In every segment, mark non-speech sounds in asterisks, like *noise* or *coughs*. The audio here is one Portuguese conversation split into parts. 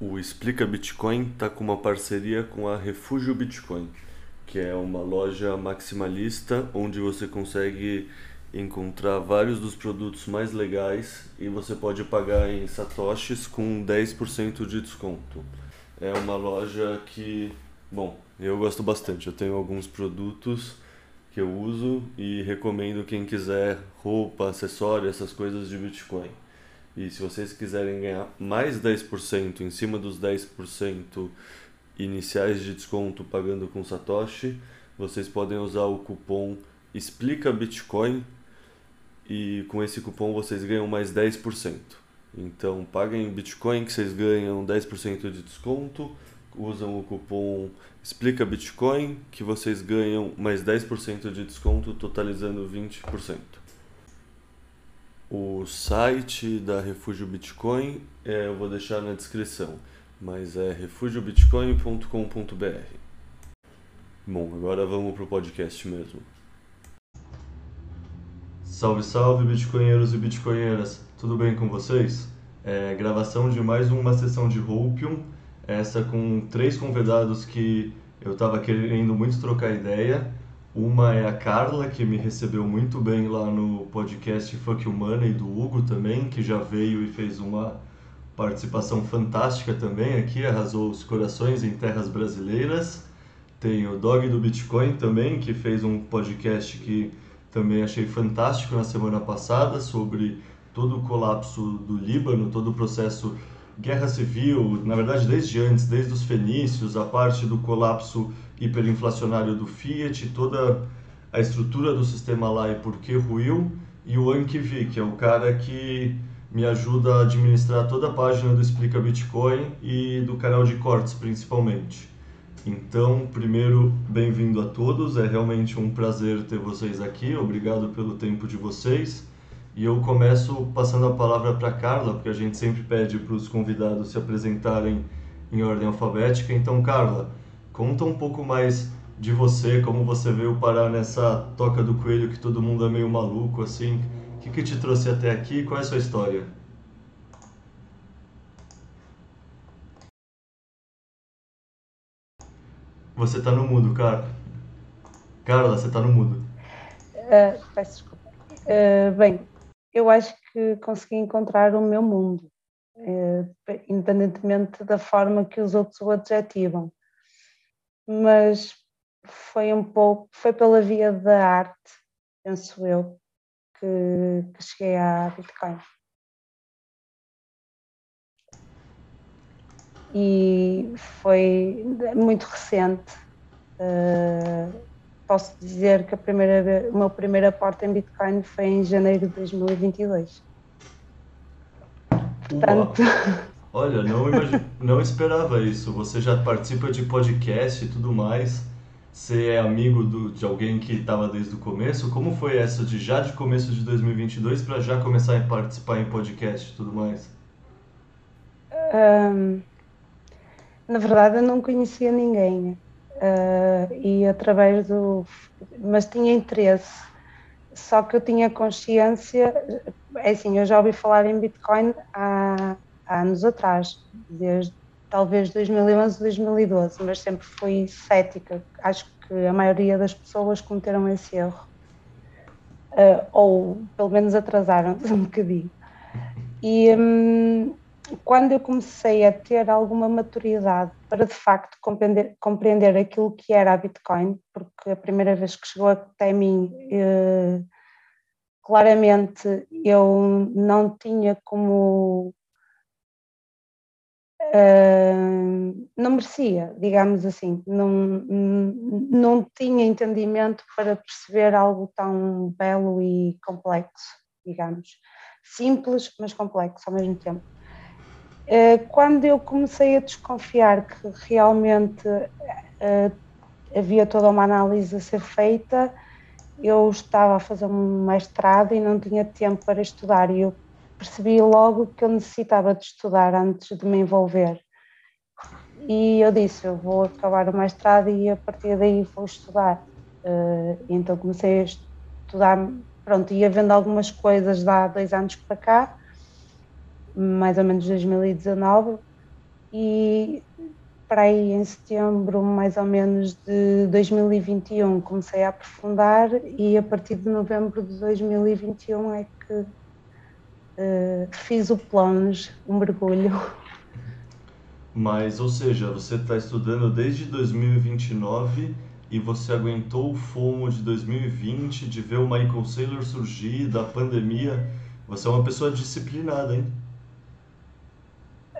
O Explica Bitcoin está com uma parceria com a Refúgio Bitcoin, que é uma loja maximalista onde você consegue encontrar vários dos produtos mais legais e você pode pagar em satoshis com 10% de desconto. É uma loja que, bom, eu gosto bastante. Eu tenho alguns produtos que eu uso e recomendo quem quiser roupa, acessório, essas coisas de Bitcoin. E se vocês quiserem ganhar mais 10% em cima dos 10% iniciais de desconto pagando com Satoshi, vocês podem usar o cupom Explica Bitcoin e com esse cupom vocês ganham mais 10%. Então paguem Bitcoin que vocês ganham 10% de desconto, usam o cupom Explica Bitcoin que vocês ganham mais 10% de desconto, totalizando 20%. O site da Refúgio Bitcoin é, eu vou deixar na descrição, mas é refugiobitcoin.com.br. Bom, agora vamos para o podcast mesmo. Salve, salve, bitcoinheiros e bitcoinheiras! Tudo bem com vocês? É, gravação de mais uma sessão de Hopium, essa com três convidados que eu estava querendo muito trocar ideia. Uma é a Carla, que me recebeu muito bem lá no podcast Fuck e do Hugo também, que já veio e fez uma participação fantástica também aqui, arrasou os corações em terras brasileiras. Tem o Dog do Bitcoin também, que fez um podcast que também achei fantástico na semana passada sobre todo o colapso do Líbano, todo o processo guerra civil, na verdade desde antes, desde os fenícios, a parte do colapso hiperinflacionário do Fiat, toda a estrutura do sistema lá e por que ruiu, e o Ankivi, que é o cara que me ajuda a administrar toda a página do Explica Bitcoin e do canal de cortes principalmente. Então, primeiro, bem-vindo a todos. É realmente um prazer ter vocês aqui. Obrigado pelo tempo de vocês. E eu começo passando a palavra para Carla, porque a gente sempre pede para os convidados se apresentarem em ordem alfabética. Então, Carla, conta um pouco mais de você, como você veio parar nessa toca do coelho que todo mundo é meio maluco assim. O que, que te trouxe até aqui? Qual é a sua história? Você tá no mudo, cara. Carla, você tá no mudo. Uh, peço desculpa. Uh, bem, eu acho que consegui encontrar o meu mundo, uh, independentemente da forma que os outros o adjetivam. Mas foi um pouco, foi pela via da arte, penso eu, que, que cheguei à Bitcoin. E foi muito recente. Uh, posso dizer que a primeira, o meu primeiro aporte em Bitcoin foi em janeiro de 2022. Portanto. Olha, não, imag... não esperava isso. Você já participa de podcast e tudo mais. Você é amigo do, de alguém que estava desde o começo? Como foi essa de já de começo de 2022 para já começar a participar em podcast e tudo mais? Um, na verdade, eu não conhecia ninguém uh, e através do. Mas tinha interesse. Só que eu tinha consciência. É assim, eu já ouvi falar em Bitcoin há, há anos atrás, desde talvez 2011, 2012, mas sempre fui cética. Acho que a maioria das pessoas cometeram esse erro. Uh, ou pelo menos atrasaram-se *laughs* um bocadinho. E, um, quando eu comecei a ter alguma maturidade para de facto compreender, compreender aquilo que era a Bitcoin, porque a primeira vez que chegou até mim, eh, claramente eu não tinha como. Eh, não merecia, digamos assim, não, não tinha entendimento para perceber algo tão belo e complexo, digamos. Simples, mas complexo ao mesmo tempo. Eh, quando eu comecei a desconfiar que realmente uh, havia toda uma análise a ser feita, eu estava a fazer um mestrado e não tinha tempo para estudar e eu percebi logo que eu necessitava de estudar antes de me envolver. e eu disse, eu vou acabar o mestrado e a partir daí vou estudar. Uh, então comecei a estudar, pronto, ia vendo algumas coisas há dois anos para cá, mais ou menos 2019, e para aí em setembro, mais ou menos de 2021, comecei a aprofundar e a partir de novembro de 2021 é que uh, fiz o plunge, um mergulho. Mas, ou seja, você está estudando desde 2029 e você aguentou o fomo de 2020, de ver o Michael Saylor surgir, da pandemia. Você é uma pessoa disciplinada, hein?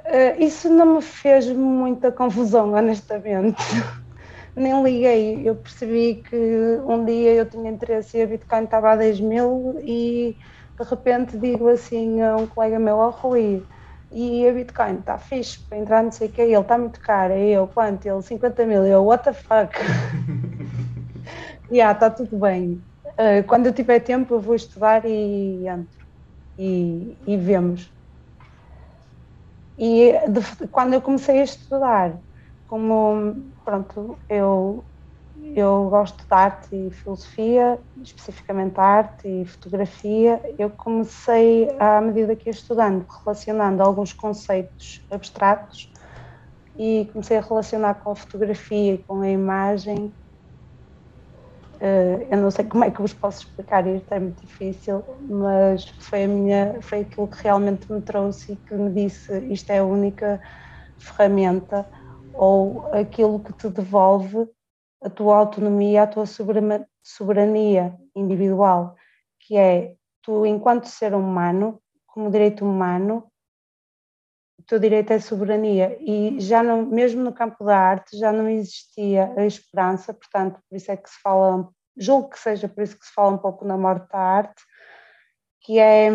Uh, isso não me fez muita confusão, honestamente. *laughs* Nem liguei. Eu percebi que um dia eu tinha interesse e a Bitcoin estava a 10 mil e de repente digo assim a um colega meu, ao oh, Rui, e a Bitcoin está fixe para entrar, não sei o que, ele está muito caro. E eu, quanto? Ele, 50 mil. Eu, what the fuck? *laughs* yeah, está tudo bem. Uh, quando eu tiver tempo, eu vou estudar e entro. E, e vemos. E de, quando eu comecei a estudar, como pronto, eu, eu gosto de arte e filosofia, especificamente arte e fotografia, eu comecei, à medida que ia estudando, relacionando alguns conceitos abstratos e comecei a relacionar com a fotografia e com a imagem eu não sei como é que vos posso explicar isto, é muito difícil, mas foi, a minha, foi aquilo que realmente me trouxe e que me disse isto é a única ferramenta ou aquilo que te devolve a tua autonomia, a tua soberania individual, que é tu, enquanto ser humano, como direito humano, o direito é soberania e já não, mesmo no campo da arte já não existia a esperança, portanto por isso é que se fala, julgo que seja por isso que se fala um pouco na morte da arte, que é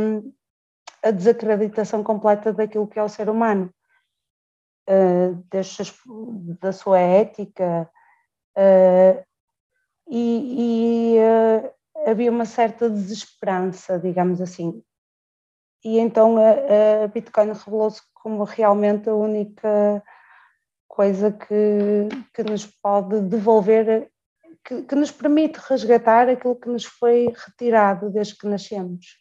a desacreditação completa daquilo que é o ser humano, uh, da sua ética uh, e, e uh, havia uma certa desesperança, digamos assim. E então a, a Bitcoin revelou-se como realmente a única coisa que, que nos pode devolver, que, que nos permite resgatar aquilo que nos foi retirado desde que nascemos.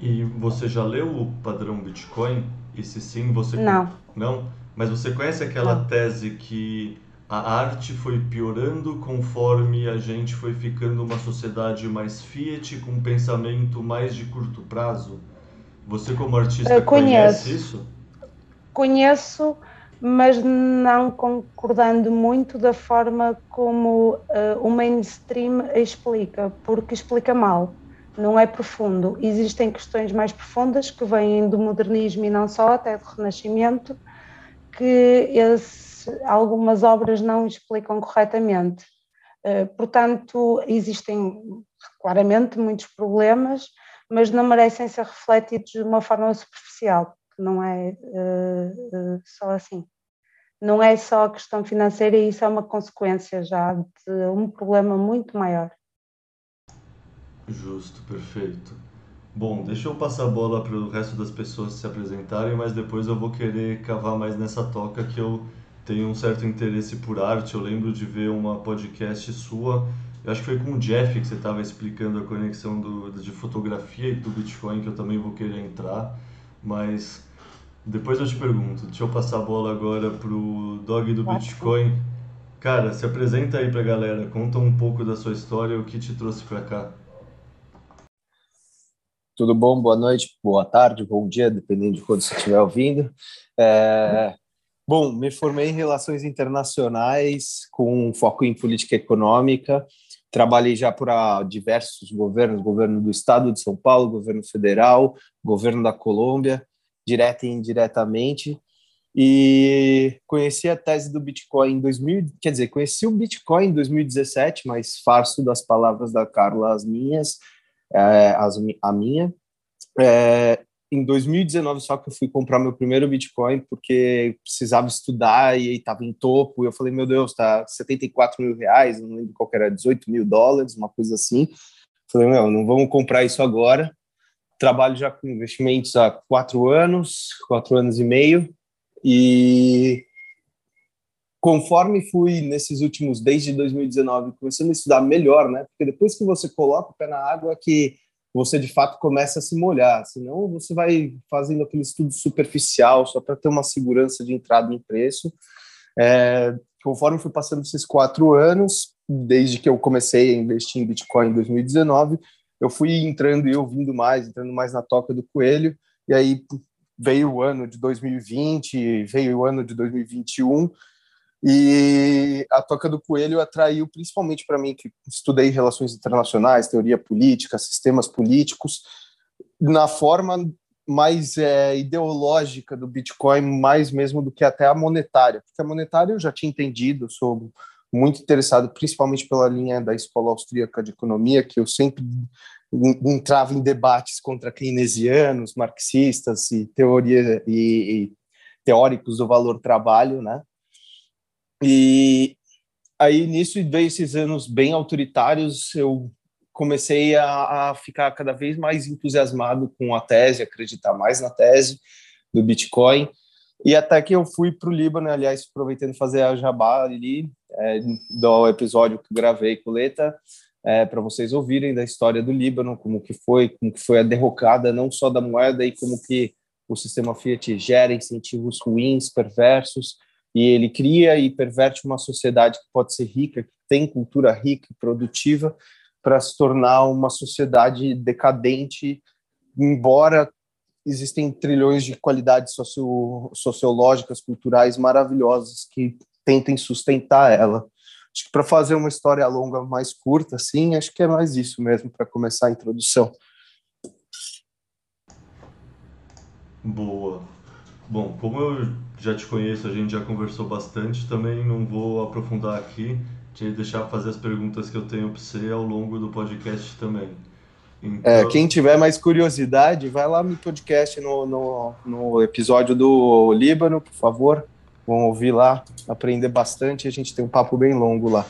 E você já leu o padrão Bitcoin? E se sim, você. Não. Não? Mas você conhece aquela Não. tese que a arte foi piorando conforme a gente foi ficando uma sociedade mais fiat, com um pensamento mais de curto prazo? Você, como artista, conhece isso? Conheço, mas não concordando muito da forma como uh, o mainstream explica, porque explica mal, não é profundo. Existem questões mais profundas que vêm do modernismo e não só, até do Renascimento, que esse, algumas obras não explicam corretamente. Uh, portanto, existem claramente muitos problemas mas não merecem ser refletidos de uma forma superficial, que não é uh, uh, só assim. Não é só a questão financeira, e isso é uma consequência já de um problema muito maior. Justo, perfeito. Bom, deixa eu passar a bola para o resto das pessoas se apresentarem, mas depois eu vou querer cavar mais nessa toca que eu tenho um certo interesse por arte. Eu lembro de ver uma podcast sua eu acho que foi com o Jeff que você estava explicando a conexão do, de fotografia e do Bitcoin, que eu também vou querer entrar, mas depois eu te pergunto. Deixa eu passar a bola agora pro Dog do Bitcoin. Cara, se apresenta aí pra galera, conta um pouco da sua história, o que te trouxe para cá. Tudo bom? Boa noite, boa tarde, bom dia, dependendo de quando você estiver ouvindo. É... Bom, me formei em Relações Internacionais com foco em política econômica Trabalhei já para diversos governos, governo do Estado de São Paulo, governo federal, governo da Colômbia, direta e indiretamente. E conheci a tese do Bitcoin em 2000, quer dizer, conheci o Bitcoin em 2017, mas farso das palavras da Carla as minhas, é, as, a minha. É, em 2019 só que eu fui comprar meu primeiro Bitcoin porque precisava estudar e estava em topo. E eu falei, meu Deus, tá 74 mil reais, não lembro qual era, 18 mil dólares, uma coisa assim. Falei, meu, não vamos comprar isso agora. Trabalho já com investimentos há quatro anos, quatro anos e meio. E conforme fui nesses últimos, desde 2019, começando a estudar melhor, né? Porque depois que você coloca o pé na água, que você de fato começa a se molhar, senão você vai fazendo aquele estudo superficial só para ter uma segurança de entrada em preço. É, conforme fui passando esses quatro anos, desde que eu comecei a investir em Bitcoin em 2019, eu fui entrando e ouvindo mais, entrando mais na toca do coelho, e aí veio o ano de 2020, veio o ano de 2021, e a Toca do Coelho atraiu principalmente para mim, que estudei relações internacionais, teoria política, sistemas políticos, na forma mais é, ideológica do Bitcoin, mais mesmo do que até a monetária, porque a monetária eu já tinha entendido, sou muito interessado principalmente pela linha da Escola Austríaca de Economia, que eu sempre entrava em debates contra keynesianos, marxistas e teoria e, e teóricos do valor trabalho, né? E aí nisso veio esses anos bem autoritários, eu comecei a, a, ficar cada vez mais entusiasmado com a tese, acreditar mais na tese do Bitcoin. E até que eu fui para o Líbano, aliás, aproveitando fazer a jabá ali, é, do episódio que gravei com o Leta, é, para vocês ouvirem da história do Líbano, como que foi, como que foi a derrocada não só da moeda e como que o sistema Fiat gera incentivos ruins, perversos, e ele cria e perverte uma sociedade que pode ser rica, que tem cultura rica e produtiva, para se tornar uma sociedade decadente, embora existem trilhões de qualidades socio sociológicas, culturais maravilhosas que tentem sustentar ela. Acho que para fazer uma história longa mais curta, assim, acho que é mais isso mesmo para começar a introdução. Boa. Bom, como eu já te conheço, a gente já conversou bastante, também não vou aprofundar aqui, te deixar fazer as perguntas que eu tenho para você ao longo do podcast também. Então... É, quem tiver mais curiosidade, vai lá no podcast, no, no, no episódio do Líbano, por favor. Vão ouvir lá, aprender bastante. A gente tem um papo bem longo lá.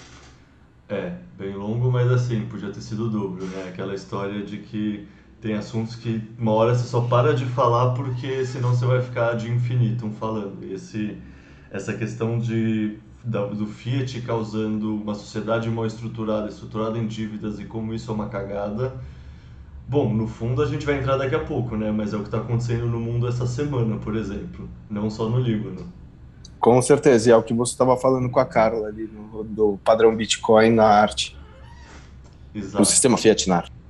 É, bem longo, mas assim, podia ter sido dobro, né? Aquela história de que tem assuntos que uma hora você só para de falar porque senão você vai ficar de infinito falando. E esse, essa questão de, da, do Fiat causando uma sociedade mal estruturada, estruturada em dívidas e como isso é uma cagada. Bom, no fundo a gente vai entrar daqui a pouco, né? Mas é o que está acontecendo no mundo essa semana, por exemplo, não só no Líbano. Com certeza, e é o que você estava falando com a Carla ali, no, do padrão Bitcoin na arte. Exato. No sistema Fiat na arte.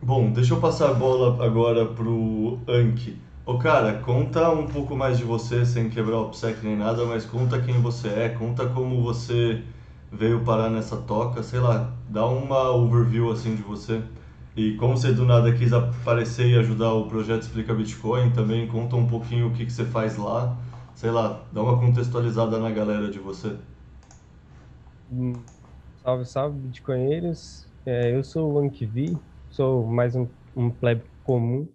Bom, deixa eu passar a bola agora pro Anki. Ô cara, conta um pouco mais de você, sem quebrar o OPSEC nem nada, mas conta quem você é, conta como você veio parar nessa toca, sei lá, dá uma overview assim de você. E como você do nada quis aparecer e ajudar o projeto Explica Bitcoin também, conta um pouquinho o que, que você faz lá, sei lá, dá uma contextualizada na galera de você. Hum, salve, salve, Bitcoinheiros. É, eu sou o Ankivi, sou mais um, um plebe comum.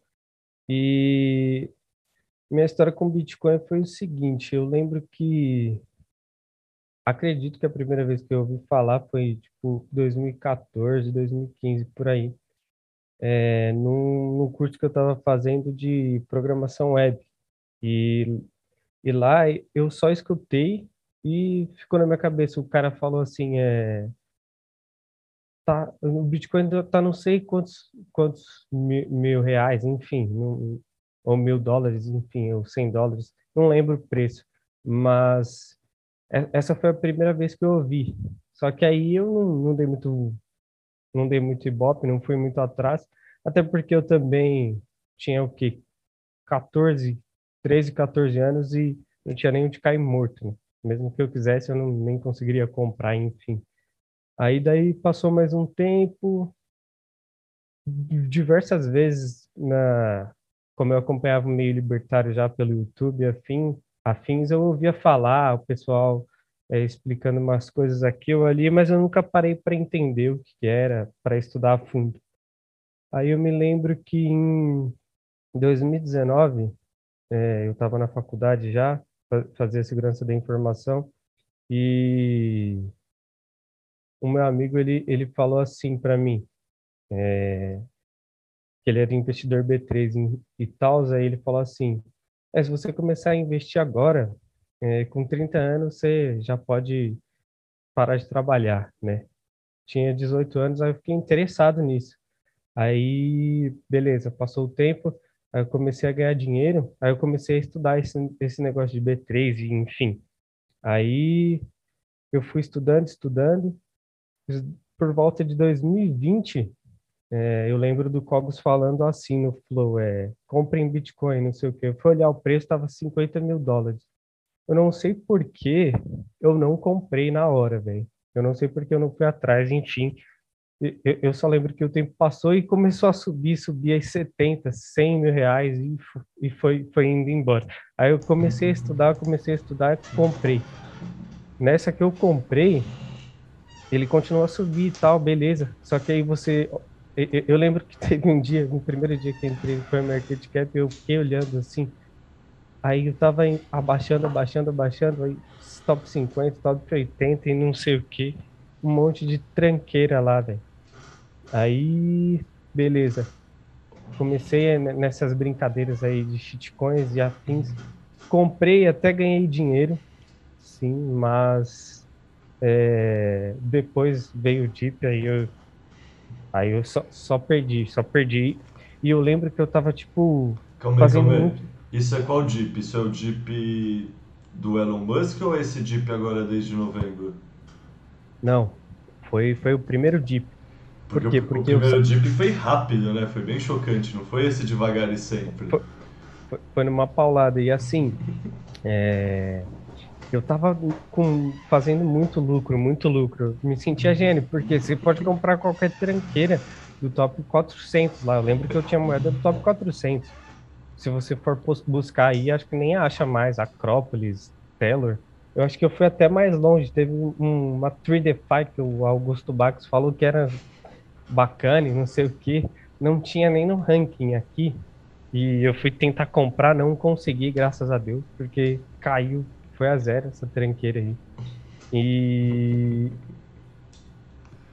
E minha história com Bitcoin foi o seguinte: eu lembro que. Acredito que a primeira vez que eu ouvi falar foi tipo 2014, 2015, por aí. É, num, num curso que eu estava fazendo de programação web. E, e lá eu só escutei e ficou na minha cabeça. O cara falou assim: é, tá, o Bitcoin tá não sei quantos, quantos mil, mil reais, enfim, ou mil dólares, enfim, ou cem dólares, não lembro o preço, mas essa foi a primeira vez que eu ouvi. Só que aí eu não, não dei muito, não dei muito ibope, não fui muito atrás, até porque eu também tinha o quê? 14, 13, 14 anos e não tinha nem onde cair morto, né? Mesmo que eu quisesse, eu não, nem conseguiria comprar, enfim. Aí daí passou mais um tempo, diversas vezes na como eu acompanhava o meio libertário já pelo YouTube, afim, afins, eu ouvia falar, o pessoal é, explicando umas coisas aqui ou ali, mas eu nunca parei para entender o que era, para estudar a fundo. Aí eu me lembro que em 2019, é, eu estava na faculdade já, fazia segurança da informação, e o meu amigo ele, ele falou assim para mim, é, que ele era investidor B3 em, e tal, aí ele falou assim, é, se você começar a investir agora, é, com 30 anos você já pode parar de trabalhar, né? Tinha 18 anos, aí eu fiquei interessado nisso. Aí, beleza, passou o tempo, aí eu comecei a ganhar dinheiro, aí eu comecei a estudar esse, esse negócio de B3, e enfim. Aí eu fui estudando, estudando. Por volta de 2020, é, eu lembro do Cogos falando assim no Flow, é, comprem Bitcoin, não sei o quê. Eu fui olhar o preço, estava 50 mil dólares. Eu não sei por que eu não comprei na hora, velho. Eu não sei por que eu não fui atrás, enfim. Eu, eu, só lembro que o tempo passou e começou a subir, subir aí 70, 100 mil reais e, e foi, foi indo embora. Aí eu comecei a estudar, comecei a estudar, comprei. Nessa que eu comprei, ele continuou a subir e tal, beleza. Só que aí você. Eu, eu lembro que *laughs* teve um dia, no primeiro dia que entrei no Market Cap, eu fiquei olhando assim. Aí eu tava abaixando, abaixando, abaixando, aí top 50, top 80 e não sei o que. Um monte de tranqueira lá, velho. Aí, beleza. Comecei nessas brincadeiras aí de shitcoins e afins. Comprei, até ganhei dinheiro, sim, mas é, depois veio o Deep, aí eu, aí eu só, só perdi, só perdi. E eu lembro que eu tava, tipo, calma fazendo calma muito... Isso é qual Deep? Isso é o Deep do Elon Musk ou é esse Deep agora desde novembro? Não, foi, foi o primeiro Deep. Por quê? Porque o primeiro eu... Deep foi rápido, né? Foi bem chocante, não foi esse devagar e sempre. Foi, foi, foi numa paulada. E assim, é... eu tava com, fazendo muito lucro, muito lucro. Me sentia gênio, porque você pode comprar qualquer tranqueira do top 400 lá. Eu lembro que eu tinha moeda do top 400 se você for buscar aí, acho que nem acha mais Acrópolis, Taylor. Eu acho que eu fui até mais longe. Teve um, uma 3DFi que o Augusto Bax falou que era bacana e não sei o que. Não tinha nem no ranking aqui. E eu fui tentar comprar, não consegui, graças a Deus, porque caiu, foi a zero essa tranqueira aí. E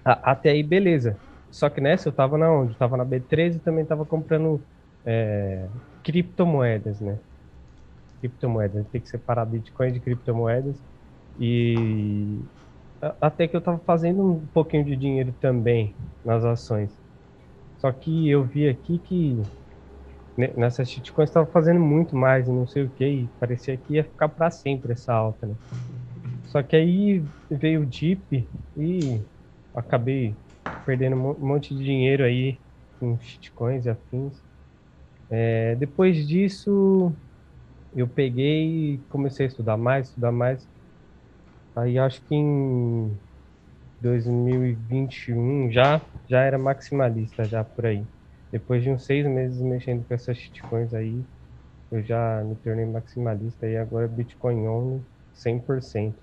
até aí, beleza. Só que nessa eu tava na onde? Eu tava na B13 e também tava comprando é, criptomoedas, né? Criptomoedas, tem que separar Bitcoin de criptomoedas. E até que eu estava fazendo um pouquinho de dinheiro também nas ações. Só que eu vi aqui que nessas shitcoins estava fazendo muito mais e não sei o que, e parecia que ia ficar para sempre essa alta, né? Só que aí veio o Deep e acabei perdendo um monte de dinheiro aí com shitcoins e afins. É, depois disso, eu peguei e comecei a estudar mais, estudar mais. Aí acho que em 2021 já, já era maximalista, já por aí. Depois de uns seis meses mexendo com essas shitcoins aí, eu já me tornei maximalista e agora Bitcoin only 100%.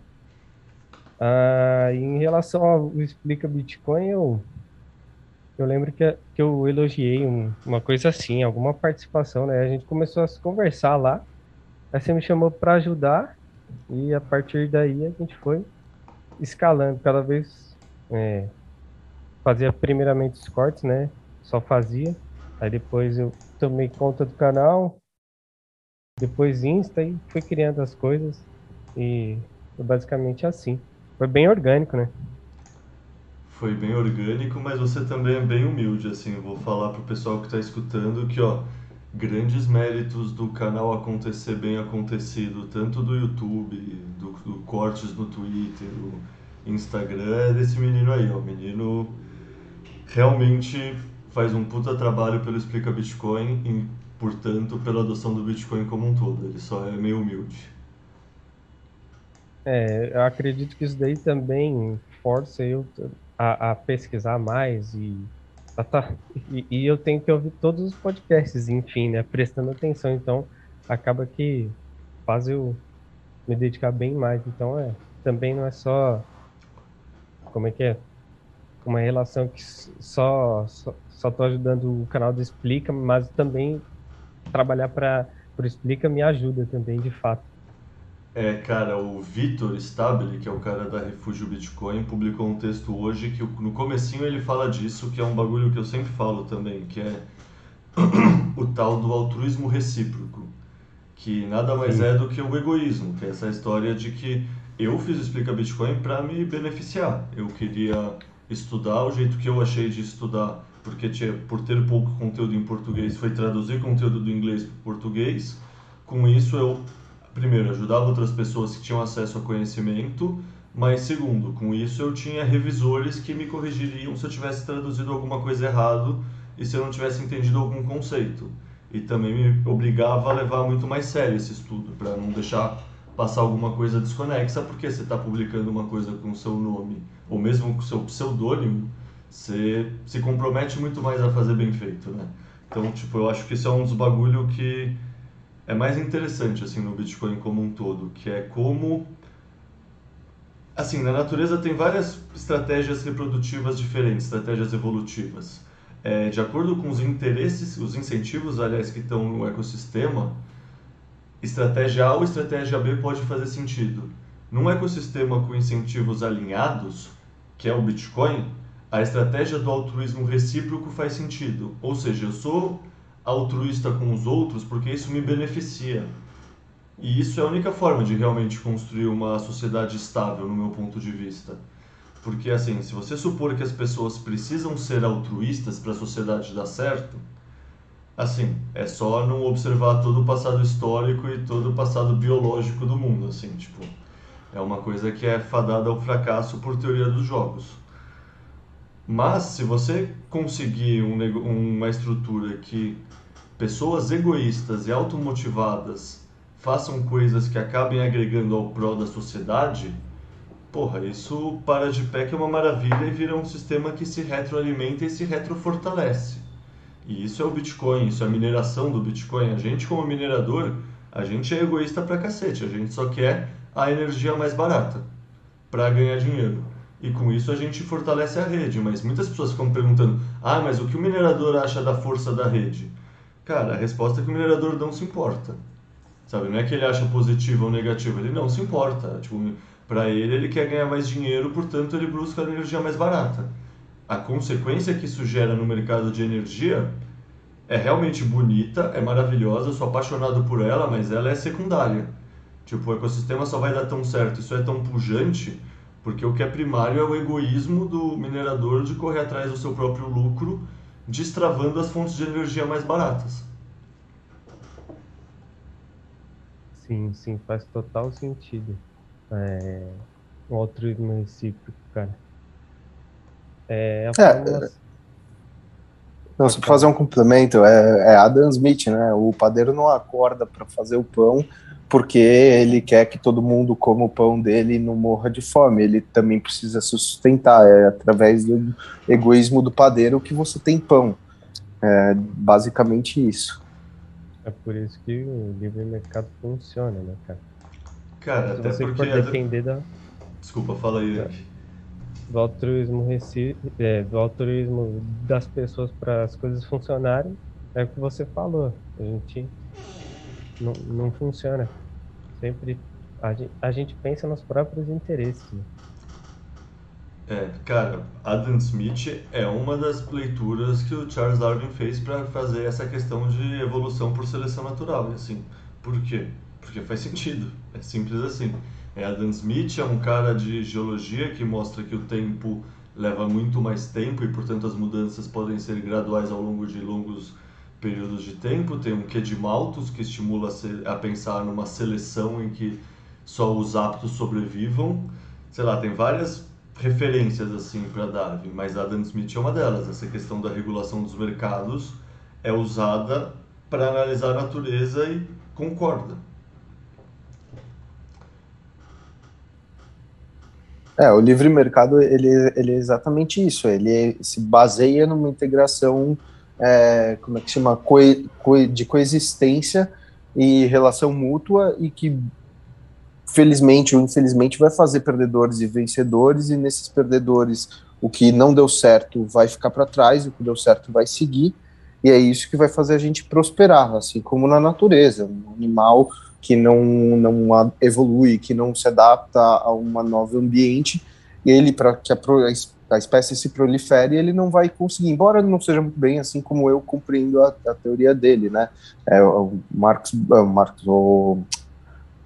Ah, em relação ao Explica Bitcoin, eu eu lembro que, que eu elogiei um, uma coisa assim, alguma participação, né? A gente começou a se conversar lá, aí você me chamou para ajudar e a partir daí a gente foi escalando cada vez. É, fazia primeiramente os cortes, né? Só fazia. Aí depois eu tomei conta do canal, depois Insta e fui criando as coisas. E foi basicamente assim. Foi bem orgânico, né? foi bem orgânico, mas você também é bem humilde, assim, eu vou falar pro pessoal que está escutando que, ó, grandes méritos do canal acontecer bem acontecido, tanto do YouTube, do, do cortes no Twitter, do Instagram, é desse menino aí, ó, menino realmente faz um puta trabalho pelo Explica Bitcoin e, portanto, pela adoção do Bitcoin como um todo, ele só é meio humilde. É, eu acredito que isso daí também força eu a, a pesquisar mais e, tá, e, e, eu tenho que ouvir todos os podcasts, enfim, né? Prestando atenção. Então, acaba que faz eu me dedicar bem mais. Então, é, também não é só. Como é que é? Uma relação que só, só, só tô ajudando o canal do Explica, mas também trabalhar para o Explica me ajuda também, de fato. É, cara, o Vitor Stabile, que é o cara da Refúgio Bitcoin, publicou um texto hoje que no comecinho ele fala disso, que é um bagulho que eu sempre falo também, que é *clears throat* o tal do altruísmo recíproco. que nada mais Sim. é do que o egoísmo, que é essa história de que eu fiz o Explica Bitcoin para me beneficiar. Eu queria estudar o jeito que eu achei de estudar, porque tinha, por ter pouco conteúdo em português, foi traduzir conteúdo do inglês para o português. Com isso, eu, primeiro, ajudava outras pessoas que tinham acesso a conhecimento, mas, segundo, com isso eu tinha revisores que me corrigiriam se eu tivesse traduzido alguma coisa errado e se eu não tivesse entendido algum conceito. E também me obrigava a levar muito mais sério esse estudo, para não deixar passar alguma coisa desconexa, porque você está publicando uma coisa com o seu nome, ou mesmo com o seu pseudônimo, você se compromete muito mais a fazer bem feito, né? Então, tipo, eu acho que isso é um dos bagulho que é mais interessante, assim, no Bitcoin como um todo, que é como... Assim, na natureza tem várias estratégias reprodutivas diferentes, estratégias evolutivas. É, de acordo com os interesses, os incentivos, aliás, que estão no ecossistema, estratégia A ou estratégia B pode fazer sentido. Num ecossistema com incentivos alinhados, que é o Bitcoin, a estratégia do altruísmo recíproco faz sentido. Ou seja, eu sou altruísta com os outros porque isso me beneficia. E isso é a única forma de realmente construir uma sociedade estável, no meu ponto de vista. Porque, assim, se você supor que as pessoas precisam ser altruístas para a sociedade dar certo, Assim, é só não observar todo o passado histórico e todo o passado biológico do mundo, assim, tipo, é uma coisa que é fadada ao fracasso por teoria dos jogos. Mas se você conseguir um, uma estrutura que pessoas egoístas e automotivadas façam coisas que acabem agregando ao prol da sociedade, porra, isso para de pé que é uma maravilha e vira um sistema que se retroalimenta e se retrofortalece. E isso é o Bitcoin, isso é a mineração do Bitcoin. A gente, como minerador, a gente é egoísta pra cacete. A gente só quer a energia mais barata para ganhar dinheiro. E com isso a gente fortalece a rede. Mas muitas pessoas ficam perguntando: ah, mas o que o minerador acha da força da rede? Cara, a resposta é que o minerador não se importa. Sabe? Não é que ele acha positivo ou negativo, ele não se importa. Tipo, para ele, ele quer ganhar mais dinheiro, portanto, ele busca a energia mais barata a consequência que isso gera no mercado de energia é realmente bonita, é maravilhosa, eu sou apaixonado por ela, mas ela é secundária. Tipo, o ecossistema só vai dar tão certo, isso é tão pujante, porque o que é primário é o egoísmo do minerador de correr atrás do seu próprio lucro, destravando as fontes de energia mais baratas. Sim, sim, faz total sentido. É, o altruísmo recíproco, cara. É, a fórmula... é, não, só para fazer um complemento, é, é Adam Smith, né? O padeiro não acorda para fazer o pão porque ele quer que todo mundo coma o pão dele e não morra de fome. Ele também precisa se sustentar. É através do egoísmo do padeiro que você tem pão. É basicamente isso. É por isso que o livre mercado funciona, né, cara? Cara, Se até você porque... For depender da... Desculpa, fala aí, do altruísmo, é, do altruísmo das pessoas para as coisas funcionarem, é o que você falou. A gente não, não funciona. Sempre a gente, a gente pensa nos próprios interesses. Né? É, cara, Adam Smith é uma das leituras que o Charles Darwin fez para fazer essa questão de evolução por seleção natural. Assim, por quê? Porque faz sentido. É simples assim. É, Adam Smith é um cara de geologia que mostra que o tempo leva muito mais tempo e, portanto, as mudanças podem ser graduais ao longo de longos períodos de tempo. Tem um quê de Malthus que estimula a pensar numa seleção em que só os aptos sobrevivam. Sei lá, tem várias referências assim para Darwin, mas Adam Smith é uma delas. Essa questão da regulação dos mercados é usada para analisar a natureza e concorda. É, o livre mercado ele, ele é exatamente isso. Ele se baseia numa integração, é, como é que chama, Co, co, de coexistência e relação mútua e que felizmente ou infelizmente vai fazer perdedores e vencedores e nesses perdedores o que não deu certo vai ficar para trás, o que deu certo vai seguir e é isso que vai fazer a gente prosperar, assim como na natureza. Um animal que não, não evolui, que não se adapta a um novo ambiente, ele, para que a, a espécie se prolifere ele não vai conseguir, embora não seja muito bem assim como eu compreendo a, a teoria dele, né? É, o Marx, o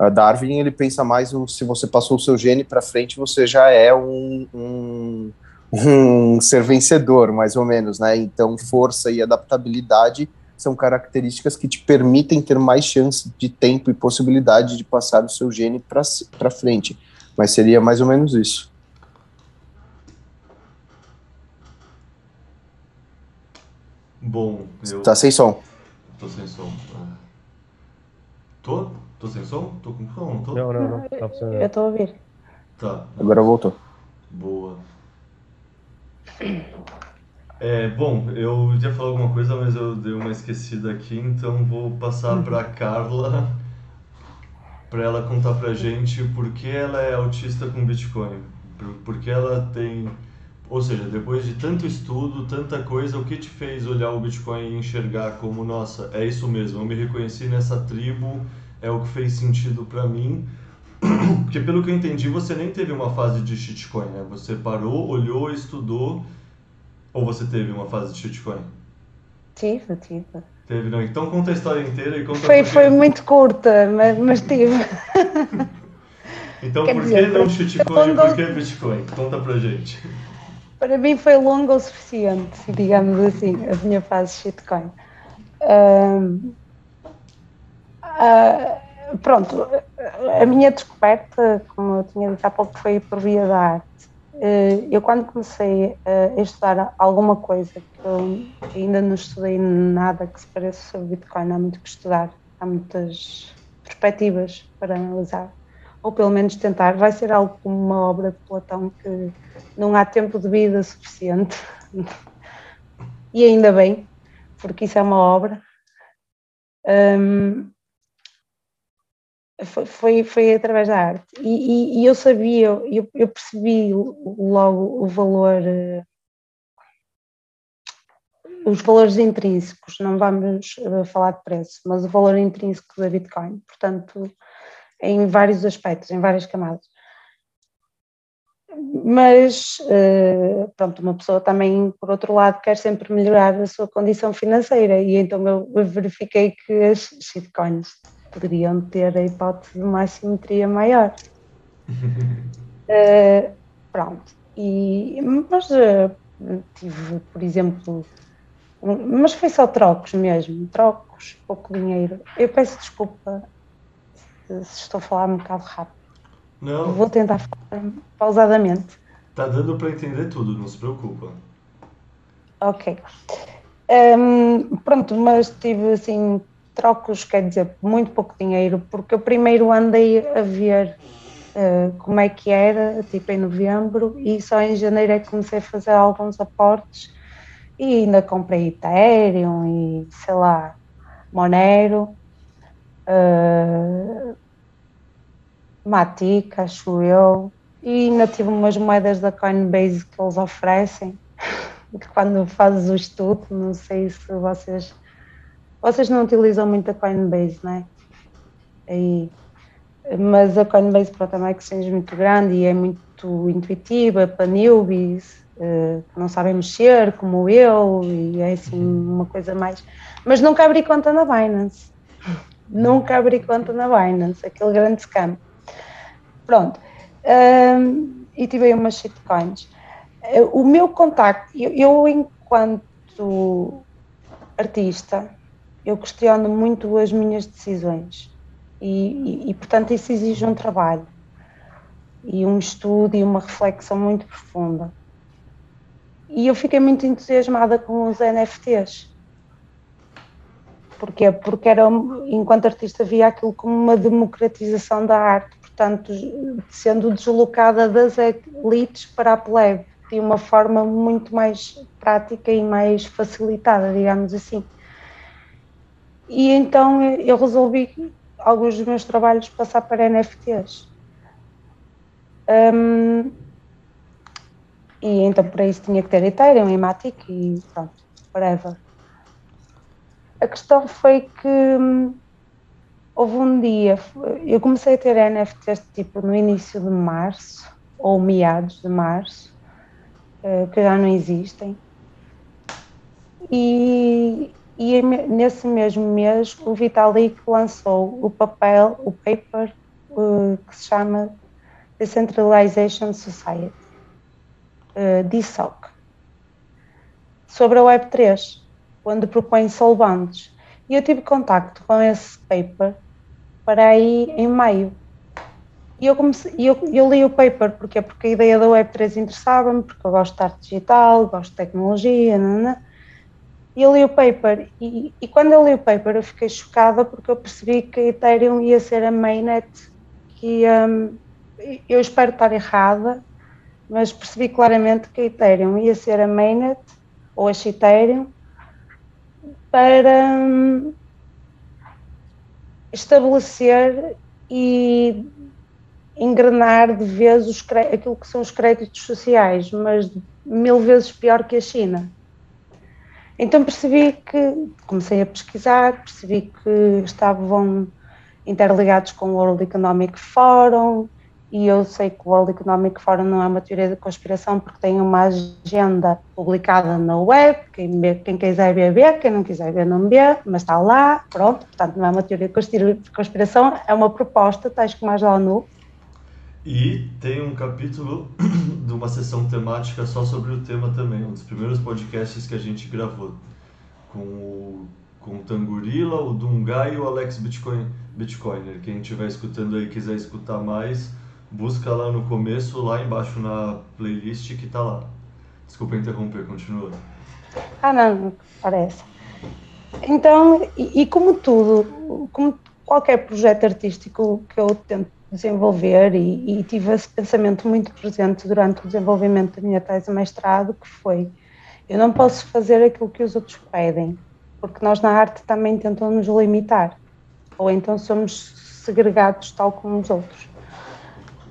o Darwin, ele pensa mais no, se você passou o seu gene para frente, você já é um, um, um ser vencedor, mais ou menos, né? Então, força e adaptabilidade são características que te permitem ter mais chance de tempo e possibilidade de passar o seu gene para frente. Mas seria mais ou menos isso. Bom, eu. Tá sem som. Tô sem som. É. Tô? Tô sem som? Tô com som? Não, tô? não, não. não. Tá eu tô a ouvir. Tá. Agora voltou. Boa. É, bom, eu ia falar alguma coisa, mas eu dei uma esquecida aqui, então vou passar para Carla para ela contar pra gente por que ela é autista com Bitcoin. Por que ela tem. Ou seja, depois de tanto estudo, tanta coisa, o que te fez olhar o Bitcoin e enxergar como, nossa, é isso mesmo, eu me reconheci nessa tribo, é o que fez sentido para mim. *clears throat* Porque pelo que eu entendi, você nem teve uma fase de shitcoin, né? Você parou, olhou, estudou ou você teve uma fase de shitcoin? Tive, tive. Teve, não. Então conta a história inteira e conta Foi, foi muito curta, mas, mas tive. *laughs* então Quer por dizer, que não shitcoin e por que Bitcoin? Conta pra gente. Para mim foi longa o suficiente, digamos assim, a minha fase shitcoin. Uh, uh, pronto, a minha descoberta, como eu tinha dito há pouco, foi por via da arte. Eh, eu quando comecei a estudar alguma coisa, que eu ainda não estudei nada que se pareça sobre Bitcoin, há muito que estudar, há muitas perspectivas para analisar, ou pelo menos tentar, vai ser algo como uma obra de Platão que não há tempo de vida suficiente. e ainda bem, porque isso é uma obra. Um, foi, foi, através da arte. E, e, e eu sabia, eu, eu, percebi logo o valor, uh, os valores intrínsecos, não vamos uh, falar de preço, mas o valor intrínseco da Bitcoin, portanto, em vários aspectos, em várias camadas. Mas, uh, pronto, uma pessoa também, por outro lado, quer sempre melhorar a sua condição financeira, e então eu verifiquei que as shitcoins poderiam ter a hipótese de uma assimetria maior. uh, *laughs* pronto. E, mas uh, tive, por exemplo, mas foi só trocos mesmo, trocos, pouco dinheiro. Eu peço desculpa se, estou a falar um bocado rápido. Não. Vou tentar falar pausadamente. Tá dando para entender tudo, não se preocupa. Ok. Um, pronto, mas tive assim trocos, quer dizer, muito pouco dinheiro, porque eu primeiro andei a ver uh, como é que era, tipo em novembro, e só em janeiro é que comecei a fazer alguns aportes e ainda comprei Ethereum e sei lá, Monero, uh, Matic, acho eu, e ainda tive umas moedas da Coinbase que eles oferecem, *laughs* que quando fazes o estudo, não sei se vocês vocês não utilizam muito a Coinbase, não é? Aí, mas a Coinbase pronto, é uma exchange muito grande e é muito intuitiva para newbies uh, que não sabem mexer, como eu, e é assim uma coisa mais. Mas nunca abri conta na Binance. *laughs* Nunca abri conta na Binance, aquele grande scam. Pronto. Um, e tive umas shitcoins. Uh, o meu contacto, eu, eu enquanto artista, eu questiono muito as minhas decisões e, e, e, portanto isso exige um trabalho e um estudo e uma reflexão muito profunda. E eu fiquei muito entusiasmada com os NFTs. Porquê? Porque era, enquanto artista via aquilo como uma democratização da arte, portanto, sendo deslocada das elites para a plebe, de uma forma muito mais prática e mais facilitada, digamos assim. E então eu resolvi alguns dos meus trabalhos passar para NFTs. Um, e então para isso tinha que ter Ethereum e Matic e pronto, whatever. A questão foi que hum, houve um dia, eu comecei a ter NFTs tipo no início de março, ou meados de março, uh, que já não existem. E, e nesse mesmo mês o Vitalik lançou o papel, o paper uh, que se chama Decentralization Society, uh, DSOC, sobre a Web3, onde propõe solvantes. E eu tive contacto com esse paper para aí em maio. E eu, comecei, eu, eu li o paper porque, porque a ideia da Web3 interessava-me, porque eu gosto de arte digital, gosto de tecnologia, nanana. e eu li o paper. E, e quando eu li o paper, eu fiquei chocada porque eu percebi que a Ethereum ia ser a mainnet que um, eu espero estar errada, mas percebi claramente que a Ethereum ia ser a mainnet ou a Ethereum para um, estabelecer e engrenar de vez os, aquilo que são os créditos sociais, mas mil vezes pior que a China. Então percebi que, comecei a pesquisar, percebi que estavam interligados com o World Economic Forum, e eu sei que o World Economic Forum não é uma teoria de conspiração porque tem uma agenda publicada na web, quem, quem quiser ver, vê, quem não quiser ver, não vê, mas está lá, pronto, portanto não é uma teoria de conspiração, é uma proposta, tais como a ONU. E tem um capítulo *coughs* de uma sessão temática só sobre o tema também, um dos primeiros podcasts que a gente gravou, com o, com o Tangurila, o Dungai e o Alex Bitcoin, Bitcoiner. Quem estiver escutando aí quiser escutar mais, busca lá no começo, lá embaixo na playlist que tá lá. Desculpa interromper, continua. Ah, não, parece. Então, e, e, como tudo, como qualquer projeto artístico que eu tento desenvolver, e, e, tive esse pensamento muito presente durante o desenvolvimento da minha tese de mestrado, que foi, eu não posso fazer aquilo que os outros pedem, porque nós na arte também tentamos nos limitar, ou então somos segregados tal como os outros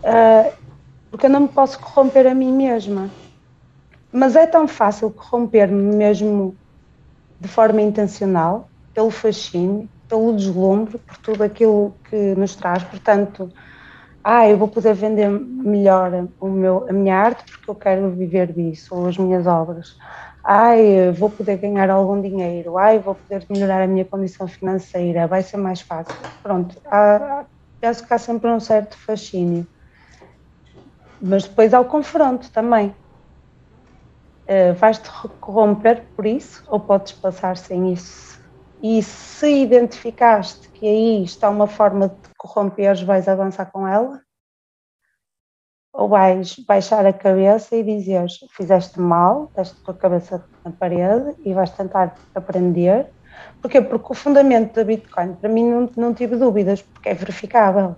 uh, porque eu não me posso corromper a mim mesma. Mas é tão fácil corromper-me mesmo de forma intencional, pelo fascínio, pelo deslumbre, por tudo aquilo que nos traz. Portanto, ah, eu vou poder vender melhor o meu, a minha arte porque eu quero viver disso, ou as minhas obras. Ai, vou poder ganhar algum dinheiro. Ai, vou poder melhorar a minha condição financeira. Vai ser mais fácil. Pronto, há, penso que há sempre um certo fascínio mas depois há o confronto também. Uh, vais-te corromper por isso ou podes passar sem isso? E se identificaste que aí está uma forma de te corromperes, vais avançar com ela? Ou vais baixar a cabeça e dizeres fizeste mal, deste com a cabeça na parede e vais tentar aprender? Porquê? Porque o fundamento da Bitcoin, para mim, não, não tive dúvidas, porque é verificável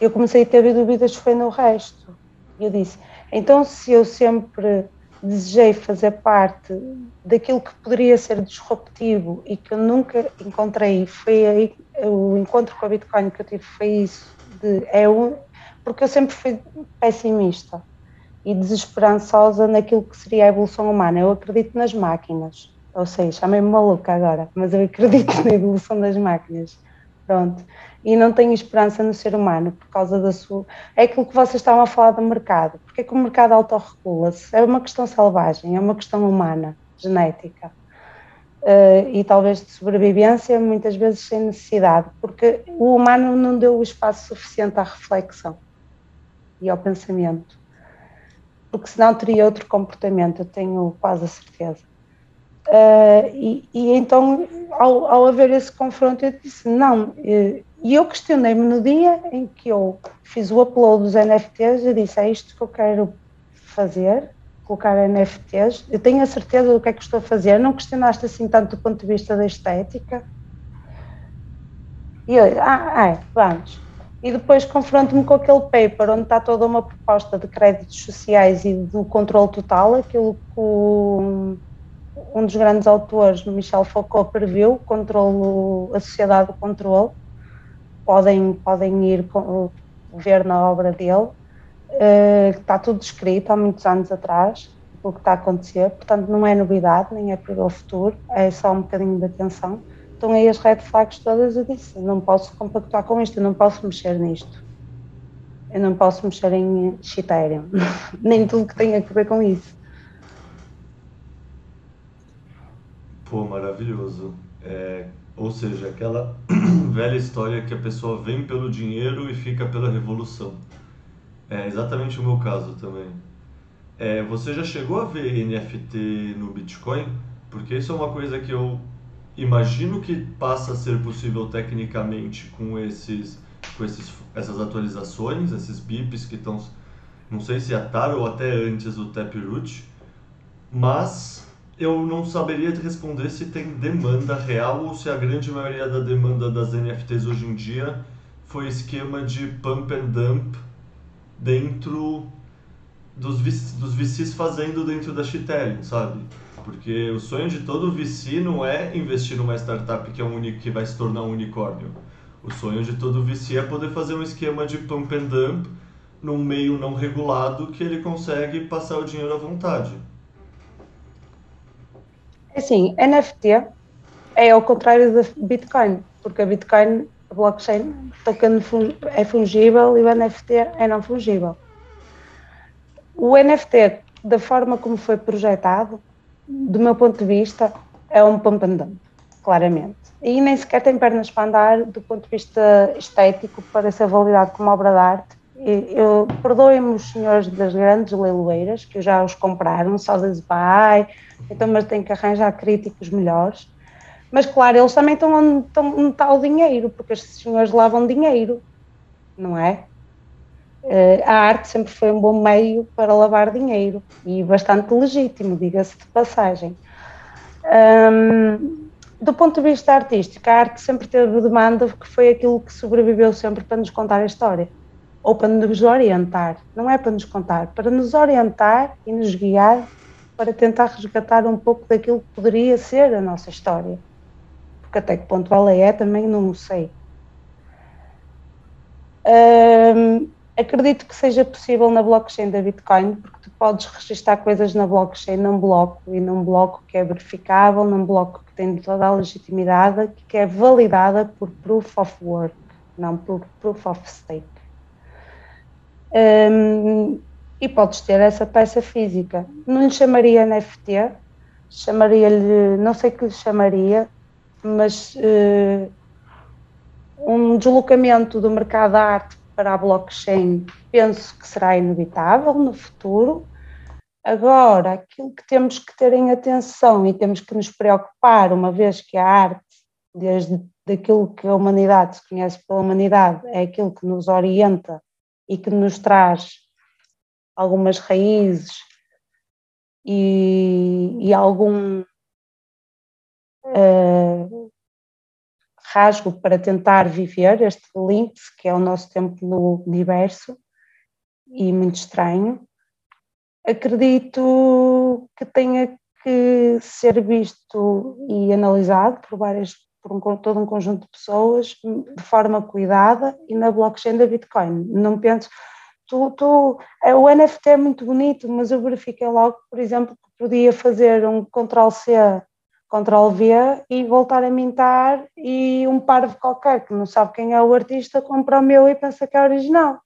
eu comecei a ter dúvidas foi no resto. Eu disse, então se eu sempre desejei fazer parte daquilo que poderia ser disruptivo e que eu nunca encontrei, foi aí o encontro com a Bitcoin que eu tive, foi isso, de, é um, porque eu sempre fui pessimista e desesperançosa naquilo que seria a evolução humana. Eu acredito nas máquinas, ou seja, chamei-me maluca agora, mas eu acredito *laughs* na evolução das máquinas. Pronto e não tenho esperança no ser humano por causa da sua. É aquilo que vocês estavam a falar do mercado. Porque é que o mercado autorregula-se? É uma questão selvagem, é uma questão humana, genética. Uh, e talvez de sobrevivência, muitas vezes sem necessidade, porque o humano não deu o espaço suficiente à reflexão e ao pensamento. Porque senão teria outro comportamento, eu tenho quase a certeza. Uh, e, e, então, ao, ao, haver esse confronto, eu disse: não, eh, e eu questionei-me no dia em que eu fiz o upload dos NFTs, eu disse, é isto que eu quero fazer, colocar NFTs, eu tenho a certeza do que é que estou a fazer, não questionaste assim tanto do ponto de vista da estética? E eu, ah, é, vamos. E depois confronto-me com aquele paper onde está toda uma proposta de créditos sociais e do controle total, aquilo que o, um dos grandes autores, Michel Foucault, previu, controlo, a sociedade do controle, podem, podem ir ver na obra dele, uh, está tudo escrito há muitos anos atrás, o que está a acontecer, portanto não é novidade, nem é para o futuro, é só um bocadinho de atenção. Estão aí as red flags todas, eu disse, não posso compactuar com isto, não posso mexer nisto. Eu não posso mexer em Ethereum, *laughs* nem tudo que tenha a ver com isso. Pô, maravilhoso. É, ou seja, aquela *clears throat* velha história que a pessoa vem pelo dinheiro e fica pela revolução. É exatamente o meu caso também. É, você já chegou a ver NFT no Bitcoin? Porque isso é uma coisa que eu imagino que passa a ser possível tecnicamente com esses com esses, essas atualizações, esses bips que estão, não sei se a TAR ou até antes do Taproot, mas eu não saberia te responder se tem demanda real ou se a grande maioria da demanda das NFTs hoje em dia foi esquema de pump and dump dentro dos, dos VCs fazendo dentro da Ethereum, sabe? Porque o sonho de todo VC não é investir numa startup que, é um, que vai se tornar um unicórnio. O sonho de todo VC é poder fazer um esquema de pump and dump num meio não regulado que ele consegue passar o dinheiro à vontade. Assim, NFT é ao contrário da Bitcoin, porque a Bitcoin, a blockchain, é fungível e o NFT é não fungível. O NFT, da forma como foi projetado, do meu ponto de vista, é um pump and dump, claramente. E nem sequer tem pernas para andar do ponto de vista estético para ser validado como obra de arte. Eu, perdoem-me os senhores das grandes leiloeiras, que já os compraram, sozinhos vai, então, mas tem que arranjar críticos melhores. Mas, claro, eles também estão onde, estão o dinheiro, porque estes senhores lavam dinheiro, não é? Uh, a arte sempre foi um bom meio para lavar dinheiro e bastante legítimo, diga-se de passagem. Um, do ponto de vista artístico, a arte sempre teve demanda, que foi aquilo que sobreviveu sempre para nos contar a história, ou para nos orientar, não é para nos contar, para nos orientar e nos guiar para tentar resgatar um pouco daquilo que poderia ser a nossa história. Porque até que ponto ela é, também não sei. Acredito que seja possível na blockchain da Bitcoin, porque tu podes registrar coisas na blockchain num bloco e num bloco que é verificável, num bloco que tem toda a legitimidade, que é validada por Proof of Work, não por Proof of Stake. Um, e podes ter essa peça física. Não lhe chamaria NFT, chamaria-lhe, não sei que lhe chamaria, mas uh, um deslocamento do mercado da arte para a blockchain penso que será inevitável no futuro. Agora, aquilo que temos que ter em atenção e temos que nos preocupar, uma vez que a arte, desde daquilo que a humanidade se conhece pela humanidade, é aquilo que nos orienta e que nos traz algumas raízes e, e algum uh, rasgo para tentar viver este limite, que é o nosso tempo no universo, e muito estranho. Acredito que tenha que ser visto e analisado por várias por um, todo um conjunto de pessoas de forma cuidada e na blockchain da Bitcoin. Não penso, tu, tu, é, o NFT é muito bonito, mas eu verifiquei logo, por exemplo, que podia fazer um Ctrl-C, Ctrl-V e voltar a mintar e um parvo qualquer que não sabe quem é o artista compra o meu e pensa que é original.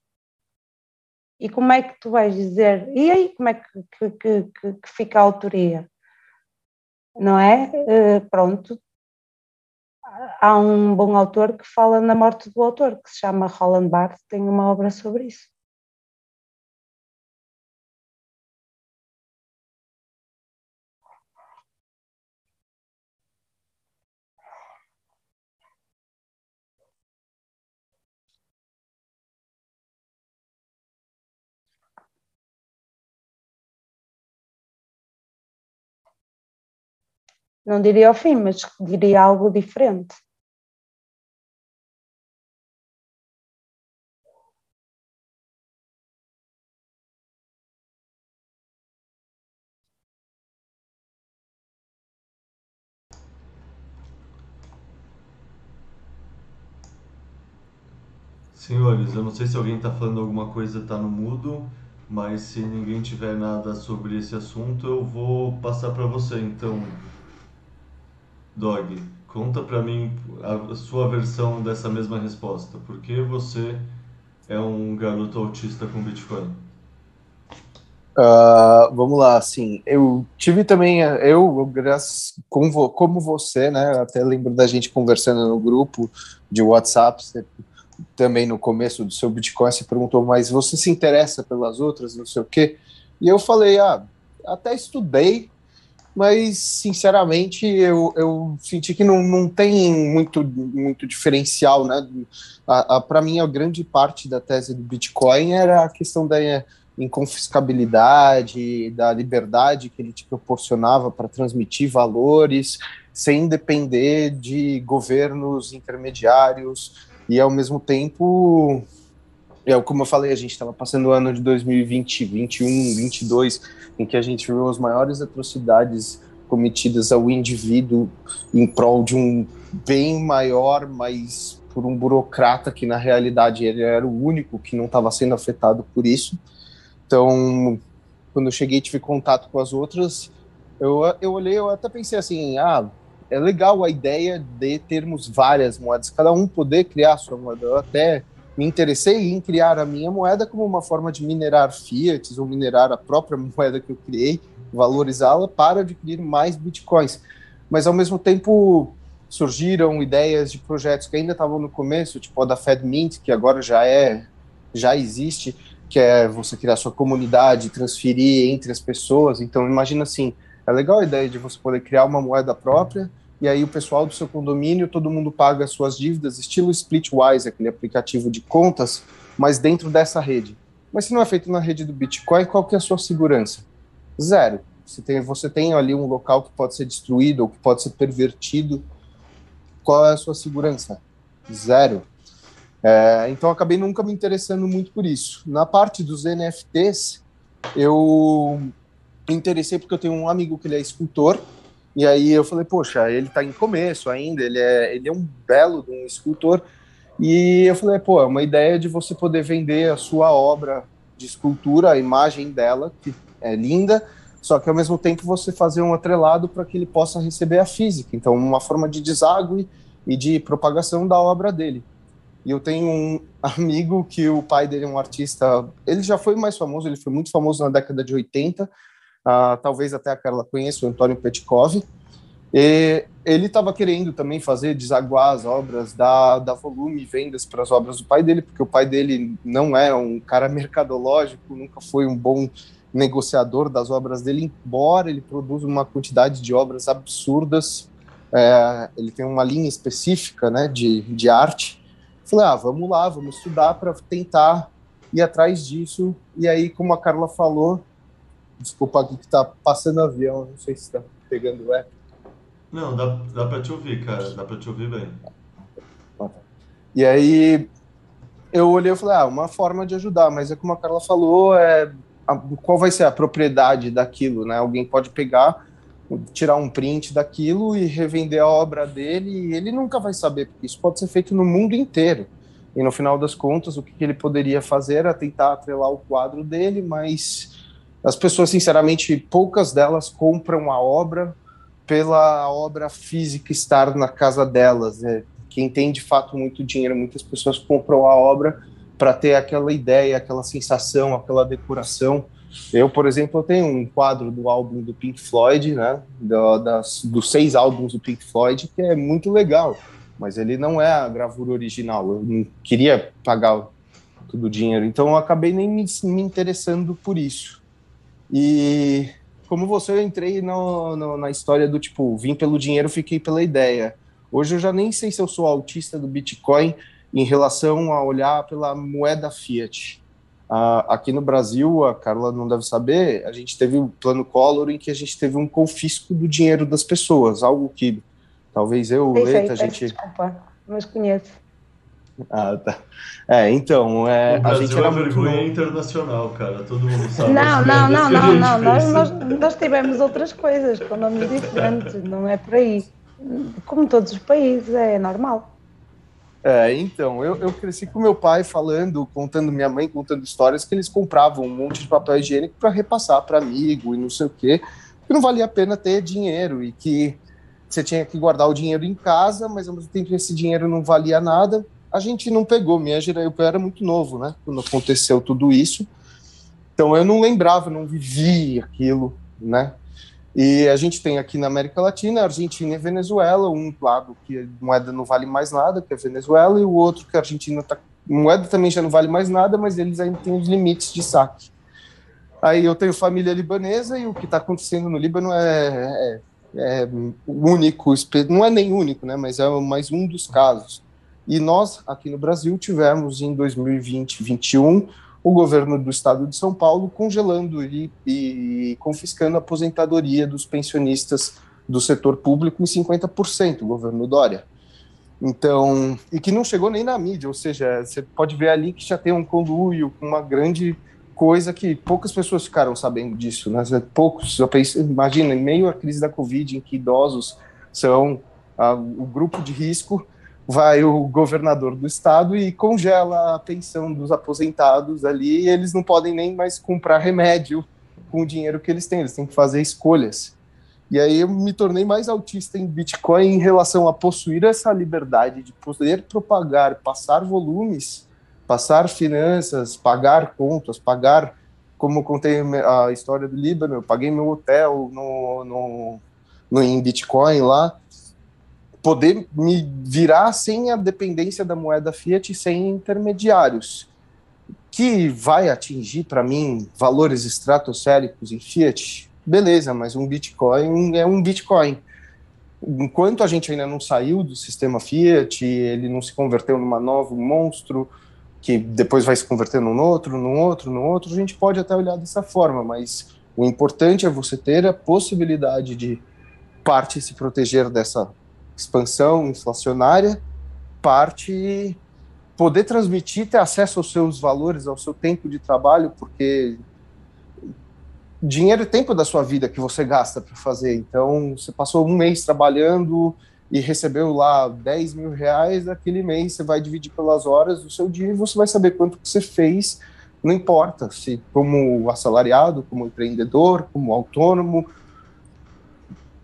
E como é que tu vais dizer? E aí, como é que, que, que, que fica a autoria? Não é? Uh, pronto. Há um bom autor que fala na morte do autor, que se chama Roland Barthes, tem uma obra sobre isso. Não diria ao fim, mas diria algo diferente. Senhores, eu não sei se alguém está falando alguma coisa, está no mudo, mas se ninguém tiver nada sobre esse assunto, eu vou passar para você. Então, Dog, conta para mim a sua versão dessa mesma resposta. Por que você é um garoto autista com Bitcoin? Uh, vamos lá, assim, eu tive também, eu, graças, como, como você, né, até lembro da gente conversando no grupo de WhatsApp, você, também no começo do seu Bitcoin, você perguntou, mas você se interessa pelas outras, não sei o quê, e eu falei, ah, até estudei, mas sinceramente eu, eu senti que não, não tem muito, muito diferencial, né, para mim a grande parte da tese do Bitcoin era a questão da inconfiscabilidade, da liberdade que ele te proporcionava para transmitir valores, sem depender de governos intermediários e ao mesmo tempo, é como eu falei, a gente estava passando o ano de 2020, 21, 22, em que a gente viu as maiores atrocidades cometidas ao indivíduo em prol de um bem maior, mas por um burocrata que na realidade ele era o único que não estava sendo afetado por isso. Então, quando eu cheguei tive contato com as outras, eu, eu olhei, eu até pensei assim, ah, é legal a ideia de termos várias moedas, cada um poder criar sua moeda. Eu até me interessei em criar a minha moeda como uma forma de minerar fiat ou minerar a própria *laughs* moeda que eu criei, valorizá-la para adquirir mais bitcoins. Mas ao mesmo tempo surgiram ideias de projetos que ainda estavam no começo, tipo a da FedMint, que agora já é já existe, que é você criar sua comunidade, transferir entre as pessoas. Então, imagina assim, é legal a ideia de você poder criar uma moeda própria e aí o pessoal do seu condomínio, todo mundo paga as suas dívidas, estilo Splitwise, aquele aplicativo de contas, mas dentro dessa rede. Mas se não é feito na rede do Bitcoin, qual que é a sua segurança? Zero. Você tem, você tem ali um local que pode ser destruído ou que pode ser pervertido. Qual é a sua segurança? Zero. É, então acabei nunca me interessando muito por isso. Na parte dos NFTs, eu me interessei porque eu tenho um amigo que ele é escultor, e aí eu falei, poxa, ele está em começo ainda, ele é, ele é um belo um escultor, e eu falei, pô, é uma ideia de você poder vender a sua obra de escultura, a imagem dela, que é linda, só que ao mesmo tempo você fazer um atrelado para que ele possa receber a física, então uma forma de deságue e de propagação da obra dele. E eu tenho um *laughs* amigo que o pai dele é um artista, ele já foi mais famoso, ele foi muito famoso na década de 80, uh, ah, talvez até a Carla conheça, o Antônio Petkov. E ele estava querendo também fazer desaguar as obras, dar, dar volume e vendas para as obras do pai dele, porque o pai dele não é um cara *laughs* mercadológico, nunca foi um bom negociador das obras dele, embora ele produza uma quantidade de obras absurdas. É, ele tem uma linha específica né, de, de arte Falei, ah, vamos lá, vamos estudar para tentar ir atrás disso. E aí, como a Carla falou, desculpa aqui que tá passando avião, não sei se está pegando o app. Não, dá, dá para te ouvir, cara, dá para te ouvir bem. E aí, eu olhei e falei, ah, uma forma de ajudar, mas é como a Carla falou, é, a, qual vai ser a propriedade daquilo, né? Alguém pode pegar tirar um print daquilo e revender a obra dele, e ele nunca vai saber, porque isso pode ser feito no mundo inteiro. E no final das contas, o que ele poderia fazer era tentar atrelar o quadro dele, mas as pessoas, sinceramente, poucas delas compram a obra pela obra física estar na casa delas. Né? Quem tem de fato muito dinheiro, muitas pessoas compram a obra para ter aquela ideia, aquela sensação, aquela decoração. Eu, por exemplo, tenho um quadro do álbum do Pink Floyd, né? Do, das, dos seis álbuns do Pink Floyd, que é muito legal, mas ele não é a gravura original. Eu não queria pagar todo o dinheiro, então eu acabei nem me, me interessando por isso. E como você, eu entrei no, no, na história do tipo, vim pelo dinheiro, fiquei pela ideia. Hoje eu já nem sei se eu sou autista do Bitcoin em relação a olhar pela moeda fiat Uh, aqui no Brasil, a Carla não deve saber, a gente teve o um plano Collor em que a gente teve um confisco do dinheiro das pessoas, algo que talvez eu, Sei, Leta, a gente... Desculpa, mas conheço. *laughs* Ah, tá. É, então, é, a gente era é vergonha muito... internacional, cara, todo mundo sabe. Não, não, não, não, não, nós, nós, nós tivemos outras coisas com nomes *laughs* diferentes, não é por aí. Como todos os países, é normal. É, então, eu, eu cresci com meu pai falando, contando, minha mãe contando histórias que eles compravam um monte de papel higiênico para repassar para amigo e não sei o quê, que não valia a pena ter dinheiro e que você tinha que guardar o dinheiro em casa, mas ao mesmo tempo esse dinheiro não valia nada. A gente não pegou. Minha geração, eu era muito novo, né? Quando aconteceu tudo isso. Então eu não lembrava, não vivi aquilo, né? E a gente tem aqui na América Latina, Argentina e Venezuela, um lado que a moeda não vale mais nada, que é a Venezuela, e o outro que a Argentina tá moeda também já não vale mais nada, mas eles ainda têm os limites de saque. Aí eu tenho família libanesa e o que está acontecendo no Líbano é, é, é único, não é nem único, né? Mas é mais um dos casos. E nós, aqui no Brasil, tivemos em 2020, 2021, o governo do estado de São Paulo congelando e, e confiscando a aposentadoria dos pensionistas do setor público em 50%, o governo Dória. Então, e que não chegou nem na mídia, ou seja, você pode ver ali que já tem um conluio uma grande coisa que poucas pessoas ficaram sabendo disso, né? Poucos, imagina, em meio à crise da Covid, em que idosos são ah, o grupo de risco, vai o governador do estado e congela a pensão dos aposentados ali, e eles não podem nem mais comprar remédio com o dinheiro que eles têm, eles têm que fazer escolhas. E aí eu me tornei mais autista em Bitcoin em relação a possuir essa liberdade de poder propagar, passar volumes, passar finanças, pagar contas, pagar, como contei a história do Líbano, eu paguei meu hotel no, no, no em Bitcoin lá, poder me virar sem a dependência da moeda fiat, sem intermediários, que vai atingir para mim valores estratosféricos em fiat, beleza, mas um Bitcoin é um Bitcoin. Enquanto a gente ainda não saiu do sistema fiat, ele não se converteu numa novo monstro, que depois vai se converter num outro, num outro, num outro, a gente pode até olhar dessa forma, mas o importante é você ter a possibilidade de parte se proteger dessa expansão inflacionária, parte poder transmitir, ter acesso aos seus valores, ao seu tempo de trabalho, porque dinheiro é tempo da sua vida que você gasta para fazer. Então, você passou um mês trabalhando e recebeu lá 10 mil reais, aquele mês você vai dividir pelas horas do seu dia e você vai saber quanto que você fez, não importa se como assalariado, como empreendedor, como autônomo,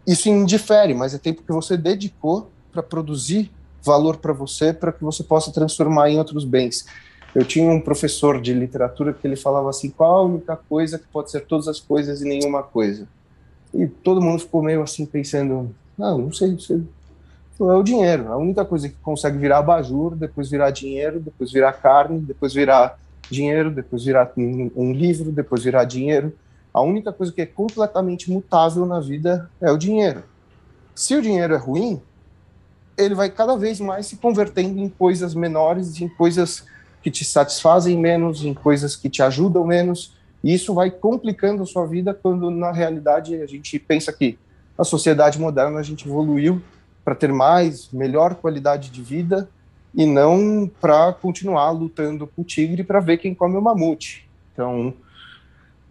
isso indifere, mas é tempo que você dedicou para produzir valor para você, para que você possa transformar em outros bens. Eu tinha um professor de literatura que ele falava assim: qual a única coisa que pode ser todas as coisas e nenhuma coisa? E todo mundo ficou meio assim pensando: não, não sei, não sei. É o dinheiro. A única coisa que consegue virar abajur, depois virar dinheiro, depois virar carne, depois virar dinheiro, depois virar um livro, depois virar dinheiro. A única coisa que é completamente mutável na vida é o dinheiro. Se o dinheiro é ruim, ele vai cada vez mais se convertendo em coisas menores, em coisas que te satisfazem menos, em coisas que te ajudam menos. E isso vai complicando a sua vida quando, na realidade, a gente pensa que a sociedade moderna a gente evoluiu para ter mais, melhor qualidade de vida e não para continuar lutando com o tigre para ver quem come o mamute. Então,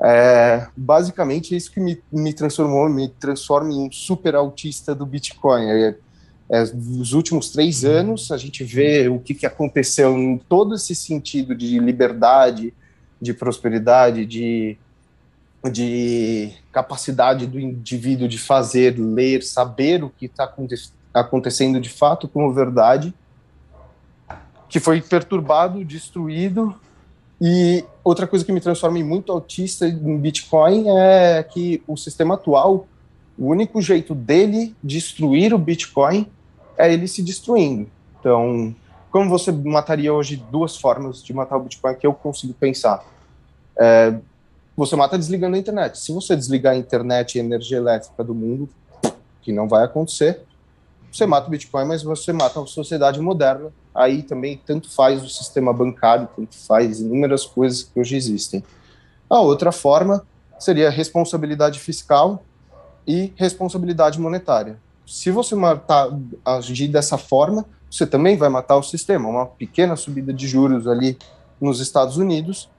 é, basicamente, é isso que me, me transformou, me transforma em um super autista do Bitcoin. É, é, nos últimos três anos, a gente vê o que, que aconteceu em todo esse sentido de liberdade, de prosperidade, de, de capacidade do indivíduo de fazer, ler, saber o que está acontecendo de fato como verdade, que foi perturbado, destruído e outra coisa que me transforma em muito autista em Bitcoin é que o sistema atual, o único jeito dele destruir o Bitcoin é ele se destruindo. Então, como você mataria hoje duas formas de matar o Bitcoin que eu consigo pensar? É, você mata desligando a internet. Se você desligar a internet e a energia elétrica do mundo, que não vai acontecer, você mata o Bitcoin, mas você mata a sociedade moderna. Aí também tanto faz o sistema bancário, tanto faz inúmeras coisas que hoje existem. A outra forma seria responsabilidade fiscal e responsabilidade monetária. Se você matar, agir dessa forma, você também vai matar o sistema. Uma pequena subida de juros ali nos Estados Unidos,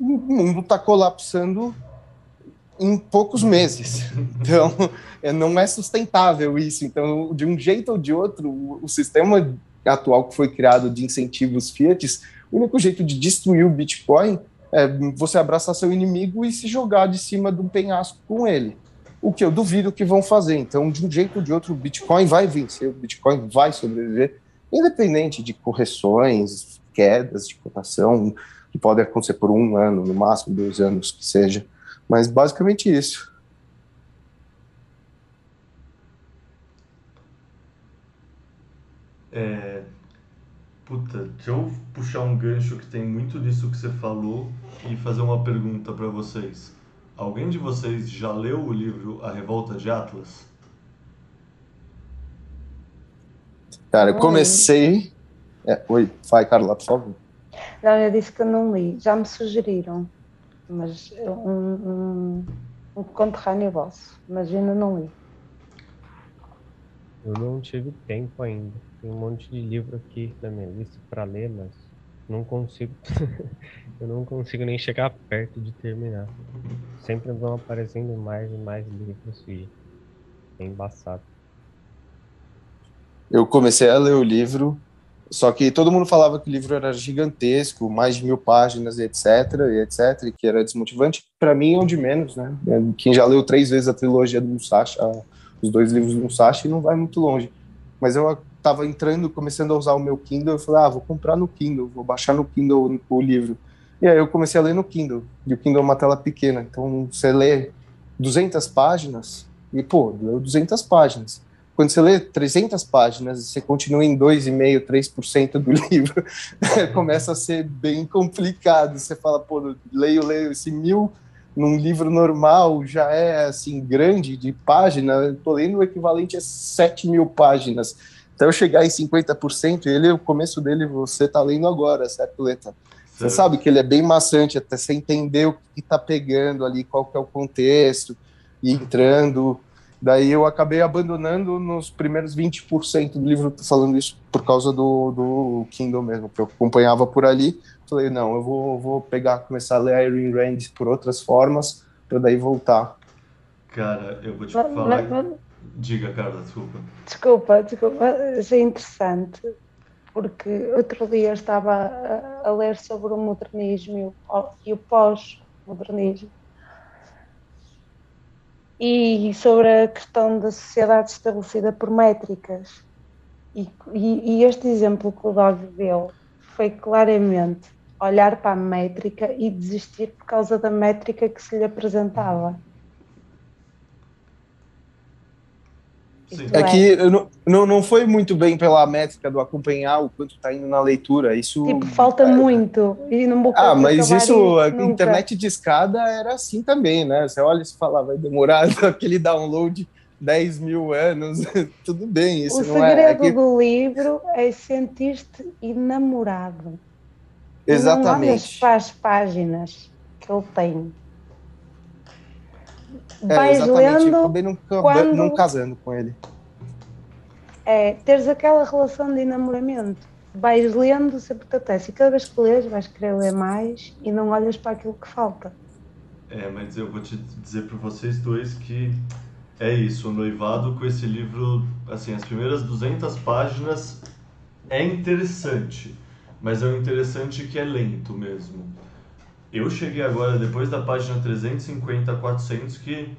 o mundo está colapsando em poucos meses. Então, é, não é sustentável isso. Então, de um jeito ou de outro, o, sistema atual que foi criado de incentivos fiat, o único jeito de destruir o Bitcoin é você abraçar seu inimigo e se jogar de cima de um penhasco com ele. O que eu duvido que vão fazer. Então, de um jeito ou de outro, o Bitcoin vai vencer, o Bitcoin vai sobreviver. independente de correções, quedas de cotação, que podem acontecer por um ano, no máximo dois anos que seja. Mas basicamente isso. É... Puta, deixa eu puxar um gancho que tem muito disso que você falou e fazer uma pergunta para vocês. Alguém de vocês já leu o livro A Revolta de Atlas? Cara, eu comecei. É, oi, vai, Carla, por favor. Não, eu disse que eu não li. Já me sugeriram, mas um, um, um conterrâneo vosso, mas ainda não li. Eu não tive tempo ainda. Tem um monte de livro aqui na minha lista para ler, mas não consigo. *laughs* eu não consigo nem chegar perto de terminar. Sempre vão aparecendo mais e mais livros e é embaçado. Eu comecei a ler o livro, só que todo mundo falava que o livro era gigantesco, mais de mil páginas, etc, e etc, que era desmotivante. Para mim, é um de menos, né? Quem já leu três vezes a trilogia do Musashi, os dois livros do Musashi, não vai muito longe. Mas eu estava entrando, começando a usar o meu Kindle, eu falei, ah, vou comprar no Kindle, vou baixar no Kindle o livro. E aí eu comecei a ler no Kindle, e o Kindle é uma tela pequena, então você lê 200 páginas, e pô, leu 200 páginas. Quando você lê 300 páginas e você continua em 2,5%, 3% do *laughs* livro, *laughs* começa a ser bem complicado. Você fala, pô, leio, leio esse mil num livro normal já é assim grande de página, estou lendo o equivalente a 7 mil páginas até eu chegar em 50%, ele, o começo dele, você tá lendo agora, certo, Leta? Você sabe que ele é bem maçante, até você entender o que tá pegando ali, qual que é o contexto, e entrando. Daí eu acabei abandonando nos primeiros 20% do livro, tô falando isso por causa do, do Kindle mesmo, que eu acompanhava por ali. Falei, não, eu vou, vou pegar, começar a ler Irene Rand por outras formas, para daí voltar. Cara, eu vou te falar. Diga, Carla, desculpa. Desculpa, desculpa, achei interessante, porque outro dia estava a, a ler sobre o modernismo e o, e o pós-modernismo e sobre a questão da sociedade estabelecida por métricas. E, e, e este exemplo que o Dog deu foi claramente olhar para a métrica e desistir por causa da métrica que se lhe apresentava. É que não, não, não foi muito bem pela métrica do acompanhar o quanto está indo na leitura. Isso tipo, falta é, muito. E não ah, mas isso, a nunca. internet de escada era assim também, né? Você olha e fala, vai demorar *laughs* aquele download 10 mil anos, *laughs* tudo bem. Isso o não segredo é, é que... do livro é sentir-te enamorado. Exatamente. Não olhas para as páginas que ele tem é, vais exatamente. lendo. acabei não, quando... não casando com ele. É, teres aquela relação de enamoramento. Vais lendo sempre te apetece. E cada vez que lês, vais querer ler mais e não olhas para aquilo que falta. É, mas eu vou te dizer para vocês dois que é isso. O noivado com esse livro, assim, as primeiras 200 páginas é interessante, mas é um interessante que é lento mesmo. Eu cheguei agora, depois da página 350 a 400, que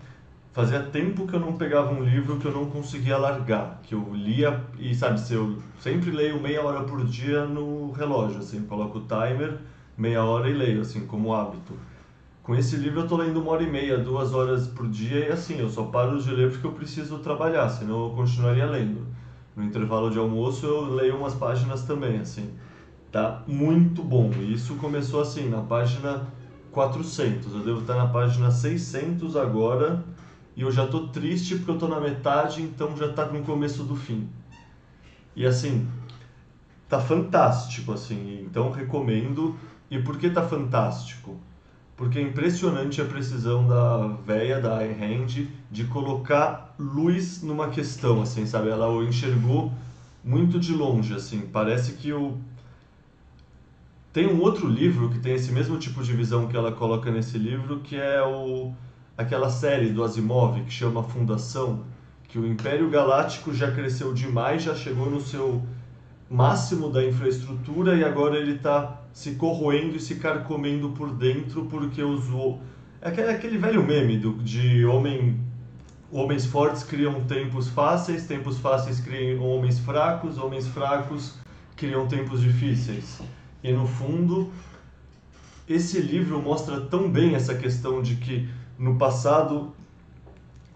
fazia tempo que eu não pegava um livro que eu não conseguia largar, que eu lia e, sabe, se eu sempre leio meia hora por dia no relógio, assim, coloco o timer, meia hora e leio, assim, como hábito. Com esse livro eu tô lendo uma hora e meia, duas horas por dia e assim, eu só paro de ler porque eu preciso trabalhar, senão eu continuaria lendo. No intervalo de almoço eu leio umas páginas também, assim. Tá muito bom. E isso começou assim, na página 400. Eu devo estar na página 600 agora. E eu já tô triste porque eu tô na metade, então já tá no começo do fim. E assim, tá fantástico, assim. Então recomendo. E por que tá fantástico? Porque é impressionante a precisão da véia, da Rand, de colocar luz numa questão, assim, sabe? Ela o enxergou muito de longe, assim. Parece que o tem um outro livro que tem esse mesmo tipo de visão que ela coloca nesse livro, que é o, aquela série do Asimov que chama Fundação, que o Império Galáctico já cresceu demais, já chegou no seu máximo da infraestrutura e agora ele está se corroendo e se carcomendo por dentro porque usou aquele, aquele velho meme do, de homem homens fortes criam tempos fáceis, tempos fáceis criam homens fracos, homens fracos criam tempos difíceis. E no fundo, esse livro mostra tão bem essa questão de que no passado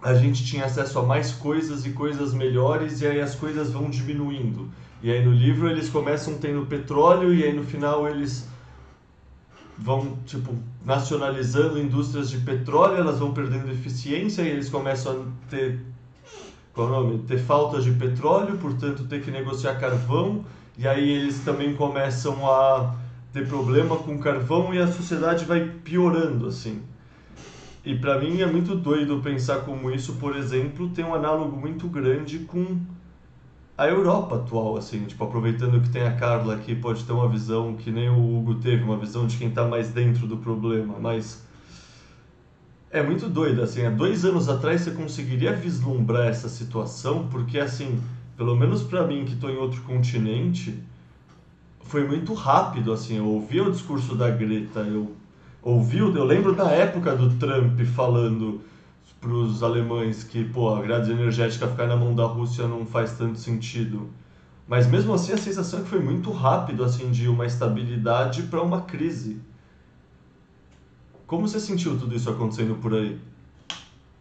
a gente tinha acesso a mais coisas e coisas melhores e aí as coisas vão diminuindo. E aí no livro eles começam tendo petróleo e aí no final eles vão tipo nacionalizando indústrias de petróleo, elas vão perdendo eficiência e eles começam a ter qual é o nome? Ter falta de petróleo, portanto ter que negociar carvão e aí eles também começam a ter problema com carvão e a sociedade vai piorando assim. E para mim é muito doido pensar como isso, por exemplo, tem um análogo muito grande com a Europa atual, assim, tipo, aproveitando que tem a Carla aqui, pode ter uma visão que nem o Hugo teve, uma visão de quem está mais dentro do problema, mas é muito doido, assim, há dois anos atrás você conseguiria vislumbrar essa situação, porque, assim, pelo menos para mim que estou em outro continente, foi muito rápido, assim, eu ouvi o discurso da Greta, eu ouvi, eu lembro da época do Trump falando para os alemães que pô, a grade energética ficar na mão da Rússia não faz tanto sentido. Mas mesmo assim a sensação é que foi muito rápido assim de uma estabilidade para uma crise. Como você sentiu tudo isso acontecendo por aí?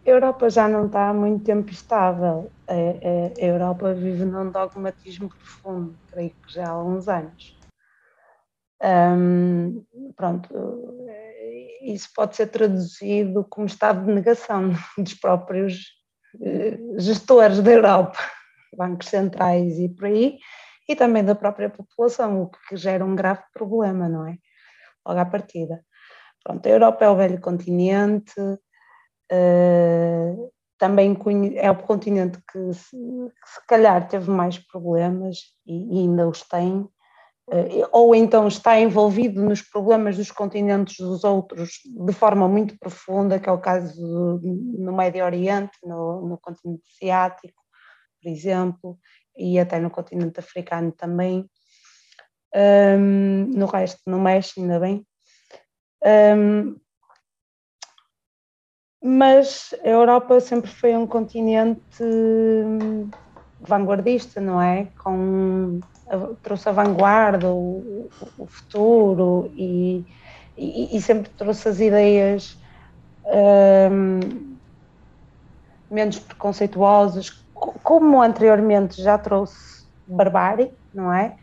A Europa já não está há muito tempo estável. A, a, a Europa vive num dogmatismo profundo, creio que já há uns anos. Um, pronto, isso pode ser traduzido como estado de negação *laughs* dos próprios eh, gestores da Europa, bancos centrais e por aí, e também da própria população, o que gera um grave problema, não é? Logo à partida. Pronto, a Europa é o velho continente, uh, também é o continente que se, que se calhar teve mais problemas e, e ainda os tem, eh, ou então está envolvido nos problemas dos continentes dos outros de forma muito profunda, que é o caso no Médio Oriente, no, no continente asiático, por exemplo, e até no continente africano também. Um, no resto não mexe, ainda bem. Um, mas a Europa sempre foi um continente vanguardista, não é? Com trouxe a vanguarda, o, o futuro e, e, e, sempre trouxe as ideias um, menos preconceituosas, como anteriormente já trouxe barbárie, não é?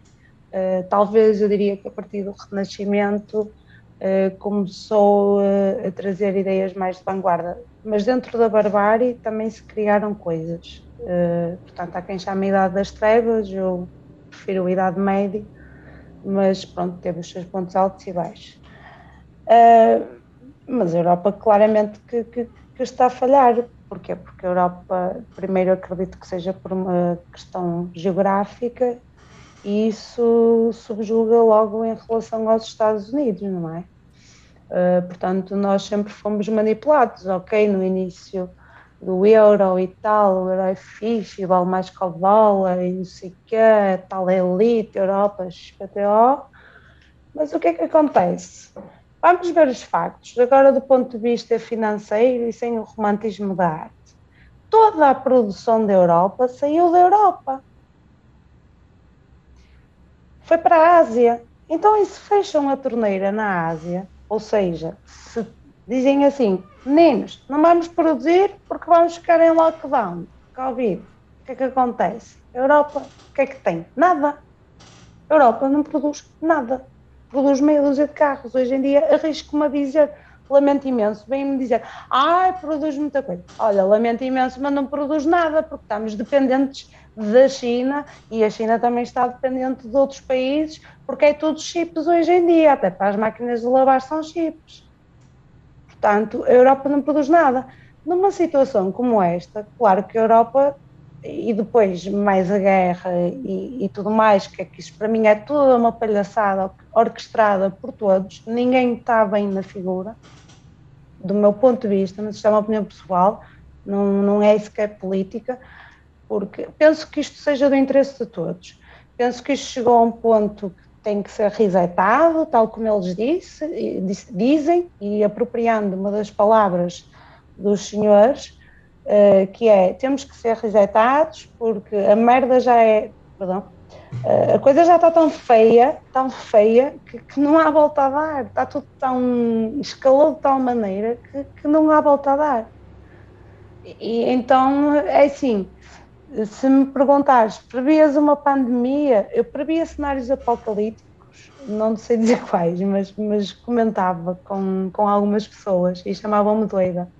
Uh, talvez eu diria que a partir do Renascimento começou uh, a trazer ideias mais de vanguarda, mas dentro da barbárie também se criaram coisas. portanto, há quem chame a Idade das Trevas, eu prefiro a Idade Média, mas pronto, teve os seus pontos altos e baixos. Mas a Europa claramente que, que, que, está a falhar. Porquê? Porque a Europa, primeiro acredito que seja por uma questão geográfica e isso subjuga logo em relação aos Estados Unidos, não é? Uh, portanto, nós sempre fomos manipulados, ok? No início do euro e tal, o euro é fixe, vale mais que o dólar e não sei o quê, tal elite, Europa, XPTO. Mas o que é que acontece? Vamos ver os factos, agora do ponto de vista financeiro e sem o romantismo da arte. Toda a produção da Europa saiu da Europa. Foi para a Ásia. Então, e se fecham a torneira na Ásia, ou seja, se dizem assim, Meninos, não vamos produzir porque vamos ficar em lockdown. Covid. O que é que acontece? Europa, o que é que tem? Nada. Europa não produz nada. Produz meia dúzia de carros. Hoje em dia arrisco-me a dizer, lamento imenso, vem-me dizer, ah, produz muita coisa. Olha, lamento imenso, mas não produz nada porque estamos dependentes da China e a China também está dependente de outros países porque é tudo chips hoje em dia, até para as máquinas de lavar são chips. Portanto, a Europa não produz nada. Numa situação como esta, claro que a Europa, e depois mais a guerra e, e tudo mais, que, é que isso para mim é toda uma palhaçada orquestrada por todos, ninguém está bem na figura, do meu ponto de vista, mas isto é uma opinião pessoal, não, não é isso que é política, porque penso que isto seja do interesse de todos. Penso que isto chegou a um ponto que tem que ser resetado, tal como eles disse, dizem, e apropriando uma das palavras dos senhores, uh, que é temos que ser rejeitados porque a merda já é, perdão, uh, a coisa já está tão feia, tão feia que, que, não há volta a dar, está tudo tão escalou de tal maneira que, que não há volta a dar. E, então é assim, se me perguntares, previas uma pandemia, eu previa cenários apocalípticos não sei dizer *laughs* quais, mas, mas comentava com, com algumas pessoas e chamavam-me doida.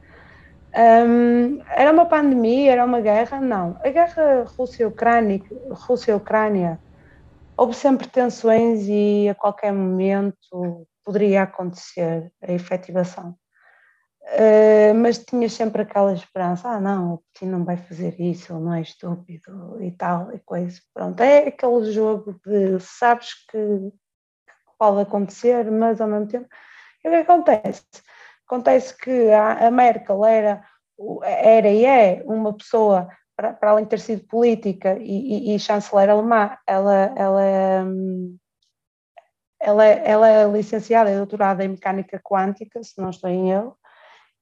Um, era uma pandemia, era uma guerra? Não. A guerra Rússia-Ucrânia, Rússia-Ucrânia, houve sempre tensões e a qualquer momento poderia acontecer a efetivação. Uh, mas tinha sempre aquela esperança, ah não, o Putin não vai fazer isso, ele não é estúpido e tal e coisa. Pronto, é aquele jogo de sabes que pode acontecer, mas ao mesmo tempo. E o que acontece? Acontece que a, Merkel era, era e é uma pessoa, para, para além de ter sido política e, e, e chanceler alemã, ela, ela, ela, ela é licenciada e doutorada em mecânica quântica, se não estou em erro,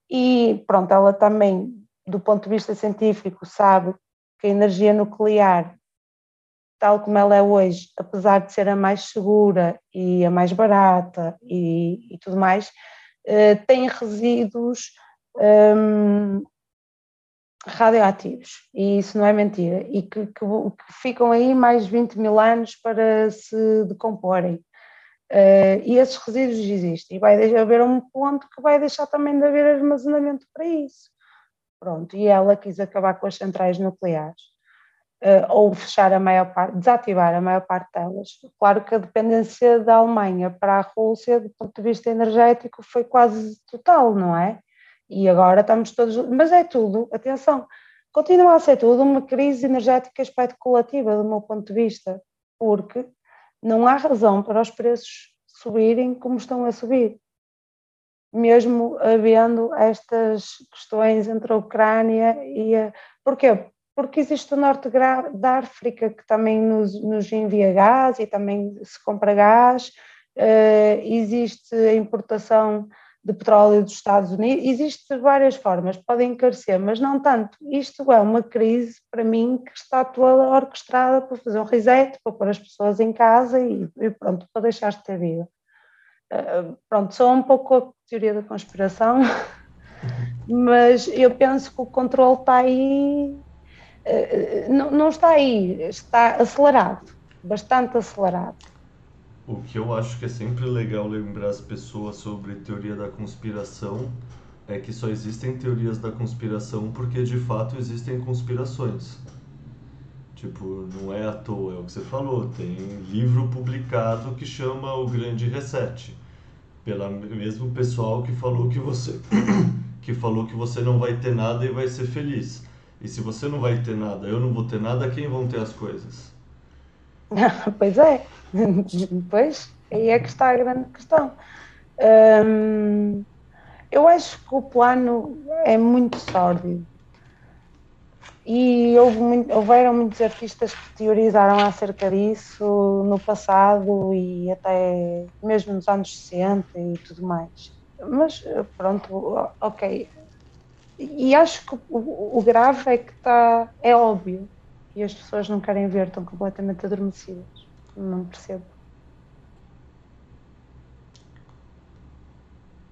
e pronto, ela também, do ponto de vista científico, sabe que a energia nuclear tal como ela é hoje, apesar de ser a mais segura e a mais barata e, e tudo mais, uh, tem resíduos um, radioativos, e isso não é mentira, e que, que, que, ficam aí mais 20 mil anos para se decomporem. Uh, e esses resíduos existem, e vai haver um ponto que vai deixar também de haver armazenamento para isso. Pronto, e ela quis acabar com as centrais nucleares uh, ou fechar a maior parte, desativar a maior parte delas. Claro que a dependência da Alemanha para a Rússia, do ponto de vista energético, foi quase total, não é? E agora estamos todos. Mas é tudo, atenção, continua a ser tudo uma crise energética especulativa, do meu ponto de vista, porque não há razão para os preços subirem como estão a subir. Mesmo havendo estas questões entre a Ucrânia e a. Porquê? porque existe o norte da África que também nos, nos envia gás e também se compra gás, uh, existe a importação de petróleo dos Estados Unidos, existe várias formas, podem encarecer, mas não tanto. Isto é uma crise, para mim, que está toda orquestrada para fazer um reset, para pôr as pessoas em casa e, e pronto, para deixar de ter vida. Uh, pronto, sou um pouco a teoria da conspiração, *laughs* mas eu penso que o controle está aí eh, não, não está aí, está acelerado, bastante acelerado. O que eu acho que é sempre legal lembrar as pessoas sobre teoria da conspiração é que só existem teorias da conspiração porque de fato existem conspirações. Tipo, não é à toa, é o que você falou. Tem livro publicado que chama O Grande Reset. Pelo mesmo pessoal que falou que você *coughs* que falou que você não vai ter nada e vai ser feliz. E se você não vai ter nada, eu não vou ter nada, quem vão ter as coisas? *laughs* pois é, *laughs* pois aí é que está a grande questão. Hum, eu acho que o plano é muito sórdido. E houve muito, houveram muitos artistas que teorizaram acerca disso no passado e até mesmo nos anos 60 e tudo mais. Mas pronto, ok, e acho que o, o grave é que está, é óbvio, e as pessoas não querem ver, estão completamente adormecidas. Não percebo.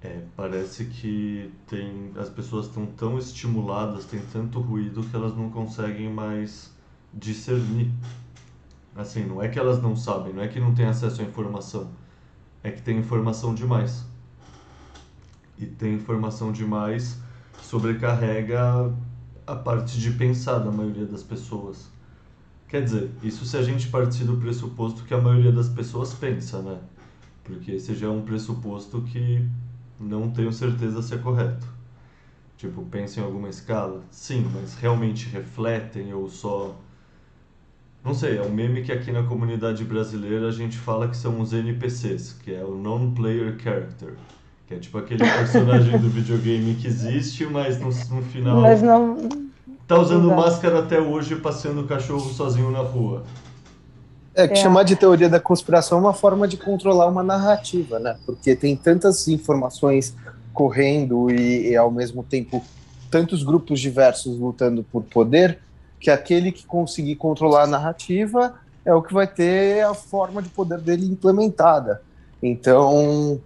É, parece que tem, as pessoas estão tão estimuladas, tem tanto ruído que elas não conseguem mais discernir. Assim, não é que elas não sabem, não é que não têm acesso à informação, é que tem informação demais. E tem informação demais sobrecarrega a parte de pensar da maioria das pessoas. Quer dizer, isso se a gente partir do pressuposto que a maioria das pessoas pensa, né? Porque esse já é um pressuposto que não tenho certeza se é correto. Tipo, pensam em alguma escala? Sim, mas realmente refletem ou só. Não sei, é um meme que aqui na comunidade brasileira a gente fala que são os NPCs, que é o Non-Player Character. Que é tipo aquele personagem do *laughs* videogame que existe, mas no, no final. Mas não. Tá usando Exato. máscara até hoje, passeando o cachorro sozinho na rua. É, que é. chamar de teoria da conspiração é uma forma de controlar uma narrativa, né? Porque tem tantas informações correndo e, e ao mesmo tempo tantos grupos diversos lutando por poder que aquele que conseguir controlar a narrativa é o que vai ter a forma de poder dele implementada. Então,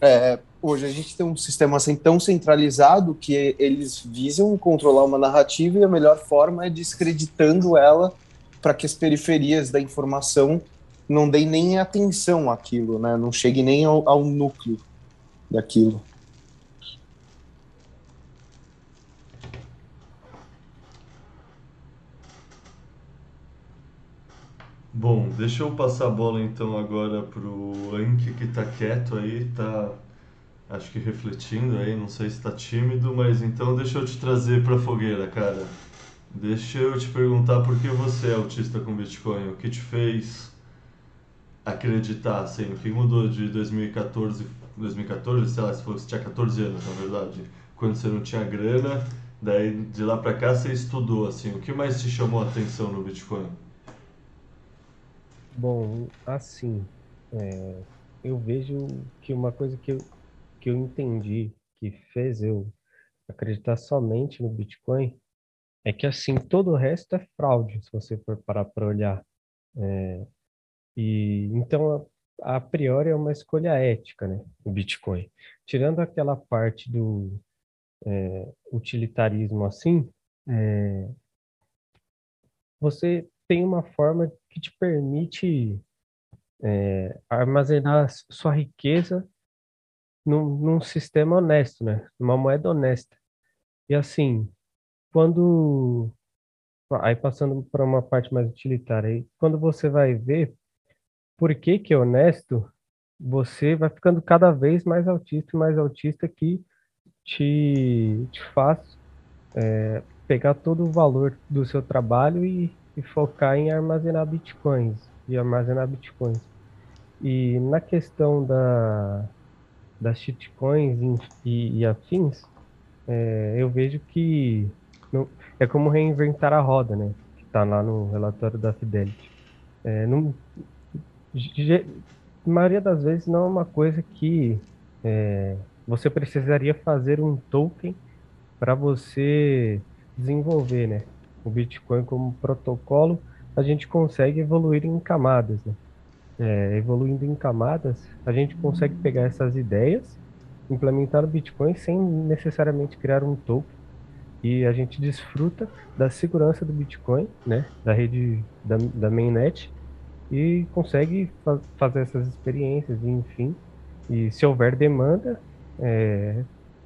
é, hoje a gente tem um sistema assim tão centralizado que eles visam controlar uma narrativa e a melhor forma é descreditando ela para que as periferias da informação não deem nem atenção àquilo, né? não chegue nem ao, ao núcleo daquilo. Bom, deixa eu passar a bola então agora pro Anki que tá quieto aí, tá acho que refletindo aí, não sei se tá tímido, mas então deixa eu te trazer pra fogueira, cara. Deixa eu te perguntar por que você é autista com Bitcoin, o que te fez acreditar, assim, o que mudou de 2014, 2014, sei lá, se você tinha 14 anos, na verdade, quando você não tinha grana, daí de lá pra cá você estudou, assim, o que mais te chamou a atenção no Bitcoin? Bom, assim, é, eu vejo que uma coisa que eu, que eu entendi que fez eu acreditar somente no Bitcoin é que, assim, todo o resto é fraude, se você for parar para olhar. É, e então, a, a priori, é uma escolha ética, né, o Bitcoin. Tirando aquela parte do é, utilitarismo assim, é, você tem uma forma que te permite é, armazenar sua riqueza num, num, sistema honesto, né? Numa moeda honesta. E assim, quando aí passando para uma parte mais utilitária, aí, quando você vai ver por que que é honesto, você vai ficando cada vez mais autista e mais autista que te, te faz é, pegar todo o valor do seu trabalho e e focar em armazenar bitcoins e armazenar bitcoins. E na questão da, das shitcoins e, e afins, é, eu vejo que não, é como reinventar a roda, né? Que está lá no relatório da Fidelity. É, não, maioria das vezes não é uma coisa que é, você precisaria fazer um token para você desenvolver, né? o Bitcoin como protocolo, a gente consegue evoluir em camadas. Né? É, evoluindo em camadas, a gente consegue pegar essas ideias, implementar no Bitcoin sem necessariamente criar um token. E a gente desfruta da segurança do Bitcoin, né, da rede da, da mainnet, e consegue fa fazer essas experiências, enfim. E se houver demanda, é,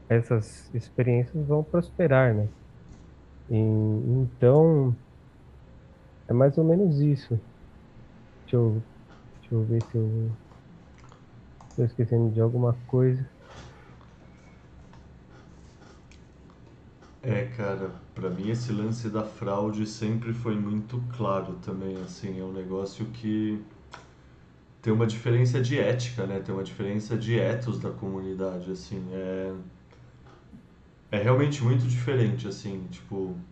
essas experiências vão prosperar, né? então, é mais ou menos isso. Deixa eu, deixa eu ver se eu estou esquecendo de alguma coisa. É, cara, para mim esse lance da fraude sempre foi muito claro também, assim, é um negócio que tem uma diferença de ética, né? Tem uma diferença de ethos da comunidade, assim, é é realmente muito diferente, assim, tipo.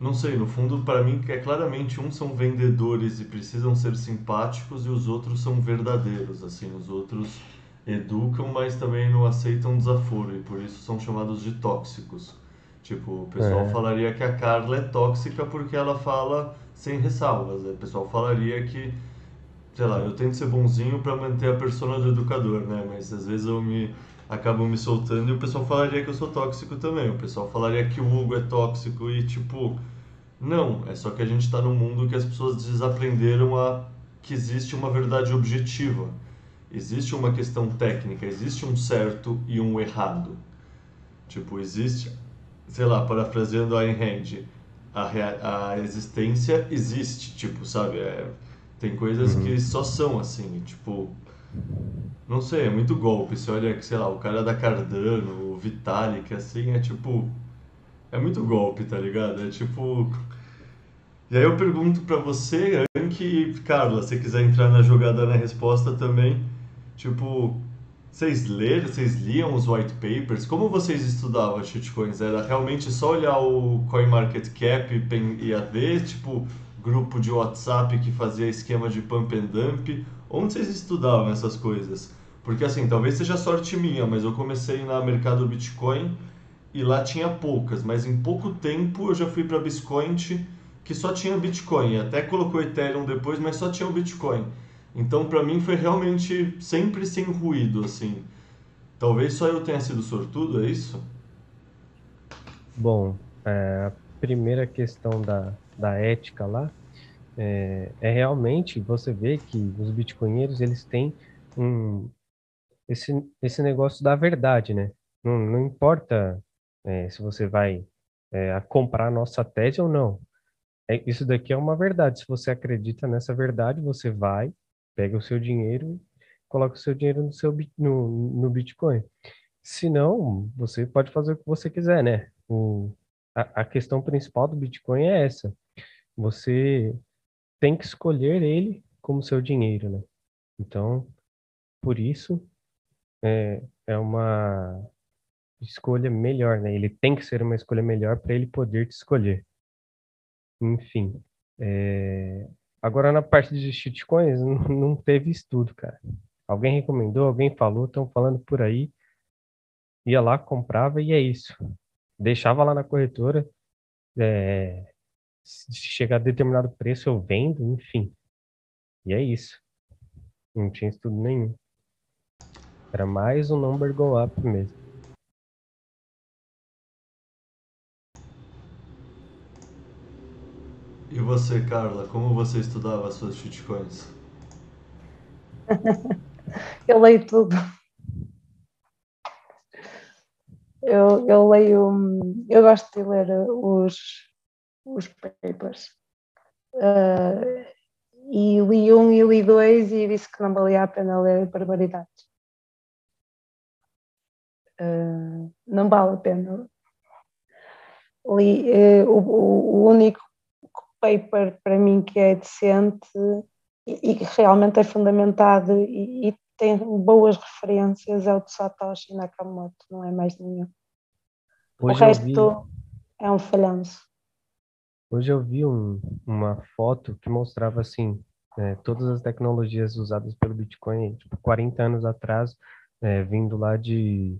Não sei, no fundo, para mim, é claramente uns são vendedores e precisam ser simpáticos e os outros são verdadeiros, assim, os outros educam, mas também não aceitam desaforo e por isso são chamados de tóxicos. Tipo, o pessoal é. falaria que a Carla é tóxica porque ela fala sem ressalvas. O pessoal falaria que, sei lá, eu tento ser bonzinho para manter a persona do educador, né? Mas às vezes eu me acabam me soltando e o pessoal falaria que eu sou tóxico também. O pessoal falaria que o Hugo é tóxico e tipo, não, é só que a gente está num mundo que as pessoas desaprenderam a que existe uma verdade objetiva. Existe uma questão técnica, existe um certo e um errado. Tipo, existe, sei lá, parafraseando a Ayn Rand, a, a existência existe, tipo, sabe? É, tem coisas uhum. que só são assim, tipo, não sei, é muito golpe. Você olha, sei lá, o cara da Cardano, o Vitalik, assim, é tipo. É muito golpe, tá ligado? É tipo. E aí eu pergunto pra você, Anki e Carla, se quiser entrar na jogada na resposta também. Tipo, vocês leram, vocês liam os white papers? Como vocês estudavam shitcoins? Era realmente só olhar o CoinMarketCap e ia ver, tipo, grupo de WhatsApp que fazia esquema de pump and dump? Onde vocês estudavam essas coisas? Porque assim, talvez seja sorte minha, mas eu comecei na mercado Bitcoin e lá tinha poucas, mas em pouco tempo eu já fui para Bitcoin que só tinha Bitcoin, até colocou Ethereum depois, mas só tinha o Bitcoin. Então para mim foi realmente sempre sem ruído assim. Talvez só eu tenha sido sortudo, é isso? Bom, é, a primeira questão da, da ética lá é, é realmente você vê que os bitcoinheiros eles têm um, esse, esse negócio da verdade, né? Não, não importa é, se você vai é, comprar a nossa tese ou não. É, isso daqui é uma verdade. Se você acredita nessa verdade, você vai, pega o seu dinheiro, coloca o seu dinheiro no, seu, no, no Bitcoin. Se não, você pode fazer o que você quiser, né? O, a, a questão principal do Bitcoin é essa. Você tem que escolher ele como seu dinheiro, né? Então, por isso, é, é uma escolha melhor, né? Ele tem que ser uma escolha melhor para ele poder te escolher. Enfim. É... Agora, na parte de shitcoins, não, teve estudo, cara. Alguém recomendou, alguém falou, estão falando por aí. Ia lá, comprava e é isso. Deixava lá na corretora. É... Se chegar a determinado preço, eu vendo, enfim. E é isso. Não tinha estudo nenhum. Era mais um number go up mesmo. E você, Carla, como você estudava as suas shitcoins? *laughs* eu leio tudo. Eu, eu leio, eu gosto de ler os, os papers. Uh, e li um e li dois e disse que não valia a pena ler barbaridades. Uh, não vale a pena. Li, uh, o, o, único paper para mim que é decente e, que realmente é fundamentado e, e, tem boas referências é o de Satoshi Nakamoto, não é mais nenhum. Hoje o resto vi... é um falhanço. Hoje eu vi um, uma foto que mostrava assim, é, todas as tecnologias usadas pelo Bitcoin, tipo, 40 anos atrás, é, vindo lá de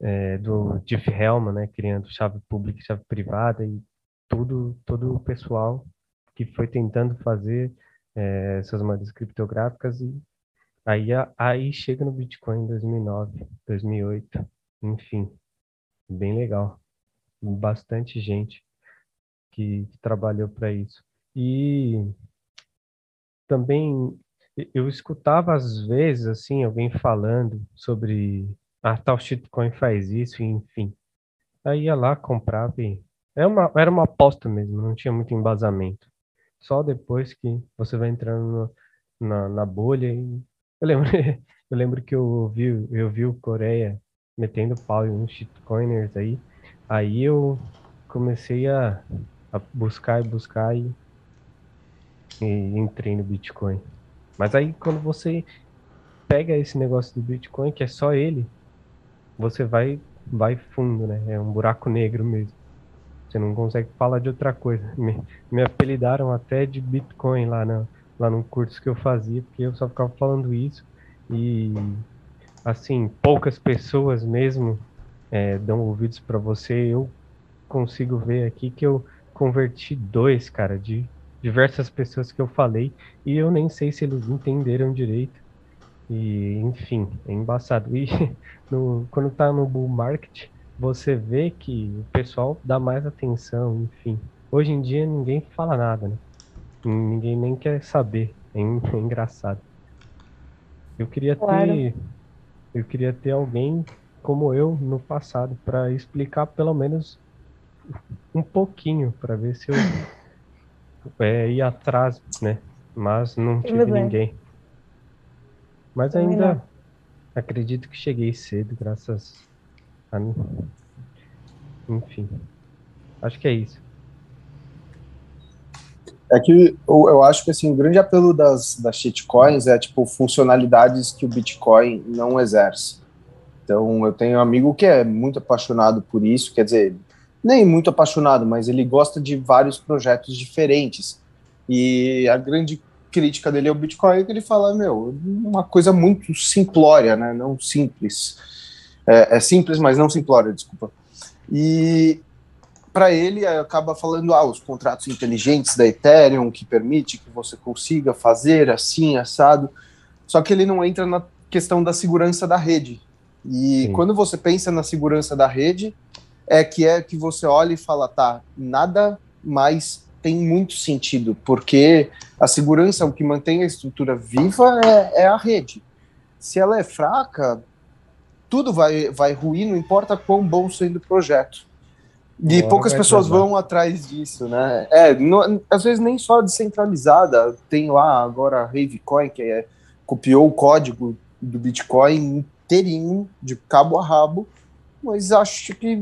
é, do Jeff Hellman, né, criando chave pública e chave privada e tudo, todo o pessoal que foi tentando fazer é, essas moedas criptográficas e aí, aí chega no Bitcoin em 2009, 2008, enfim, bem legal, bastante gente que, que trabalhou para isso e também eu escutava às vezes assim alguém falando sobre ah, tal shitcoin faz isso, enfim. Aí ia lá, comprava e. Era uma, era uma aposta mesmo, não tinha muito embasamento. Só depois que você vai entrando no, na, na bolha e. *laughs* Eu lembro, eu lembro que eu vi, eu vi o Coreia metendo pau em uns shitcoiners aí. Aí eu comecei a, a buscar e buscar e, e entrei no Bitcoin. Mas aí quando você pega esse negócio do Bitcoin, que é só ele, você vai vai fundo, né? É um buraco negro mesmo. Você não consegue falar de outra coisa. *laughs* Me, me apelidaram até de Bitcoin lá, na, lá no curso que eu fazia, porque eu só ficava falando isso. E, assim, poucas pessoas mesmo é, dão ouvidos para você. Eu consigo ver aqui que eu converti dois, cara, de diversas pessoas que eu falei. E eu nem sei se eles entenderam direito. E, enfim, é embaçado. E *laughs* no, quando tá no bull market, você vê que o pessoal dá mais atenção, enfim. Hoje em dia ninguém fala nada, né? Ninguém nem quer saber. É, é engraçado. Eu queria claro. ter eu queria ter alguém como eu no passado para explicar pelo menos um pouquinho para ver se eu é, ia atrás, né? Mas não tive ninguém. Mas ainda acredito que cheguei cedo, graças mim. Enfim. Acho que é isso. É que eu, eu acho que assim, o grande apelo das, das shitcoins é tipo funcionalidades que o Bitcoin não exerce. Então eu tenho um amigo que é muito apaixonado por isso, quer dizer, nem muito apaixonado, mas ele gosta de vários projetos diferentes. E a grande crítica dele ao Bitcoin é que ele fala, meu, uma coisa muito simplória, né? Não simples. É, é simples, mas não simplória, desculpa. E para ele acaba falando ah, os contratos inteligentes da Ethereum que permite que você consiga fazer assim assado. Só que ele não entra na questão da segurança da rede. E Sim. quando você pensa na segurança da rede, é que é que você olha e fala, tá, nada mais tem muito sentido, porque a segurança, o que mantém a estrutura viva é, é a rede. Se ela é fraca, tudo vai, vai ruir, não importa quão bom seja o projeto. E Agora poucas pessoas vão atrás disso, né? É, não, às vezes nem só descentralizada. Tem lá agora a Ravecoin, que é, copiou o código do Bitcoin inteirinho, de cabo a rabo, mas acho que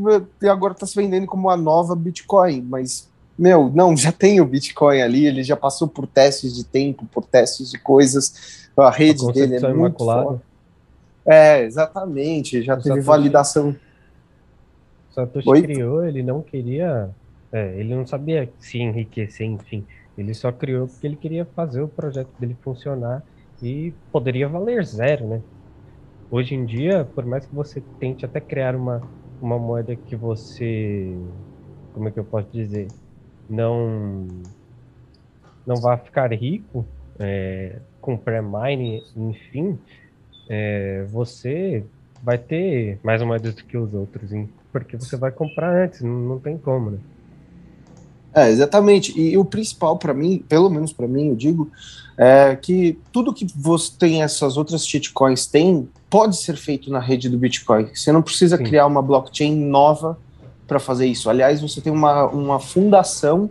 agora está se vendendo como a nova Bitcoin. Mas meu, não, já tem o Bitcoin ali, ele já passou por testes de tempo, por testes de coisas, a rede a dele é muito forte. É, exatamente, já o teve Satoshi, validação. Satoshi Oi? criou, ele não queria, é, ele não sabia se enriquecer, enfim, ele só criou porque ele queria fazer o projeto dele funcionar e poderia valer zero, né? Hoje em dia, por mais que você tente até criar uma, uma moeda que você, como é que eu posso dizer, não não vai ficar rico é, com pré-mine, enfim, é, você vai ter mais moedas do que os outros, hein? porque você vai comprar antes, não, não tem como, né? É, exatamente. E o principal para mim, pelo menos para mim, eu digo, é que tudo que você tem essas outras shitcoins tem pode ser feito na rede do Bitcoin. Você não precisa Sim. criar uma blockchain nova para fazer isso. Aliás, você tem uma, uma fundação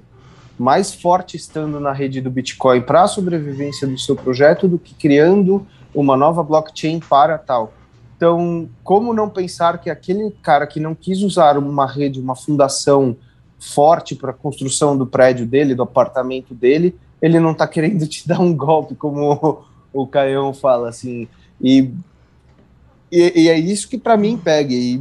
mais forte estando na rede do Bitcoin para a sobrevivência do seu projeto do que criando uma nova blockchain para tal. Então, como não pensar que aquele cara que não quis usar uma rede, uma fundação forte para a construção do prédio dele, do apartamento dele, ele não está querendo *laughs* te dar um golpe, como o, o Caião fala, assim. E e, e, é isso que para mim pega. E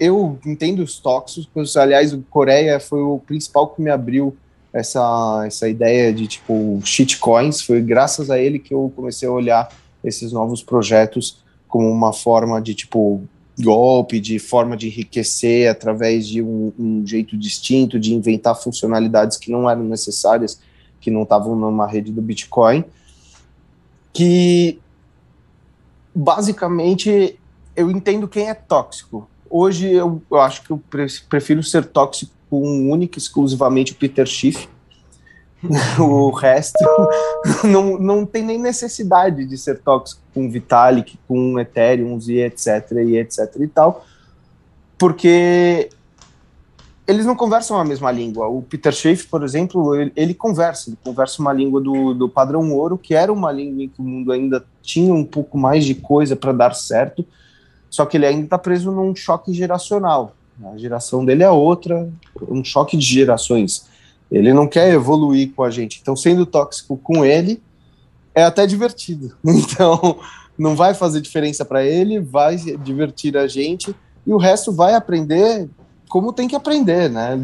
eu entendo os tóxicos. Aliás, o Coreia foi o principal que me abriu essa, essa ideia de tipo shitcoins. Foi graças a ele que eu comecei a olhar esses novos projetos como uma forma de tipo golpe, de forma de enriquecer através de um, um jeito distinto, de inventar funcionalidades que não eram necessárias, que não estavam numa rede do Bitcoin. Que basicamente, eu entendo quem é tóxico. Hoje eu, eu acho que eu prefiro ser tóxico com um único, exclusivamente o Peter Schiff. O resto *laughs* não, não tem nem necessidade de ser tóxico com Vitalik, com Ethereum e etc e etc e tal, porque eles não conversam a mesma língua. O Peter Schiff, por exemplo, ele, ele, conversa, ele conversa uma língua do, do padrão ouro, que era uma língua em que o mundo ainda tinha um pouco mais de coisa para dar certo, só que ele ainda está preso num choque geracional. A geração dele é outra, um choque de gerações. Ele não quer evoluir com a gente. Então, sendo tóxico com ele, é até divertido. *laughs* Então, não vai fazer diferença para ele, vai divertir a gente, e o resto vai aprender como tem que aprender, né?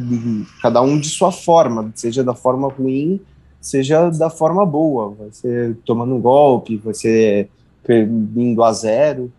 Cada um de sua forma, seja da forma ruim, seja da forma boa. Vai ser tomando um golpe, vai ser indo a zero.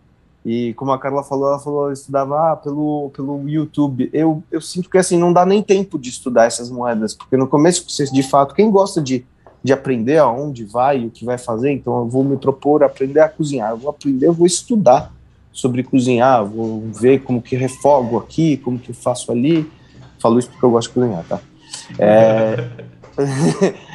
E como a Carla falou, ela falou, eu estudava ah, pelo, pelo YouTube. Eu, eu sinto que assim, não dá nem tempo de estudar essas moedas, porque no começo, vocês de fato, quem gosta de, de aprender aonde vai, o que vai fazer, então eu vou me propor aprender a cozinhar. Eu vou aprender, eu vou estudar sobre cozinhar, vou ver como que refogo aqui, como que faço ali. Falo isso porque eu gosto de cozinhar, tá? É... *laughs*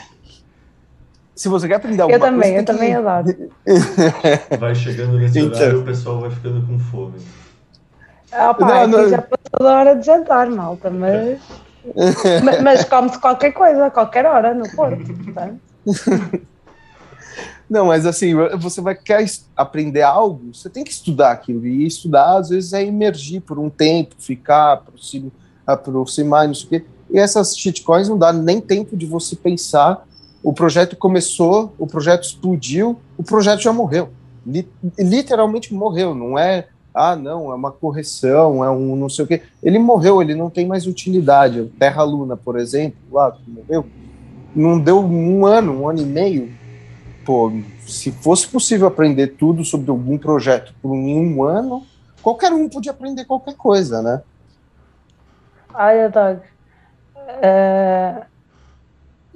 Se você quer aprender alguma eu também, coisa... Eu também, eu também adoro. Vai chegando nesse então... horário, o pessoal vai ficando com fome. Ah, pá, não, não... já passou da hora de jantar, malta, mas... *laughs* mas, mas come-se qualquer coisa, a qualquer hora, no Porto, tá? Não, mas assim, você vai quer aprender algo, você tem que estudar aquilo. E estudar, às vezes, é emergir por um tempo, ficar, aproximar, aproximar não sei o quê. E essas shitcoins não dá nem tempo de você pensar. O projeto começou, o projeto explodiu, o projeto já morreu. Literalmente morreu, não é ah, não, é uma correção, é um não sei o quê. Ele morreu, ele não tem mais utilidade. Terra Luna, por exemplo, lá, morreu. Não deu um ano, um ano e meio, pô, se fosse possível aprender tudo sobre algum projeto por um ano, qualquer um podia aprender qualquer coisa, né? Olha, Doug, uh,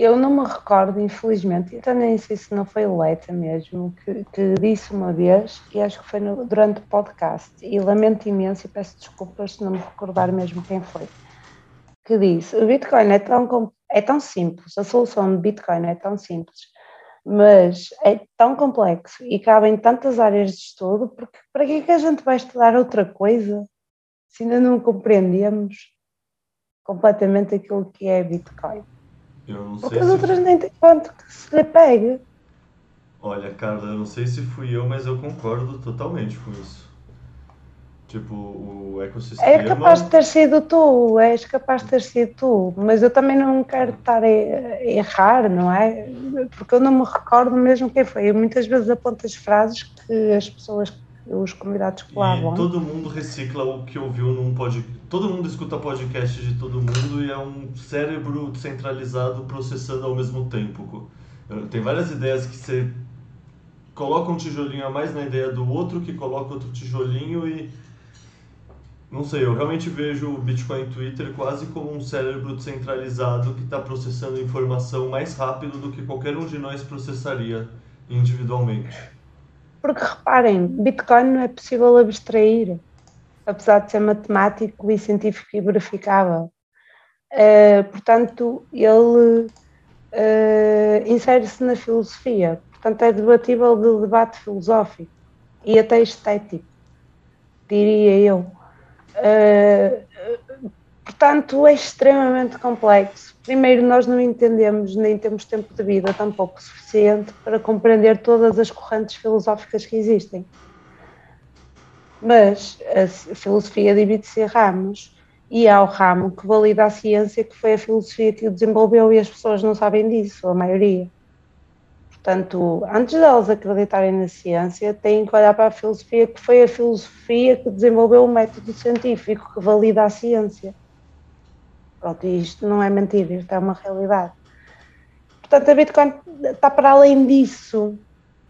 eu não me recordo, infelizmente, então nem sei se não foi Leta mesmo, que, que disse uma vez, e acho que foi no, durante o podcast, e lamento imenso e peço desculpas se não me recordar mesmo quem foi, que disse, o Bitcoin é tão, é tão simples, a solução de Bitcoin é tão simples, mas é tão complexo e cabe em tantas áreas de estudo, porque para que é que a gente vai estudar outra coisa se ainda não compreendemos completamente aquilo que é Bitcoin? Eu não Porque sei as se. outras nem têm quanto que se lhe pegue. Olha, Carla, eu não sei se fui eu, mas eu concordo totalmente com isso. Tipo, o ecossistema. É capaz de ter sido tu, és capaz de ter sido tu, mas eu também não quero estar a errar, não é? Porque eu não me recordo mesmo quem foi. Eu muitas vezes aponto as frases que as pessoas, os convidados que lá vão. todo mundo recicla o que ouviu num podcast. Todo mundo escuta podcast de todo mundo e é um cérebro centralizado processando ao mesmo tempo. Tem várias ideias que você coloca um tijolinho a mais na ideia do outro, que coloca outro tijolinho e. Não sei, eu realmente vejo o Bitcoin Twitter quase como um cérebro centralizado que está processando informação mais rápido do que qualquer um de nós processaria individualmente. Porque reparem, Bitcoin não é possível abstrair, apesar de ser matemático e científico e verificável. Uh, portanto, ele uh, insere-se na filosofia, portanto, é debatível de debate filosófico e até estético, diria eu. Uh, portanto, é extremamente complexo. Primeiro, nós não entendemos, nem temos tempo de vida tampouco suficiente para compreender todas as correntes filosóficas que existem. Mas a filosofia divide-se em ramos e há o ramo que valida a ciência, que foi a filosofia que o desenvolveu e as pessoas não sabem disso, a maioria. Portanto, antes delas acreditarem na ciência, têm que olhar para a filosofia, que foi a filosofia que desenvolveu o método científico, que valida a ciência. Pronto, isto não é mentira, isto é uma realidade. Portanto, a Bitcoin está para além disso,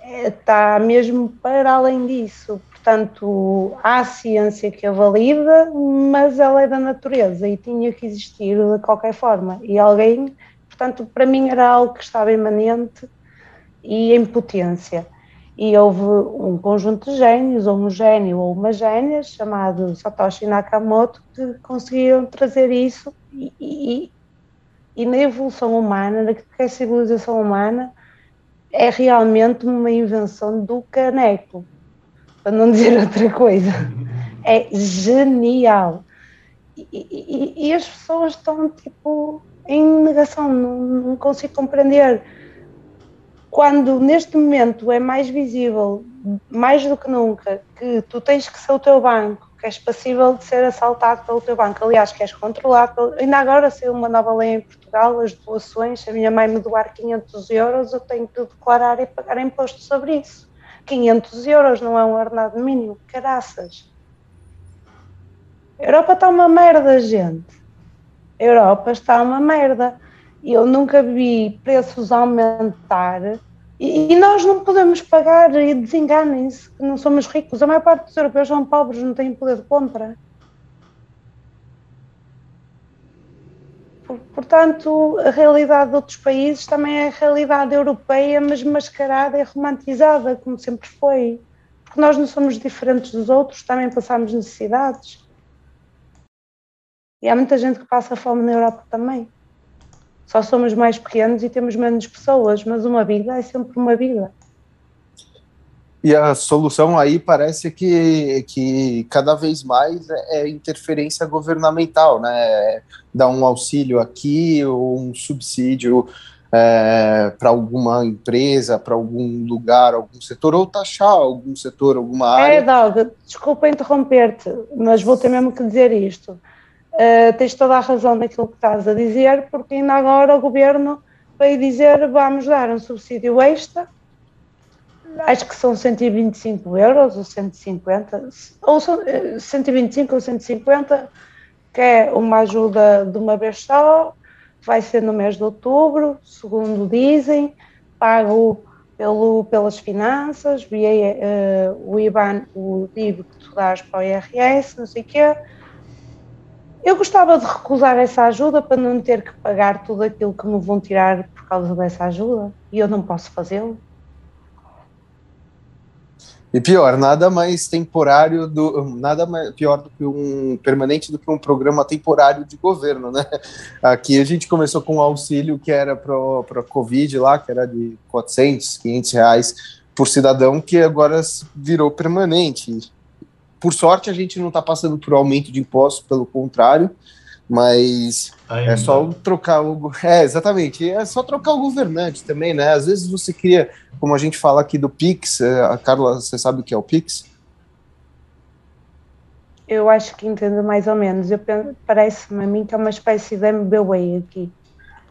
está mesmo para além disso. Portanto, há ciência que a valida, mas ela é da natureza e tinha que existir de qualquer forma. E alguém, portanto, para mim era algo que estava imanente e em potência. E houve um conjunto de gênios, ou um gênio ou uma gênia, chamado Satoshi Nakamoto, que conseguiram trazer isso e, e, na evolução humana, na que é civilização humana, é realmente uma invenção do caneco, para não dizer outra coisa. É genial. E, e, e as pessoas estão tipo em negação, não, não consigo compreender quando neste momento é mais visível, mais do que nunca, que tu tens que ser o teu banco, que és passível de ser assaltado pelo teu banco, aliás, que és controlado, pelo... ainda agora saiu uma nova lei em Portugal, as doações, a minha mãe me doar 500 euros, eu tenho que declarar e pagar imposto sobre isso. 500 euros não é um ordenado mínimo, caraças. A Europa está uma merda, gente. A Europa está uma merda eu nunca vi preços aumentar e, e nós não podemos pagar e desenganem-se que não somos ricos. A maior parte dos europeus são pobres, não têm poder de compra. Portanto, a realidade de outros países também é a realidade europeia, mas mascarada e romantizada, como sempre foi. Porque nós não somos diferentes dos outros, também passamos necessidades. E há muita gente que passa fome na Europa também só somos mais pequenos e temos menos pessoas, mas uma vida é sempre uma vida. E a solução aí parece que, que cada vez mais é interferência governamental, né? Dar um auxílio aqui ou um subsídio é, para alguma empresa, para algum lugar, algum setor, ou taxar algum setor, alguma área. É, Dalga, desculpa interromper-te, mas vou ter mesmo que dizer isto. Uh, tens toda a razão naquilo que estás a dizer, porque ainda agora o governo veio dizer vamos dar um subsídio extra, acho que são 125 euros ou 150, ou são, 125 ou 150, que é uma ajuda de uma vez só, vai ser no mês de outubro, segundo dizem, pago pelo, pelas finanças, via uh, o IBAN, o DIV que tu dás para o IRS, não sei o quê Eu gostava de recusar essa ajuda para não ter que pagar tudo aquilo que me vão tirar por causa dessa ajuda e eu não posso fazê-lo. E pior, nada mais temporário do nada mais, pior do que um permanente do que um programa temporário de governo, né? Aqui a gente começou com um auxílio que era para a Covid lá, que era de 400, 500 reais por cidadão, que agora virou permanente. Por sorte, a gente não está passando por aumento de impostos, pelo contrário, mas Ainda. é só trocar o. É, exatamente. É só trocar o governante também, né? Às vezes você cria, como a gente fala aqui do Pix, é, a Carla, você sabe o que é o Pix? Eu acho que entendo mais ou menos. Parece-me a mim que é uma espécie de MBWay aqui.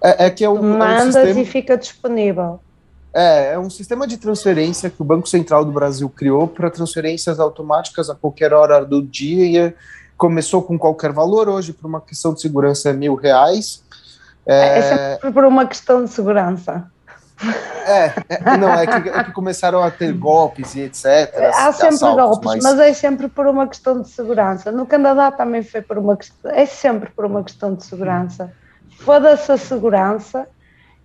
É, é que é um. Mandas é um sistema... e fica disponível. É, é um sistema de transferência que o Banco Central do Brasil criou para transferências automáticas a qualquer hora do dia. Começou com qualquer valor, hoje, por uma questão de segurança, é mil reais. É, é sempre por uma questão de segurança. É, é não, é que, é que, começaram a ter golpes e etc. Há sempre golpes, mas... mas... é sempre por uma questão de segurança. No Canadá também foi por uma questão, é sempre por uma questão de segurança. Foda-se a segurança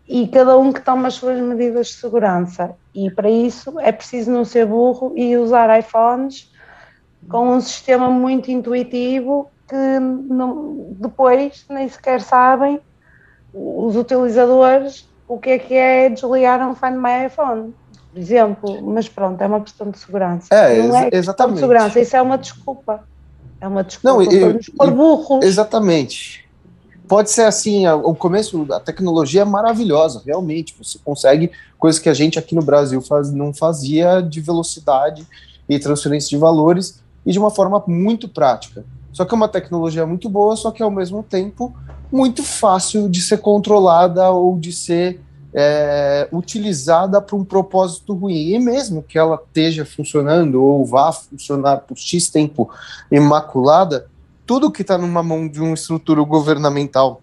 e cada um que toma as suas medidas de segurança. E para isso é preciso não ser burro e usar iPhones com um sistema muito intuitivo que não, depois nem sequer sabem os utilizadores o que é que é desligar um Find My iPhone, por exemplo. Mas pronto, é uma questão de segurança. É, não é exatamente. de segurança, isso é uma desculpa. É uma desculpa não, para nos pôr burros. Exatamente pode ser assim, o começo da tecnologia é maravilhosa, realmente, você consegue coisas que a gente aqui no Brasil faz, não fazia de velocidade e transferência de valores e de uma forma muito prática. Só que é uma tecnologia muito boa, só que ao mesmo tempo muito fácil de ser controlada ou de ser é, utilizada para um propósito ruim. E mesmo que ela esteja funcionando ou vá funcionar por X tempo imaculada, tudo que está numa mão de uma estrutura governamental,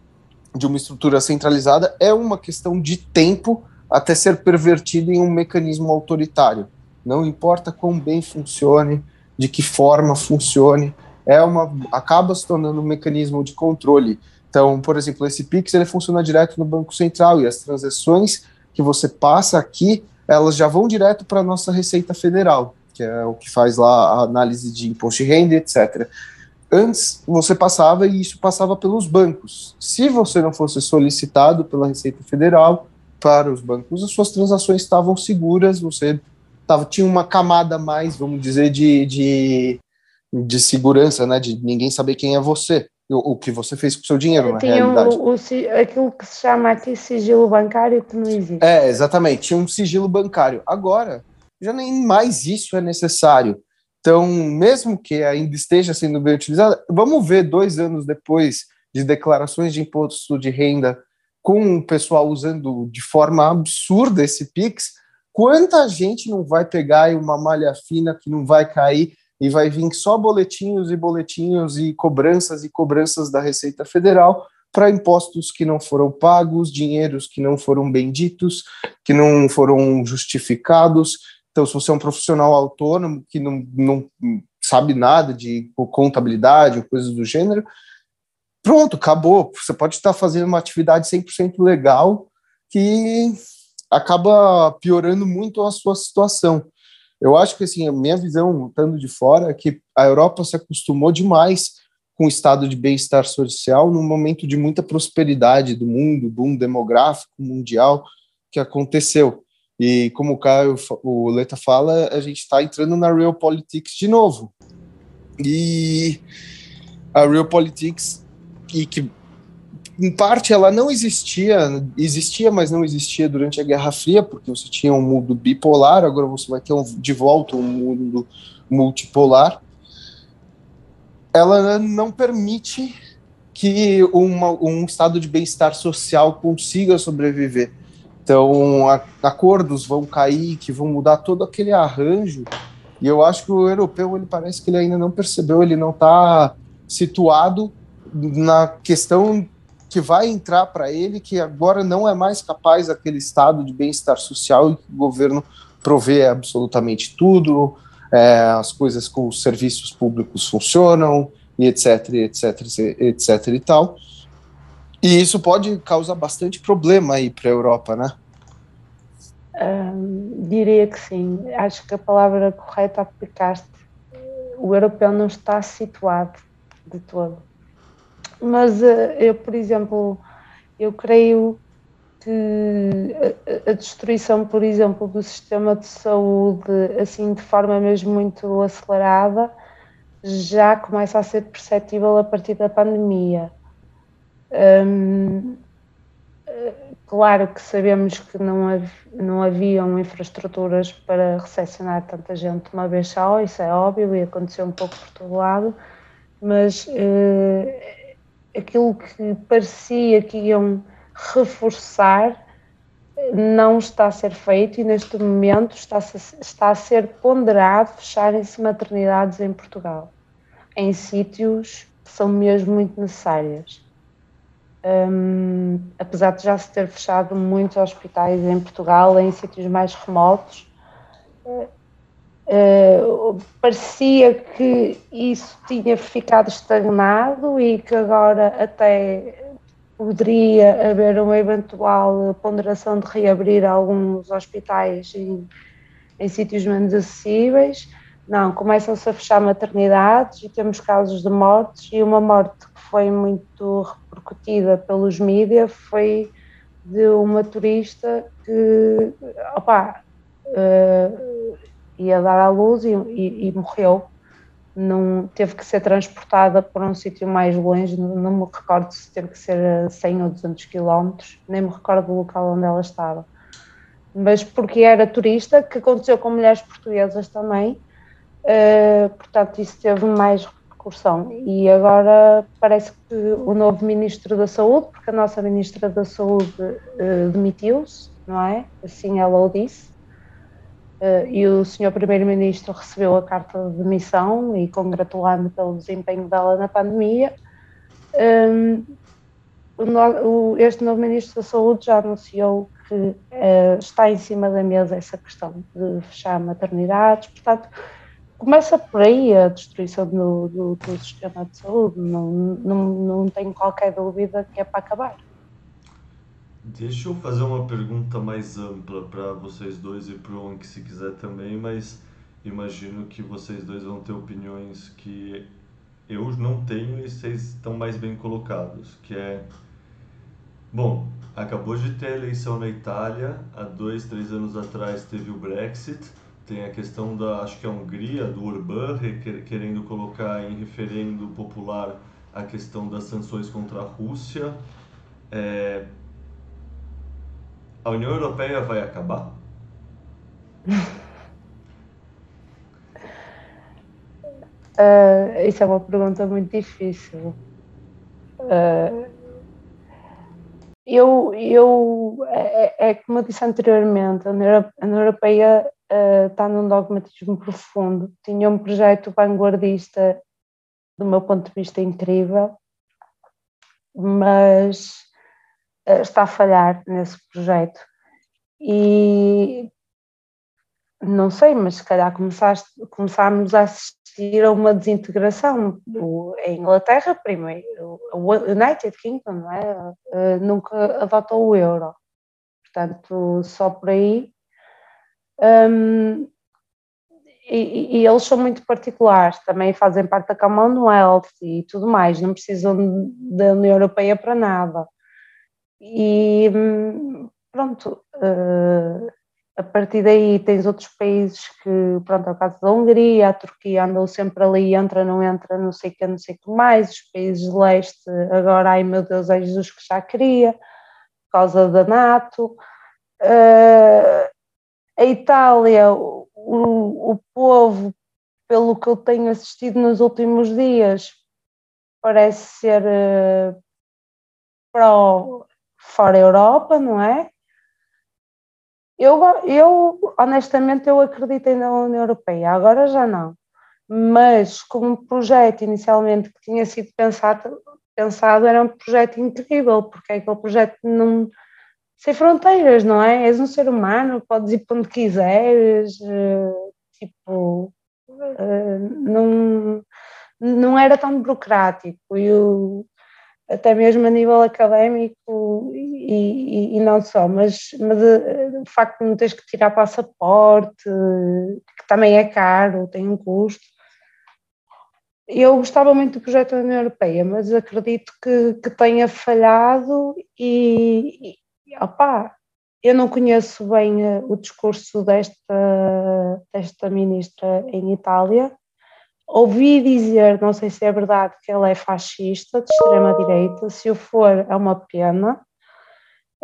de uma estrutura centralizada, é uma questão de tempo até ser pervertido em um mecanismo autoritário. Não importa quão bem funcione, de que forma funcione, é uma acaba se tornando um mecanismo de controle. Então, por exemplo, esse Pix ele funciona direto no Banco Central e as transações que você passa aqui, elas já vão direto para a nossa Receita Federal, que é o que faz lá a análise de imposto de renda, etc. Antes você passava e isso passava pelos bancos. Se você não fosse solicitado pela Receita Federal para os bancos, as suas transações estavam seguras, você tava, tinha uma camada mais, vamos dizer, de, de, de segurança, né? De ninguém saber quem é você, o, o que você fez com o seu dinheiro, na realidade. O, o, aquilo que se chama aqui sigilo bancário que não existe. É, exatamente, tinha um sigilo bancário. Agora, já nem mais isso é necessário. Então, mesmo que ainda esteja sendo bem utilizada, vamos ver dois anos depois de declarações de imposto de renda com o pessoal usando de forma absurda esse Pix, quanta gente não vai pegar uma malha fina que não vai cair e vai vir só boletinhos e boletinhos e cobranças e cobranças da Receita Federal para impostos que não foram pagos, dinheiros que não foram benditos, que não foram justificados, então, se você é um profissional autônomo que não, não sabe nada de contabilidade ou coisas do gênero, pronto, acabou. Você pode estar fazendo uma atividade 100% legal que acaba piorando muito a sua situação. Eu acho que assim, a minha visão, estando de fora, é que a Europa se acostumou demais com o estado de bem-estar social num momento de muita prosperidade do mundo, boom demográfico mundial que aconteceu. E como o Caio, o Leta fala, a gente está entrando na real politics de novo. E a real politics, e que em parte ela não existia, existia, mas não existia durante a Guerra Fria, porque você tinha um mundo bipolar, agora você vai ter um, de volta um mundo multipolar. Ela não permite que uma, um estado de bem-estar social consiga sobreviver. Então, a, acordos vão cair, que vão mudar todo aquele arranjo. E eu acho que o europeu, ele parece que ele ainda não percebeu, ele não está situado na questão que vai entrar para ele, que agora não é mais capaz aquele estado de bem-estar social e que o governo provê absolutamente tudo, é, as coisas com os serviços públicos funcionam, e etc, etc, etc e tal. E isso pode causar bastante problema aí para a Europa, né? diria que sim. Acho que a palavra correta aplicaste. O europeu não está situado de todo. Mas uh, eu, por exemplo, eu creio que a, destruição, por exemplo, do sistema de saúde, assim de forma mesmo muito acelerada, já começa a ser perceptível a partir da pandemia. Um, claro que sabemos que não, hav não haviam infraestruturas para recepcionar tanta gente uma vez só, isso é óbvio e aconteceu um pouco por todo lado, mas uh, aquilo que parecia que iam reforçar não está a ser feito e neste momento está a, está a ser ponderado fecharem-se maternidades em Portugal, em sítios que são mesmo muito necessárias. Um, apesar de já se ter fechado muitos hospitais em Portugal, em sítios mais remotos, uh, uh, parecia que isso tinha ficado estagnado e que agora até poderia haver uma eventual ponderação de reabrir alguns hospitais em, em sítios menos acessíveis. Não, começam-se a fechar maternidades e temos casos de mortes e uma morte foi muito repercutida pelos mídias foi de uma turista que uh, ia dar à luz e, e, e morreu não teve que ser transportada para um sítio mais longe, não, não, me recordo se teve que ser a 100 ou 200 quilómetros, nem me recordo do local onde ela estava. Mas porque era turista, que aconteceu com mulheres portuguesas também, uh, portanto isso teve mais repercussão. E agora parece que o novo Ministro da Saúde, porque a nossa Ministra da Saúde uh, demitiu-se, não é? Assim ela o disse, Uh, e o senhor primeiro-ministro recebeu a carta de demissão e congratulando pelo desempenho dela na pandemia. Um, o, este novo ministro da Saúde já anunciou que uh, está em cima da mesa essa questão de fechar maternidades, portanto, começa por aí a destruição do, do, do sistema de saúde, não, não, não tenho qualquer dúvida que é para acabar. Deixa eu fazer uma pergunta mais ampla para vocês dois e para o Onk se quiser também, mas imagino que vocês dois vão ter opiniões que eu não tenho e vocês estão mais bem colocados, que é bom, acabou de ter a eleição na Itália, há dois, três anos atrás teve o Brexit, tem a questão da, acho que é a Hungria, do Orbán querendo colocar em referendo popular a questão das sanções contra a Rússia. É, a União Europeia vai acabar? *laughs* Uh, isso é uma pergunta muito difícil. Uh, eu, eu é, é, como eu disse anteriormente, a União Europeia uh, está num dogmatismo profundo. Tinha um projeto vanguardista, do meu ponto de vista, incrível, mas eh, está a falhar nesse projeto. E não sei, mas se calhar começámos a assistir a uma desintegração. O, a Inglaterra, primeiro, o United Kingdom, não é? Uh, nunca adotou o euro. Portanto, só por aí. Um, e, e, eles são muito particulares, também fazem parte da Commonwealth e tudo mais, não precisam da União Europeia para nada. E pronto, uh, a partir daí tens outros países que, pronto, é o caso da Hungria, a Turquia andou sempre ali, entra, não entra, não sei o que, não sei o que mais, os países de leste, agora, ai meu Deus, é Jesus que já queria, por causa da NATO. Uh, a Itália, o, o povo, pelo que eu tenho assistido nos últimos dias, parece ser uh, pró fora Europa, não é? Eu, eu, honestamente, eu acreditei na União Europeia, agora já não. Mas como projeto inicialmente que tinha sido pensado, pensado era um projeto incrível, porque é aquele projeto não sem fronteiras, não é? És um ser humano, podes ir para onde quiseres, eh, tipo, eh, não, não era tão burocrático e o, até mesmo a nível académico e, e, e não só, mas, mas eh, o facto de não teres que tirar passaporte, que também é caro, tem um custo. Eu gostava muito do projeto da União Europeia, mas acredito que, que tenha falhado e, e opá, eu não conheço bem eh, o discurso desta, desta ministra em Itália, Ouvi dizer, não sei se é verdade, que ela é fascista, de extrema-direita. Se o for, é uma pena,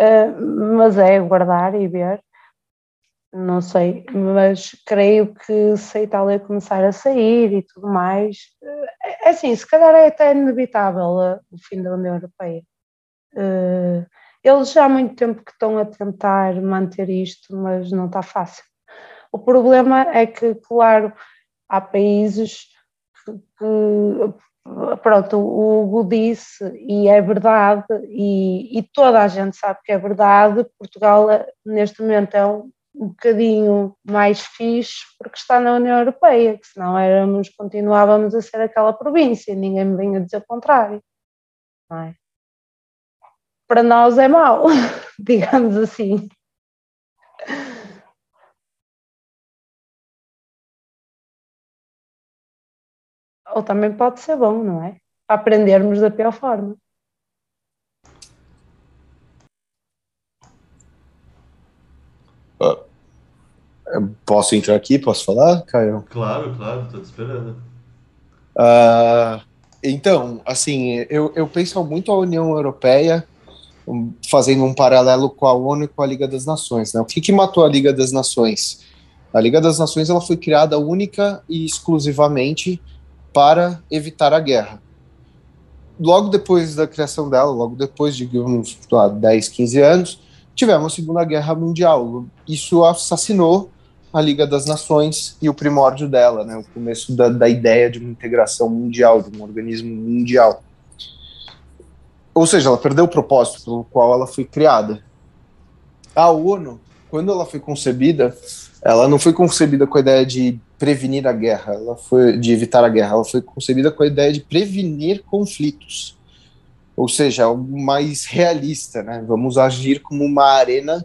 uh, mas é guardar e ver. Não sei, mas creio que se a Itália começar a sair e tudo mais, uh, é assim, se calhar é até inevitável uh, o fim da União Europeia. Eles já há muito tempo que estão a tentar manter isto, mas não está fácil. O problema é que, claro, há países que, pronto, o Hugo disse, e é verdade, e, e, toda a gente sabe que é verdade, Portugal neste momento é um, um bocadinho mais fixe porque está na União Europeia, que senão éramos, continuávamos a ser aquela província, ninguém me vinha dizer o contrário. É? Para nós é mau, *laughs* digamos assim. ou também pode ser bom, não é? Aprendermos da pior forma. Uh, posso entrar aqui? Posso falar, Caio? Claro, claro, estou te esperando. Uh, então, assim, eu, eu penso muito a União Europeia fazendo um paralelo com a ONU e com a Liga das Nações. Né? O que, que matou a Liga das Nações? A Liga das Nações ela foi criada única e exclusivamente para evitar a guerra. Logo depois da criação dela, logo depois de uns 10, 15 anos, tivemos a Segunda Guerra Mundial. Isso assassinou a Liga das Nações e o primórdio dela, né, o começo da, da ideia de uma integração mundial, de um organismo mundial. Ou seja, ela perdeu o propósito pelo qual ela foi criada. A ONU, quando ela foi concebida, ela não foi concebida com a ideia de prevenir a guerra, ela foi de evitar a guerra, ela foi concebida com a ideia de prevenir conflitos. Ou seja, algo mais realista, né? Vamos agir como uma arena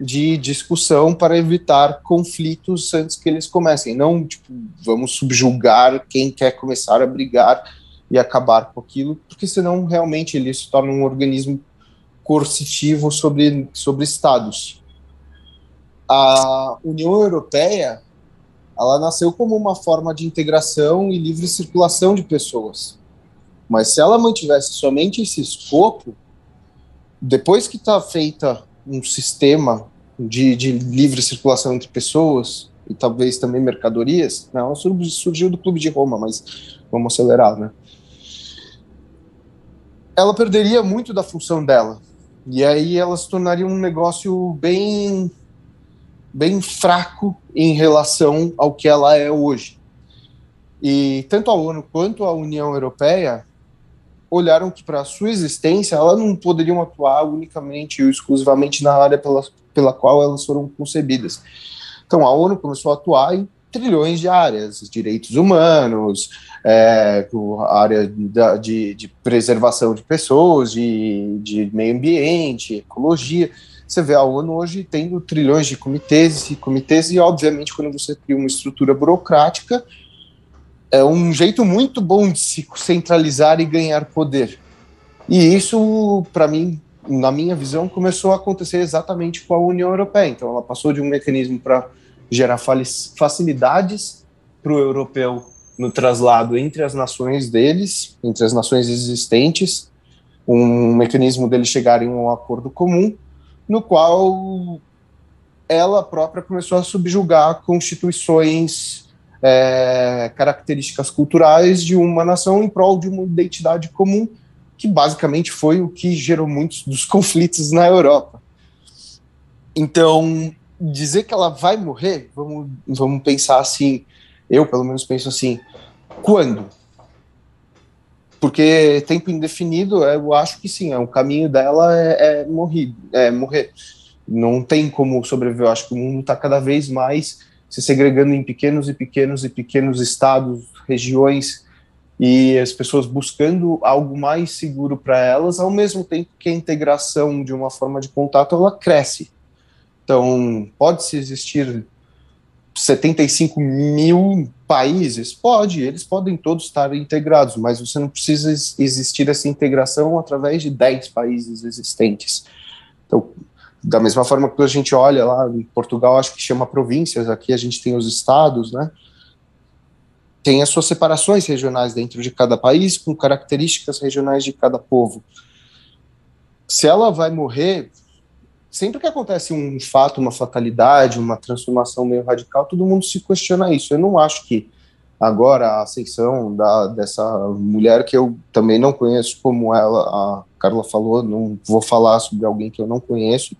de discussão para evitar conflitos antes que eles comecem. Não, tipo, vamos subjugar quem quer começar a brigar e acabar com aquilo, porque senão realmente ele se torna um organismo coercitivo sobre, sobre estados. A União Europeia ela nasceu como uma forma de integração e livre circulação de pessoas. Mas se ela mantivesse somente esse escopo, depois que está feita um sistema de, de, livre circulação entre pessoas e talvez também mercadorias, não, surgiu do Clube de Roma, mas vamos acelerar, né? Ela perderia muito da função dela. E aí ela se tornaria um negócio bem bem fraco em relação ao que ela é hoje. E tanto a ONU quanto a União Europeia olharam que para a sua existência ela não poderiam atuar unicamente ou exclusivamente na área pela, pela qual elas foram concebidas. Então a ONU começou a atuar em trilhões de áreas, direitos humanos, é, área de, de, preservação de pessoas, de, de meio ambiente, ecologia. Você vê a ONU hoje tendo trilhões de comitês e comitês, e obviamente, quando você cria uma estrutura burocrática, é um jeito muito bom de se centralizar e ganhar poder. E isso, para mim, na minha visão, começou a acontecer exatamente com a União Europeia. Então, ela passou de um mecanismo para gerar facilidades para o europeu no traslado entre as nações deles, entre as nações existentes, um mecanismo deles chegarem a um acordo comum, no qual ela própria começou a subjugar constituições, é, características culturais de uma nação em prol de uma identidade comum, que basicamente foi o que gerou muitos dos *laughs* conflitos na Europa. Então, dizer que ela vai morrer, vamos, vamos pensar assim, eu pelo menos penso assim, quando? Porque tempo indefinido, eu acho que sim, é o caminho dela é, é, morrer, é morrer. Não tem como sobreviver. Eu acho que o mundo está cada vez mais se segregando em pequenos e pequenos e pequenos estados, regiões, e as pessoas buscando algo mais seguro para elas, ao mesmo tempo que a integração de uma forma de contato ela cresce. Então, pode-se existir 75 mil países? Pode, eles podem todos estar integrados, mas você não precisa existir essa integração através de 10 países existentes. Então, da mesma forma que a gente olha lá em Portugal, acho que chama províncias, aqui a gente tem os estados, né? tem as suas separações regionais dentro de cada país, com características regionais de cada povo. Se ela vai morrer, sempre que acontece um fato, uma fatalidade, uma transformação meio radical, todo mundo se questiona isso. Eu não acho que agora a ascensão da, dessa mulher que eu também não conheço, como ela, a Carla falou, não vou falar sobre alguém que eu não conheço,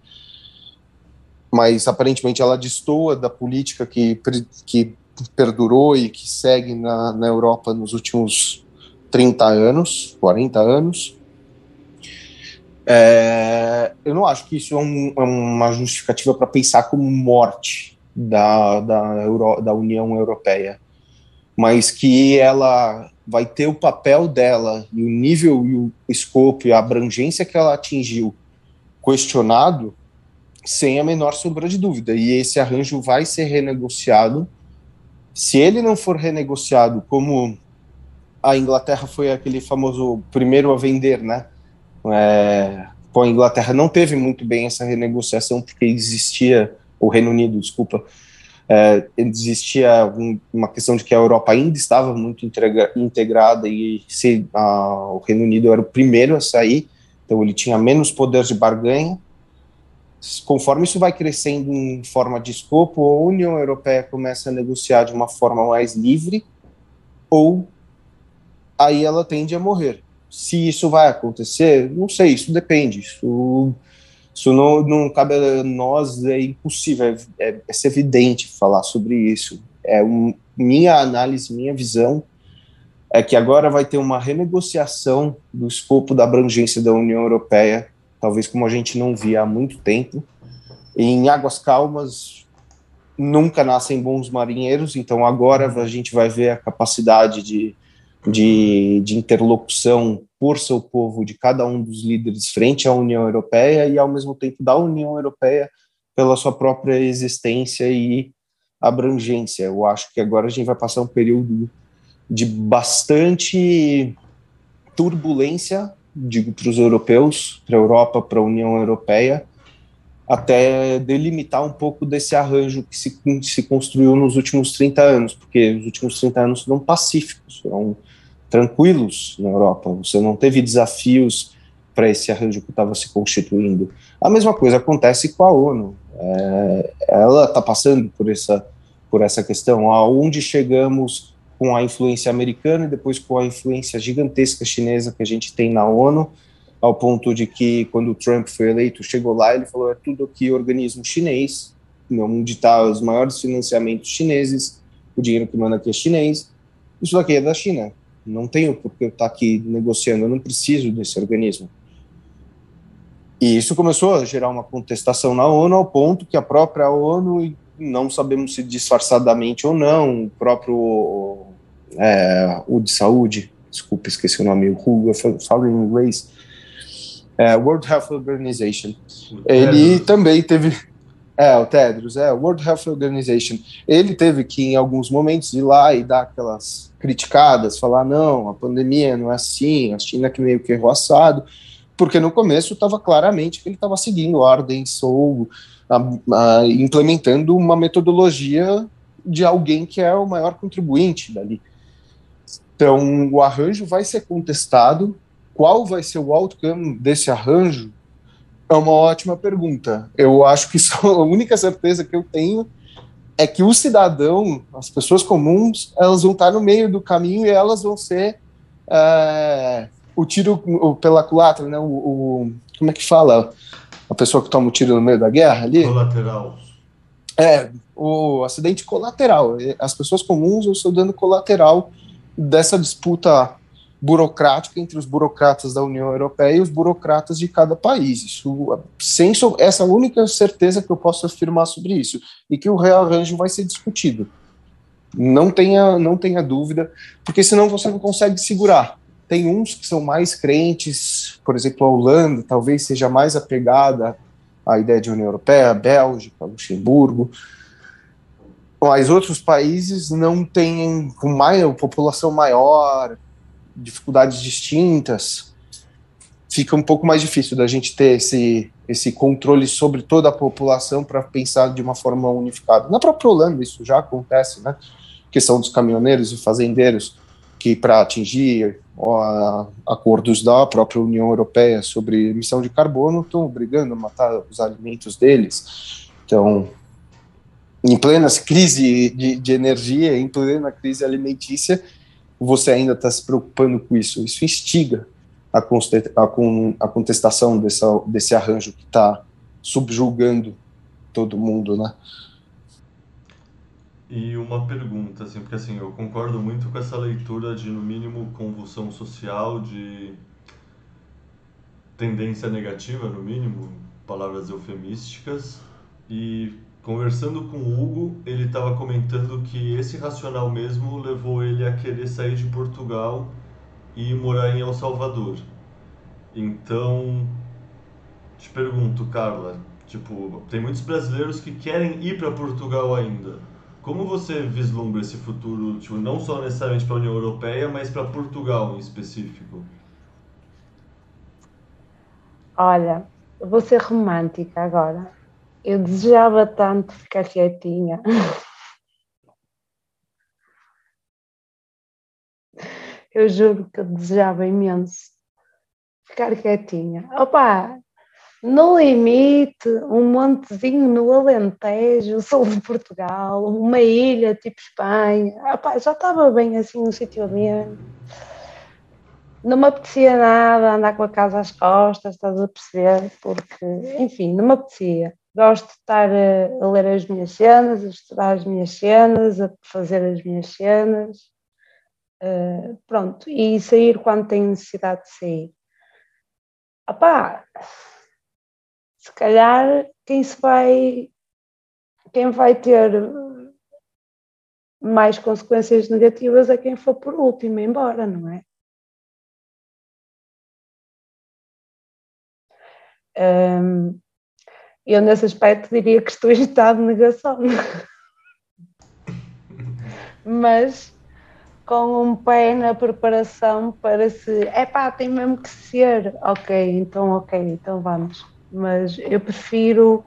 mas aparentemente ela destoa da política que, que perdurou e que segue na, na Europa nos últimos 30 anos, 40 anos. É, eu não acho que isso é, um, é uma justificativa para pensar como morte da, da, Euro, da União Europeia, mas que ela vai ter o papel dela e o nível e o escopo e a abrangência que ela atingiu questionado sem a menor sombra de dúvida. E esse arranjo vai ser renegociado se ele não for renegociado, como a Inglaterra foi aquele famoso primeiro a vender, né? É, a Inglaterra não teve muito bem essa renegociação porque existia o Reino Unido, desculpa, é, existia um, uma questão de que a Europa ainda estava muito integra, integrada e se a, o Reino Unido era o primeiro a sair, então ele tinha menos poder de barganha conforme isso vai crescendo em forma de escopo, a União Europeia começa a negociar de uma forma mais livre, ou aí ela tende a morrer. Se isso vai acontecer, não sei, isso depende. Isso, isso não, não cabe a nós, é impossível, é, é, é evidente falar sobre isso. É um, minha análise, minha visão é que agora vai ter uma renegociação do escopo da abrangência da União Europeia talvez como a gente não via há muito tempo. Em águas calmas nunca nascem bons marinheiros, então agora a gente vai ver a capacidade de, de, de interlocução por seu povo de cada um dos líderes frente à União Europeia e ao mesmo tempo da União Europeia pela sua própria existência e abrangência. Eu acho que agora a gente vai passar um período de bastante turbulência digo para os europeus, para a Europa, para a União Europeia, até delimitar um pouco desse arranjo que se, se construiu nos últimos 30 anos, porque os últimos 30 anos foram pacíficos, foram tranquilos na Europa, você não teve desafios para esse arranjo que estava se constituindo. A mesma coisa acontece com a ONU, é, ela está passando por essa, por essa questão, aonde chegamos com a influência americana e depois com a influência gigantesca chinesa que a gente tem na ONU, ao ponto de que quando o Trump foi eleito, chegou lá ele falou é tudo aqui organismo chinês, onde está os maiores financiamentos chineses, o dinheiro que manda aqui é chinês, isso daqui é da China, não tenho por que eu estar tá aqui negociando, eu não preciso desse organismo. E isso começou a gerar uma contestação na ONU, ao ponto que a própria ONU, não sabemos se disfarçadamente ou não, o próprio é, o de saúde, desculpa, esqueci o nome, o WHO, eu falo em inglês, é, World Health Organization. Ele também teve, é, o Tedros, é, World Health Organization. Ele teve que, em alguns momentos, ir lá e dar aquelas criticadas, falar, não, a pandemia não é assim, a China que meio que errou assado, porque no começo estava claramente que ele estava seguindo ordens ou a, a, implementando uma metodologia de alguém que é o maior contribuinte dali. Então, o arranjo vai ser contestado. Qual vai ser o outcome desse arranjo? É uma ótima pergunta. Eu acho que só *laughs* a única certeza que eu tenho é que o cidadão, as pessoas comuns, elas vão estar no meio do caminho e elas vão ser é, o tiro pela culatra, né? O, o, como é que fala? A pessoa que toma o tiro no meio da guerra ali? Colateral. É, o acidente colateral. As pessoas comuns vão ser dano colateral dessa disputa burocrática entre os burocratas da União Europeia e os burocratas de cada país. Isso, sem essa única certeza que eu posso afirmar sobre isso e que o rearranjo vai ser discutido. Não tenha, não tenha dúvida, porque senão você não consegue segurar. Tem uns que são mais crentes, por exemplo, a Holanda talvez seja mais apegada à ideia de União Europeia, a Bélgica, Luxemburgo, mas outros países não têm, com mais, população maior, dificuldades distintas, fica um pouco mais difícil da gente ter esse, esse controle sobre toda a população para pensar de uma forma unificada. Na própria Holanda isso já acontece, né? questão dos caminhoneiros e fazendeiros, que para atingir ó, acordos da própria União Europeia sobre emissão de carbono estão obrigando a matar os alimentos deles. Então, em plena crise de, de energia, em plena crise alimentícia, você ainda está se preocupando com isso. Isso instiga a, a, contestação dessa, desse arranjo que está subjugando todo mundo, né? E uma pergunta, assim, porque assim, eu concordo muito com essa leitura de, no mínimo, convulsão social, de tendência negativa, no mínimo, palavras eufemísticas. E conversando com o Hugo, ele estava comentando que esse racional mesmo levou ele a querer sair de Portugal e morar em El Salvador. Então, te pergunto, Carla, tipo, tem muitos brasileiros que querem ir para Portugal ainda como você vislumbra esse futuro, tipo, não só necessariamente para a União Europeia, mas para Portugal em específico? Olha, vou ser romântica agora. Eu desejava tanto ficar quietinha. Eu juro que eu desejava imenso ficar quietinha. Opa, no limite, um montezinho no Alentejo, sul de Portugal, uma ilha tipo Espanha. Ah, já estava bem assim no sítio mesmo. Não me apetecia nada andar com a casa às costas, estás a perceber? Porque, enfim, não me apetecia. Gosto de estar a, a ler as minhas cenas, a estudar as minhas cenas, a fazer as minhas cenas. Uh, pronto, e sair quando tenho necessidade de sair. Opá, se calhar quem se vai, quem vai ter mais consequências negativas é quem for por último embora, não é? Um, eu nesse aspecto diria que estou em estado de negação. Mas com um pé na preparação para se, é pá, tem mesmo que ser, ok, então ok, então vamos mas eu prefiro,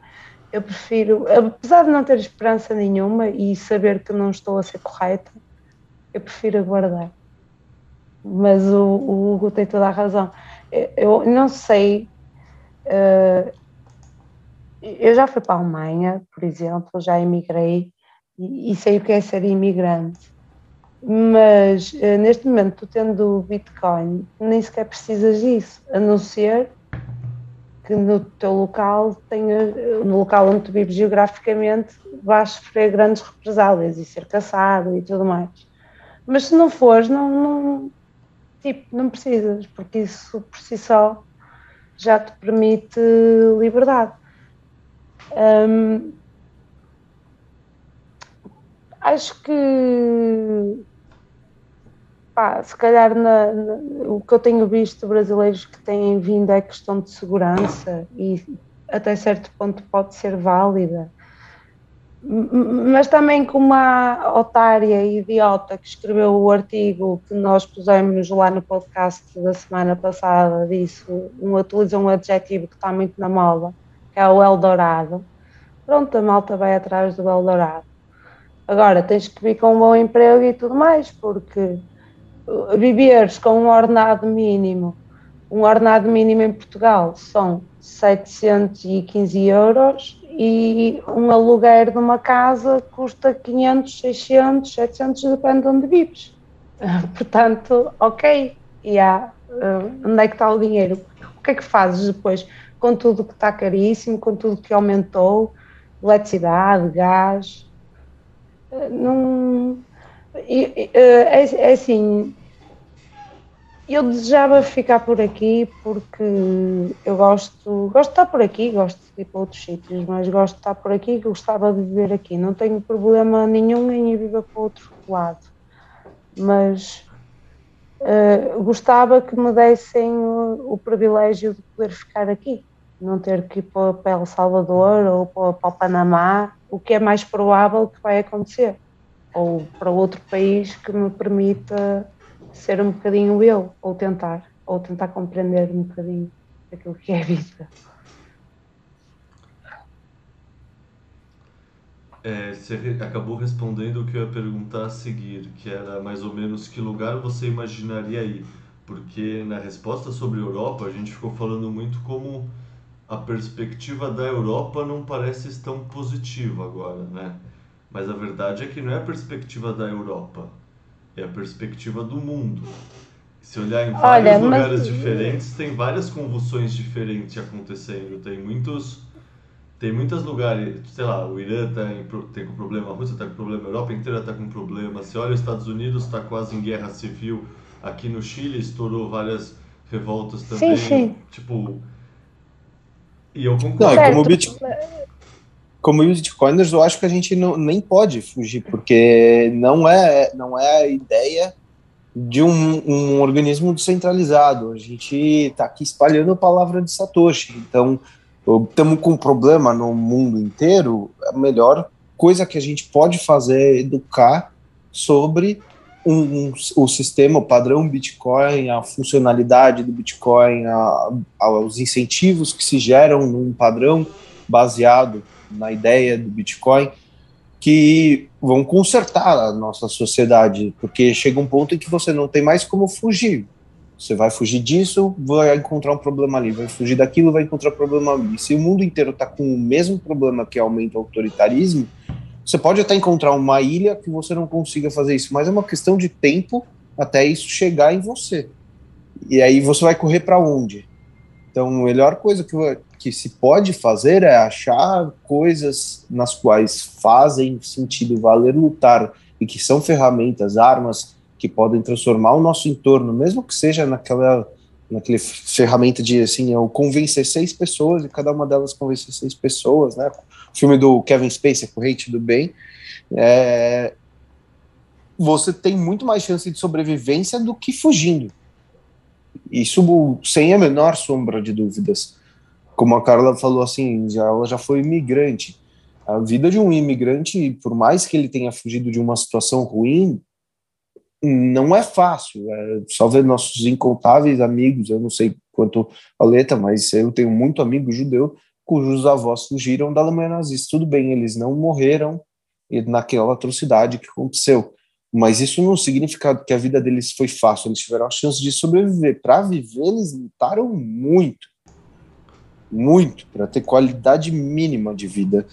eu prefiro, apesar de não ter esperança nenhuma e saber que não estou a ser correta, eu prefiro aguardar. Mas o, o Hugo tem toda a razão. Eu não sei. Uh, eu já fui para a Alemanha, por exemplo, já emigrei e, e sei o que é ser imigrante. Mas uh, neste momento, tu tendo o Bitcoin, nem sequer precisas disso, a não ser que no teu local tenha, no local onde tu vives geograficamente, vais sofrer grandes represálias e ser caçado e tudo mais. Mas se não fores, não, não, tipo, não precisas, porque isso por si só já te permite liberdade. Acho que Pá, se calhar na, na, o que eu tenho visto brasileiros que têm vindo é questão de segurança e até certo ponto pode ser válida. Mas também como a otária idiota que escreveu o artigo que nós pusemos lá no podcast da semana passada, disso, um, utiliza um adjetivo que está muito na moda, é o Eldorado. Pronto, a malta vai atrás do Eldorado. Agora tens que vir com um bom emprego e tudo mais, porque viveres com um ordenado mínimo, um ordenado mínimo em Portugal são 715 euros e um aluguer de uma casa custa 500, 600, 700, depende de onde vives. *laughs* Portanto, ok, e há, uh, onde é que está o dinheiro? O que é que fazes depois com tudo que está caríssimo, com tudo que aumentou, eletricidade, gás? Uh, não uh, é, é, assim, eu desejava ficar por aqui porque eu gosto, gosto de estar por aqui, gosto de ir para outros sítios, mas gosto de estar por aqui e gostava de viver aqui. Não tenho problema nenhum em ir viver para outro lado, mas uh, gostava que me dessem o, o, privilégio de poder ficar aqui, não ter que ir para, El Salvador ou para, o Panamá, o que é mais provável que vai acontecer, ou para outro país que me permita ser um bocadinho eu, ou tentar, ou tentar compreender um bocadinho aquilo que é a vida. É, você acabou respondendo o que eu ia perguntar a seguir, que era mais ou menos que lugar você imaginaria ir. Porque na resposta sobre Europa, a gente ficou falando muito como a perspectiva da Europa não parece tão positiva agora, né? Mas a verdade é que não é a perspectiva da Europa, é a perspectiva do mundo. Se olhar em vários Olha, lugares mas... diferentes, tem várias convulsões diferentes acontecendo. Tem muitos. Tem muitos lugares, sei lá, o Irã tá em, tem com problema, a Rússia está com problema, a Europa inteira está com problema. Se olha, os Estados Unidos está quase em guerra civil. Aqui no Chile estourou várias revoltas também. Sim, sim. Tipo. E eu concordo. Não, como o Bitcoin como bitcoiners, eu acho que a gente não, nem pode fugir, porque não é, não é a ideia de um, um organismo descentralizado. A gente está aqui espalhando a palavra de Satoshi. Então, estamos com um problema no mundo inteiro. A melhor coisa que a gente pode fazer é educar sobre um, um, o sistema, o padrão Bitcoin, a funcionalidade do Bitcoin, a, a, os incentivos que se geram num padrão baseado na ideia do Bitcoin, que vão consertar a nossa sociedade, porque chega um ponto em que você não tem mais como fugir. Você vai fugir disso, vai encontrar um problema ali, vai fugir daquilo, vai encontrar um problema ali. Se o mundo inteiro está com o mesmo problema que aumenta o autoritarismo, você pode até encontrar uma ilha que você não consiga fazer isso, mas é uma questão de tempo até isso chegar em você. E aí você vai correr para onde? Então, a melhor coisa que, que se pode fazer é achar coisas nas quais fazem sentido valer lutar e que são ferramentas, armas que podem transformar o nosso entorno, mesmo que seja naquela naquele ferramenta de assim, eu convencer seis pessoas e cada uma delas convencer seis pessoas, né? Filme do Kevin Spacey, Corrente do Bem, é, você tem muito mais chance de sobrevivência do que fugindo. Isso sem a menor sombra de dúvidas como a Carla falou assim, já, ela já foi imigrante. A vida de um imigrante, por mais que ele tenha fugido de uma situação ruim, não é fácil. É só ver nossos incontáveis amigos, eu não sei quanto a Leta, mas eu tenho muito amigo judeu cujos avós fugiram da Alemanha nazista. Tudo bem, eles não morreram naquela atrocidade que aconteceu, mas isso não significa que a vida deles foi fácil, eles tiveram a chance de sobreviver. Para viver, eles lutaram muito muito para ter qualidade mínima de vida.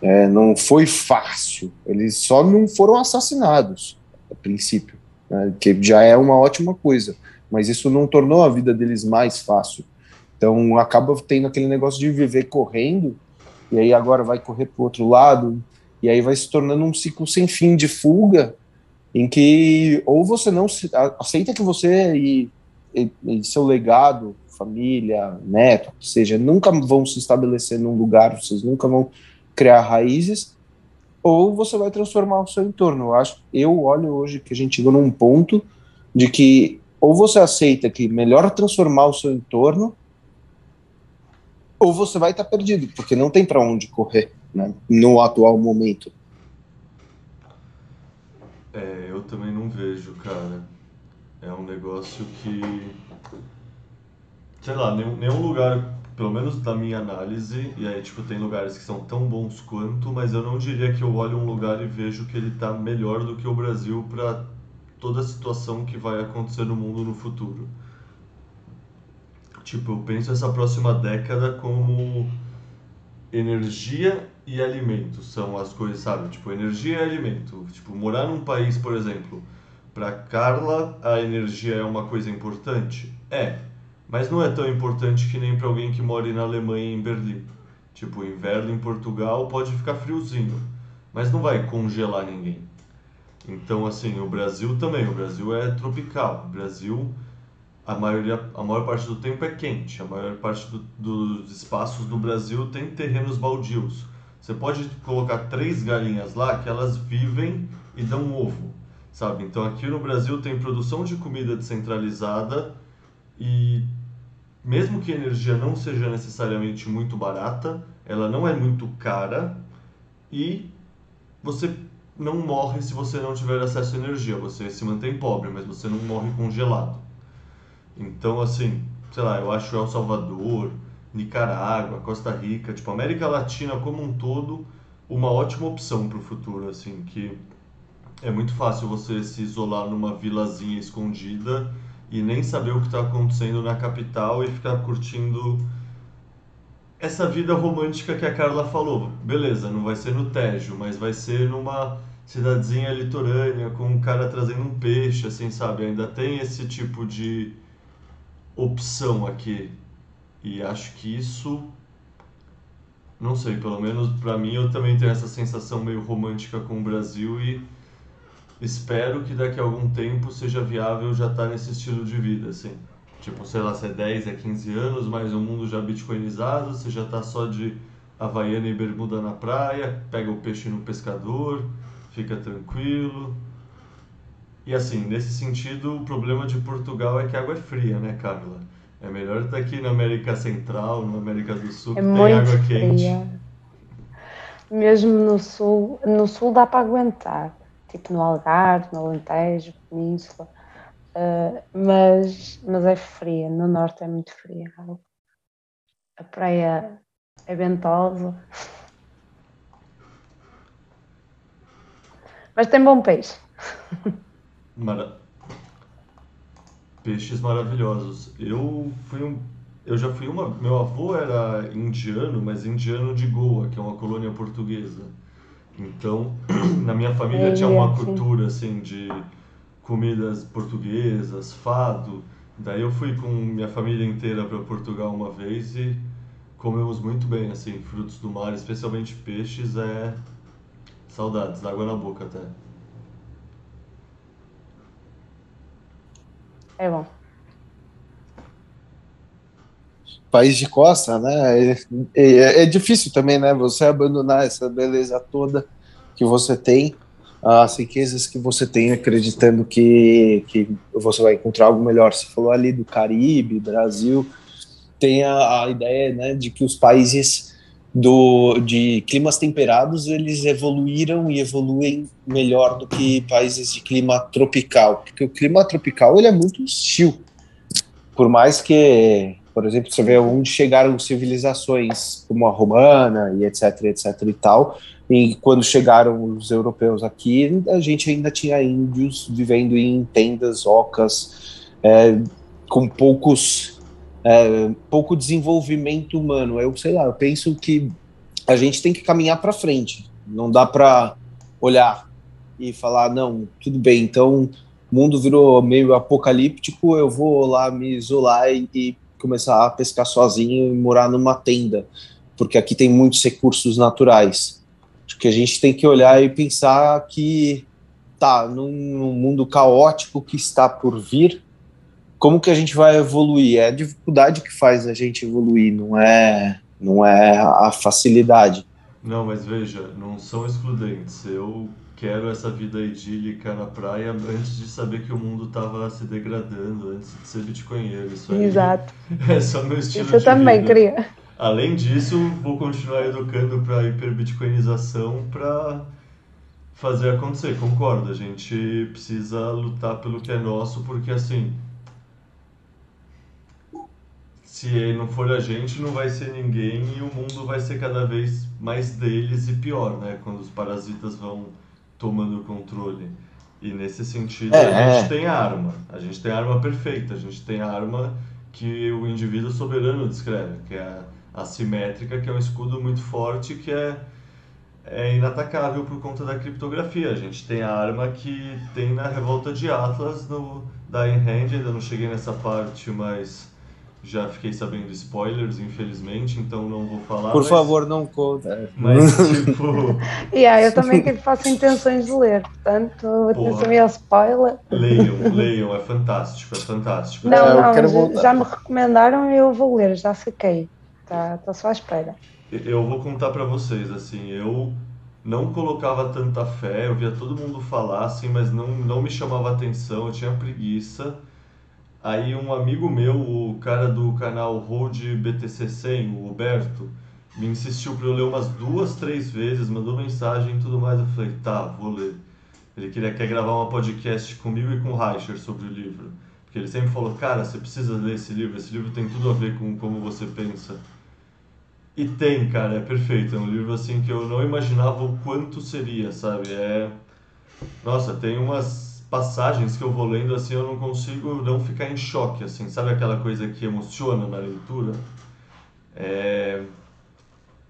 É, não foi fácil. Eles só não foram assassinados, a princípio, né, que já é uma ótima coisa. Mas isso não tornou a vida deles mais fácil. Então acaba tendo aquele negócio de viver correndo, e aí agora vai correr para o outro lado, e aí vai se tornando um ciclo sem fim de fuga, em que ou você não se, aceita que você e, e, e seu legado família, neto, seja, nunca vão se estabelecer num lugar, vocês nunca vão criar raízes, ou você vai transformar o seu entorno. Eu acho, eu olho hoje que a gente chegou num ponto de que ou você aceita que melhor transformar o seu entorno, ou você vai estar perdido, porque não tem para onde correr né, no atual momento. É, eu também não vejo, cara. É um negócio que sei lá, nenhum, nenhum lugar, pelo menos da minha análise, e aí, tipo, tem lugares que são tão bons quanto, mas eu não diria que eu olho um lugar e vejo que ele tá melhor do que o Brasil para toda a situação que vai acontecer no mundo no futuro. Tipo, eu penso essa próxima década como energia e alimento são as coisas, sabe? Tipo, energia e alimento. Tipo, morar num país, por exemplo, para Carla, a energia é uma coisa importante? É, mas não é tão importante que nem para alguém que mora na Alemanha em Berlim. Tipo, inverno em Portugal pode ficar friozinho, mas não vai congelar ninguém. Então, assim, o Brasil também, o Brasil é tropical. O Brasil a maioria, a maior parte do tempo é quente. A maior parte do, dos espaços no Brasil tem terrenos baldios. Você pode colocar três galinhas lá que elas vivem e dão ovo, sabe? Então aqui no Brasil tem produção de comida descentralizada e mesmo que a energia não seja necessariamente muito barata, ela não é muito cara e você não morre se você não tiver acesso à energia. Você se mantém pobre, mas você não morre congelado. Então, assim, sei lá, eu acho El Salvador, Nicarágua, Costa Rica, tipo, América Latina como um todo, uma ótima opção para o futuro, assim, que é muito fácil você se isolar numa vilazinha escondida e nem saber o que está acontecendo na capital e ficar curtindo essa vida romântica que a Carla falou. Beleza, não vai ser no Tejo, mas vai ser numa cidadezinha litorânea com um cara trazendo um peixe, assim, sabe? Ainda tem esse tipo de opção aqui. E acho que isso não sei, pelo menos para mim eu também tenho essa sensação meio romântica com o Brasil e espero que daqui a algum tempo seja viável já estar tá nesse estilo de vida, assim. Tipo, sei lá, se é 10, é 15 anos, mas o mundo já bitcoinizado, você já tá só de Havaiana e bermuda na praia, pega o peixe no pescador, fica tranquilo. E assim, nesse sentido, o problema de Portugal é que a água é fria, né, Carla? É melhor estar aqui na América Central, na América do Sul, é que tem água fria. quente. Mesmo no sul, no sul dá para aguentar, tipo no Algarve, no Alentejo, Península, uh, mas, mas é fria, no norte é muito fria. A praia é ventosa. *laughs* Mas tem bom peixe. Mara... Peixes maravilhosos. Eu fui um. Eu já fui uma. Meu avô era indiano, mas indiano de Goa, que é uma colônia portuguesa. Então, *clears throat* na minha família É, tinha uma cultura assim de comidas portuguesas, fado. Daí eu fui com minha família inteira para Portugal uma vez e comemos muito bem, assim, frutos do mar, especialmente peixes, é saudades, água na boca até. É bom. país de costa, né? É, é- é difícil também, né? Você abandonar essa beleza toda que você tem, as riquezas que você tem, acreditando que, que você vai encontrar algo melhor. Você falou ali do Caribe, Brasil, tem a, a ideia, né, de que os países do, de climas temperados eles evoluíram e evoluem melhor do que países de clima tropical, porque o clima tropical ele é muito hostil. Por mais que, por exemplo, você vê onde chegaram civilizações como a romana e etc, etc e tal, e quando chegaram os europeus aqui, a gente ainda tinha índios vivendo em tendas, ocas, é, com poucos, é, pouco desenvolvimento humano. Eu sei lá, eu penso que a gente tem que caminhar para frente. Não dá para olhar e falar não, tudo bem. Então o mundo virou meio apocalíptico, eu vou lá me isolar e, e começar a pescar sozinho e morar numa tenda, porque aqui tem muitos recursos naturais. Acho que a gente tem que olhar e pensar que tá num, mundo caótico que está por vir, como que a gente vai evoluir? É a dificuldade que faz a gente evoluir, não é, não é a facilidade. Não, mas veja, não são excludentes. Eu quero essa vida idílica na praia antes de saber que o mundo estava se degradando, antes de ser bitcoinheiro. Isso aí Exato. *laughs* é só meu estilo Isso eu também vida. queria. Além disso, vou continuar educando para a hiperbitcoinização para fazer acontecer. Concordo, a gente precisa lutar pelo que é nosso, porque assim, se não for a gente, não vai ser ninguém e o mundo vai ser cada vez mais deles e pior, né? Quando os parasitas vão tomando o controle. E nesse sentido, É, a gente é. tem a arma. A gente tem a arma perfeita. A gente tem a arma que o indivíduo soberano descreve, que é a assimétrica, que é um escudo muito forte, que é, é inatacável por conta da criptografia. A gente tem a arma que tem na revolta de Atlas, no, da Ayn Rand, ainda não cheguei nessa parte, mas já fiquei sabendo spoilers, infelizmente, então não vou falar. Por mas, favor, não conta. Mas, *laughs* tipo. yeah, eu também tipo, faço intenções de ler, portanto, atenção ao spoiler. Leiam, leiam, é fantástico, é fantástico. Não, é, não, já me recomendaram e eu vou ler, já saquei. Tá, tô só à espera. Eu vou contar para vocês, assim, eu não colocava tanta fé, eu via todo mundo falar, assim, mas não, não me chamava atenção, eu tinha preguiça. Aí um amigo meu, o cara do canal Road BTC 100, o Roberto, me insistiu para eu ler umas duas, três vezes, mandou mensagem e tudo mais. Eu falei, tá, vou ler. Ele queria quer gravar uma podcast comigo e com o Reicher sobre o livro. Porque ele sempre falou, cara, você precisa ler esse livro, esse livro tem tudo a ver com como você pensa. E tem, cara, é perfeito. É um livro assim que eu não imaginava o quanto seria, sabe? É. Nossa, tem umas passagens que eu vou lendo assim eu não consigo não ficar em choque assim. Sabe aquela coisa que emociona na leitura? É...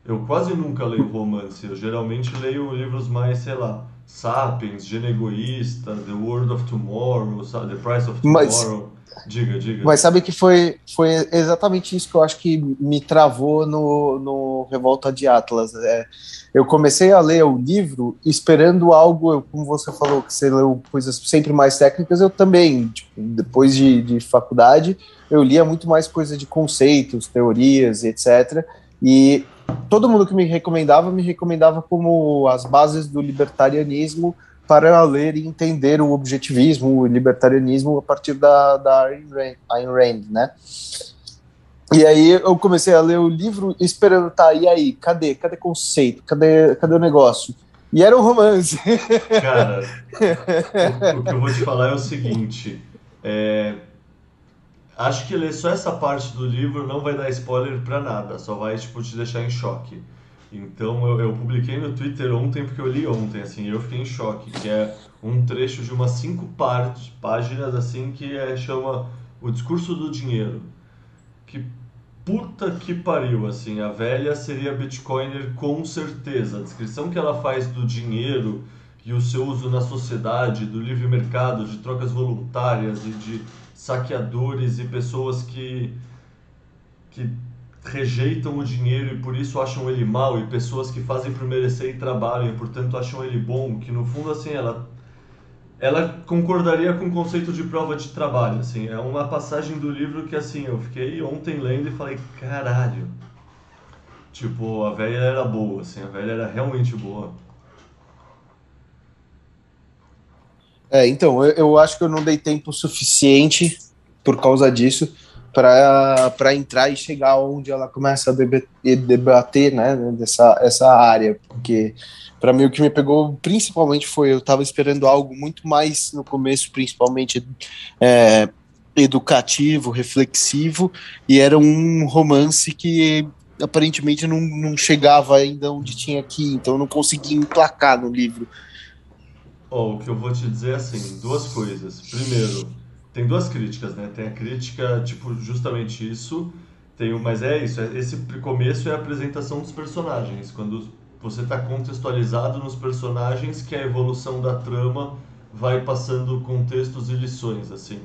eu quase nunca leio romance. Eu geralmente leio livros mais sei lá Sapiens, Gene Egoísta, The World of Tomorrow, The Price of Tomorrow. Mas, diga, diga. Mas sabe que foi, foi exatamente isso que eu acho que me travou no, no Revolta de Atlas. É, eu comecei a ler o livro esperando algo, como você falou, que você leu coisas sempre mais técnicas, eu também, tipo, depois de, de faculdade, eu lia muito mais coisa de conceitos, teorias, etc. E todo mundo que me recomendava, me recomendava como as bases do libertarianismo para ler e entender o objetivismo, o libertarianismo a partir da, da Ayn Rand, né? E aí eu comecei a ler o livro esperando, tá, e aí, cadê? Cadê conceito? Cadê, cadê o negócio? E era um romance. Cara, o, *laughs* o que eu vou te falar é o seguinte, é, acho que ler só essa parte do livro não vai dar spoiler para nada, só vai, tipo, te deixar em choque. Então eu, eu, publiquei no Twitter ontem, porque eu li ontem, assim, eu fiquei em choque, que é um trecho de umas cinco partes, páginas, assim, que é, chama O Discurso do Dinheiro. Que puta que pariu, assim, a velha seria Bitcoiner com certeza. A descrição que ela faz do dinheiro e o seu uso na sociedade, do livre mercado, de trocas voluntárias e de saqueadores e pessoas que, que rejeitam o dinheiro e por isso acham ele mal e pessoas que fazem por merecer e trabalham e portanto acham ele bom, que no fundo assim ela ela concordaria com o conceito de prova de trabalho, assim, é uma passagem do livro que, assim, eu fiquei ontem lendo e falei, caralho, tipo, a velha era boa, assim, a velha era realmente boa. É, então, eu, eu acho que eu não dei tempo suficiente por causa disso para entrar e chegar onde ela começa a debater, né, dessa essa área, porque para mim o que me pegou principalmente foi eu estava esperando algo muito mais no começo, principalmente é, educativo, reflexivo, e era um romance que aparentemente não, não chegava ainda onde tinha aqui, então eu não conseguia emplacar no livro. Oh, o que eu vou te dizer é assim, duas coisas. Primeiro, tem duas críticas, né? Tem a crítica, tipo, justamente isso, tem mas é isso, é, esse começo é a apresentação dos personagens, quando você está contextualizado nos personagens que a evolução da trama vai passando contextos e lições, assim.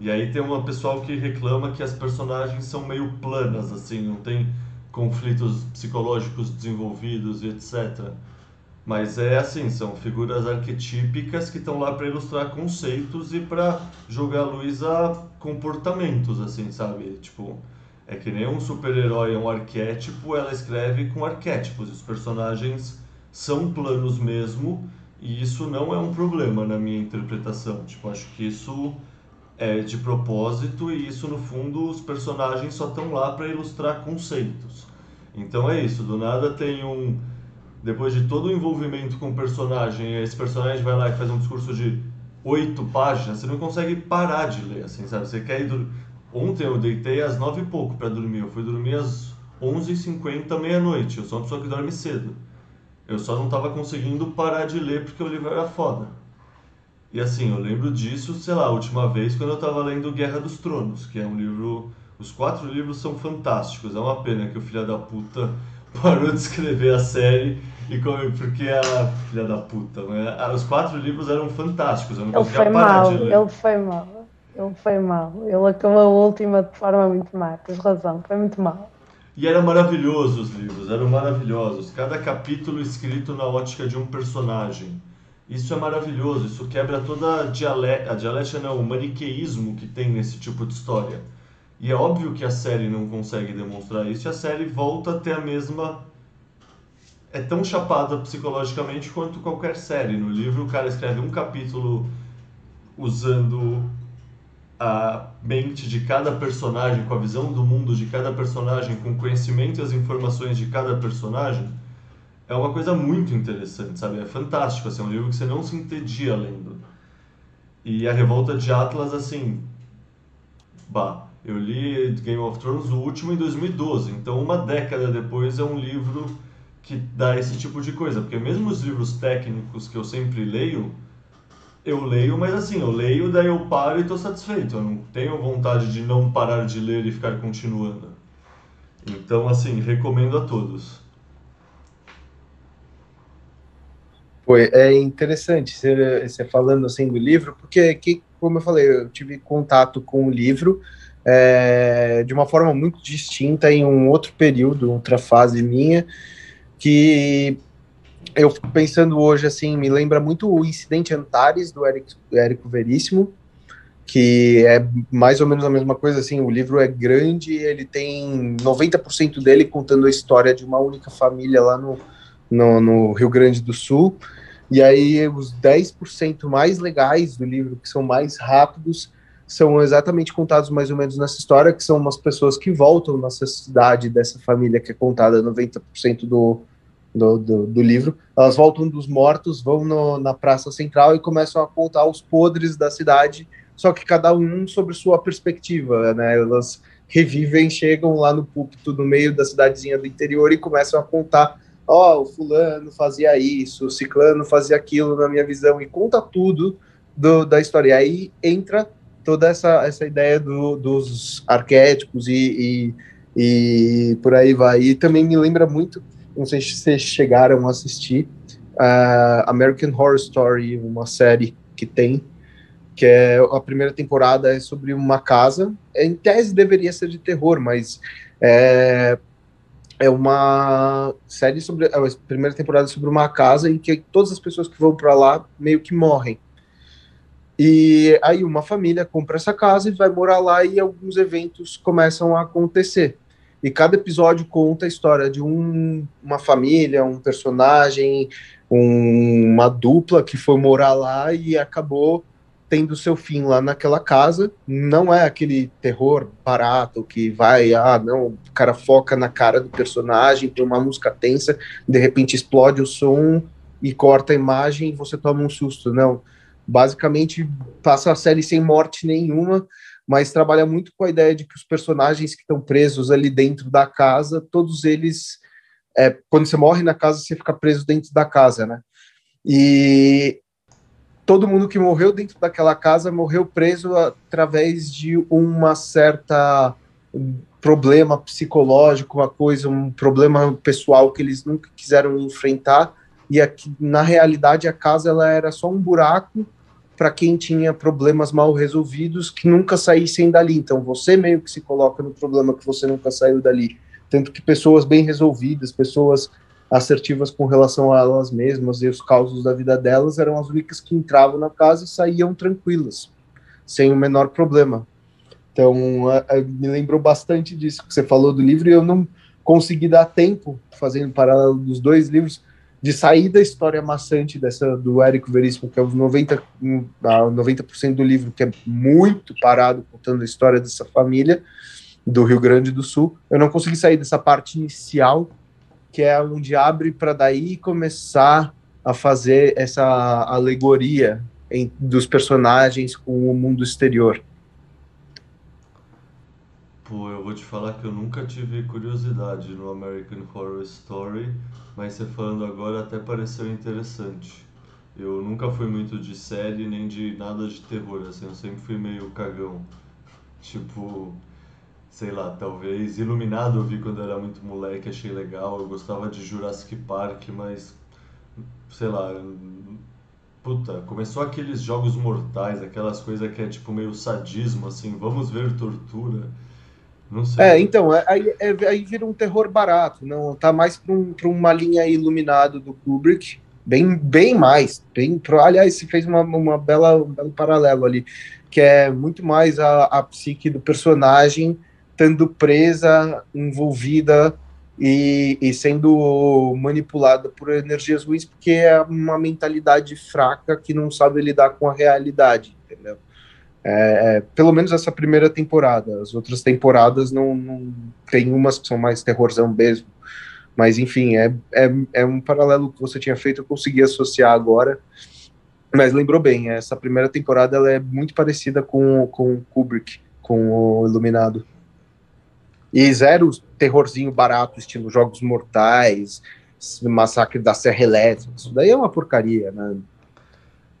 E aí tem uma pessoal que reclama que as personagens são meio planas, assim, não tem conflitos psicológicos desenvolvidos e etc. Mas é assim, são figuras arquetípicas que estão lá para ilustrar conceitos e para jogar luz a comportamentos, assim, sabe? Tipo, é que nem um super-herói é um arquétipo, ela escreve com arquétipos. Os personagens são planos mesmo, e isso não é um problema na minha interpretação. Tipo, acho que isso é de propósito e isso no fundo os personagens só estão lá para ilustrar conceitos. Então é isso, do nada tem um depois de todo o envolvimento com o personagem, esse personagem vai lá e faz um discurso de oito páginas, você não consegue parar de ler, assim, sabe? Você quer ir do Ontem eu deitei às nove e pouco para dormir. Eu fui dormir às 11h50, meia-noite. Eu sou uma pessoa que dorme cedo. Eu só não estava conseguindo parar de ler porque o livro era foda. E assim, eu lembro disso, sei lá, a última vez quando eu estava lendo Guerra dos Tronos, que é um livro. Os quatro livros são fantásticos. É uma pena que o filho da puta parou de escrever a série e porque a filha da puta, né? Os quatro livros eram fantásticos. Eu não ele conseguia foi parar mal, de ler. Ele foi mal. ele foi mal. Ele acabou a última de forma muito má, tens razão, foi muito mal. E eram maravilhosos os livros, eram maravilhosos. Cada capítulo escrito na ótica de um personagem. Isso é maravilhoso, isso quebra toda a dialética, a dialética não, o maniqueísmo que tem nesse tipo de história. E é óbvio que a série não consegue demonstrar isso, e a série volta a ter a mesma. É tão chapada psicologicamente quanto qualquer série. No livro, o cara escreve um capítulo usando a mente de cada personagem, com a visão do mundo de cada personagem, com o conhecimento e as informações de cada personagem é uma coisa muito interessante, sabe? É fantástico, assim, é um livro que você não se entedia lendo. E a Revolta de Atlas, assim, bah, eu li Game of Thrones o último em 2012, então uma década depois é um livro que dá esse tipo de coisa, porque mesmo os livros técnicos que eu sempre leio, eu leio, mas assim, eu leio, daí eu paro e estou satisfeito, eu não tenho vontade de não parar de ler e ficar continuando. Então, assim, recomendo a todos. Foi, é interessante você, falando assim do livro, porque, que, como eu falei, eu tive contato com o livro é, de uma forma muito distinta em um outro período, outra fase minha, que eu fico pensando hoje, assim, me lembra muito o Incidente Antares, do Érico, Veríssimo, que é mais ou menos a mesma coisa, assim, o livro é grande, ele tem 90% dele contando a história de uma única família lá no, no, no Rio Grande do Sul, e aí os 10% mais legais do livro, que são mais rápidos, são exatamente contados mais ou menos nessa história, que são umas pessoas que voltam nessa cidade dessa família que é contada 90% do, do, do, do, livro. Elas voltam dos mortos, vão no, na praça central e começam a contar os podres da cidade, só que cada um sobre sua perspectiva, né? Elas revivem, chegam lá no púlpito no meio da cidadezinha do interior e começam a contar ó, oh, o fulano fazia isso, o ciclano fazia aquilo na minha visão, e conta tudo do, da história. E aí entra toda essa, essa ideia do, dos arquétipos e, e, e, por aí vai. E também me lembra muito, não sei se vocês chegaram a assistir, uh, American Horror Story, uma série que tem, que é a primeira temporada é sobre uma casa, em tese deveria ser de terror, mas é, é uma série sobre a primeira temporada sobre uma casa em que todas as pessoas que vão para lá meio que morrem. E aí uma família compra essa casa e vai morar lá e alguns eventos começam a acontecer. E cada episódio conta a história de um, uma família, um personagem, um, uma dupla que foi morar lá e acabou tendo seu fim lá naquela casa. Não é aquele terror barato que vai, ah, não, o cara foca na cara do personagem, tem uma música tensa, de repente explode o som e corta a imagem e você toma um susto. Não. Basicamente, passa a série sem morte nenhuma, mas trabalha muito com a ideia de que os personagens que estão presos ali dentro da casa, todos eles. É, quando você morre na casa, você fica preso dentro da casa, né? E todo mundo que morreu dentro daquela casa morreu preso através de uma certa problema psicológico, uma coisa, um problema pessoal que eles nunca quiseram enfrentar e aqui, na realidade a casa ela era só um buraco para quem tinha problemas mal resolvidos que nunca saíssem dali. Então você meio que se coloca no problema que você nunca saiu dali. Tanto que pessoas bem resolvidas, pessoas assertivas com relação a elas mesmas e os causos da vida delas eram as únicas que entravam na casa e saíam tranquilas, sem o menor problema. Então, me lembrou bastante disso que você falou do livro e eu não consegui dar tempo, fazendo paralelo dos dois livros, de sair da história maçante dessa do Érico Veríssimo, que é os 90, 90% do livro, que é muito parado contando a história dessa família do Rio Grande do Sul. Eu não consegui sair dessa parte inicial que é onde abre para daí começar a fazer essa alegoria em, dos personagens com o mundo exterior. Pô, eu vou te falar que eu nunca tive curiosidade no American Horror Story, mas você falando agora até pareceu interessante. Eu nunca fui muito de série nem de nada de terror, assim, eu sempre fui meio cagão. Tipo, sei lá, talvez Iluminado eu vi quando era muito moleque, achei legal. Eu gostava de Jurassic Park, mas sei lá, puta, começou aqueles jogos mortais, aquelas coisas que é tipo meio sadismo, assim, vamos ver tortura. Não sei. É, então, é, aí, é, aí vira um terror barato, não tá mais para um, uma linha iluminado do Kubrick, bem, bem mais, bem, pro, aliás, se fez uma, uma bela, um belo paralelo ali, que é muito mais a, a psique do personagem estando presa, envolvida e, e, sendo manipulada por energias ruins, porque é uma mentalidade fraca que não sabe lidar com a realidade? É, é, pelo menos essa primeira temporada. As outras temporadas não, não tem umas que são mais terrorzão mesmo. Mas enfim, é, é, é um paralelo que você tinha feito, eu consegui associar agora. Mas lembrou bem, essa primeira temporada ela é muito parecida com, com Kubrick, com o Iluminado. E zero terrorzinho barato, estilo Jogos Mortais, Massacre da Serra Elétrica. Isso daí é uma porcaria, né?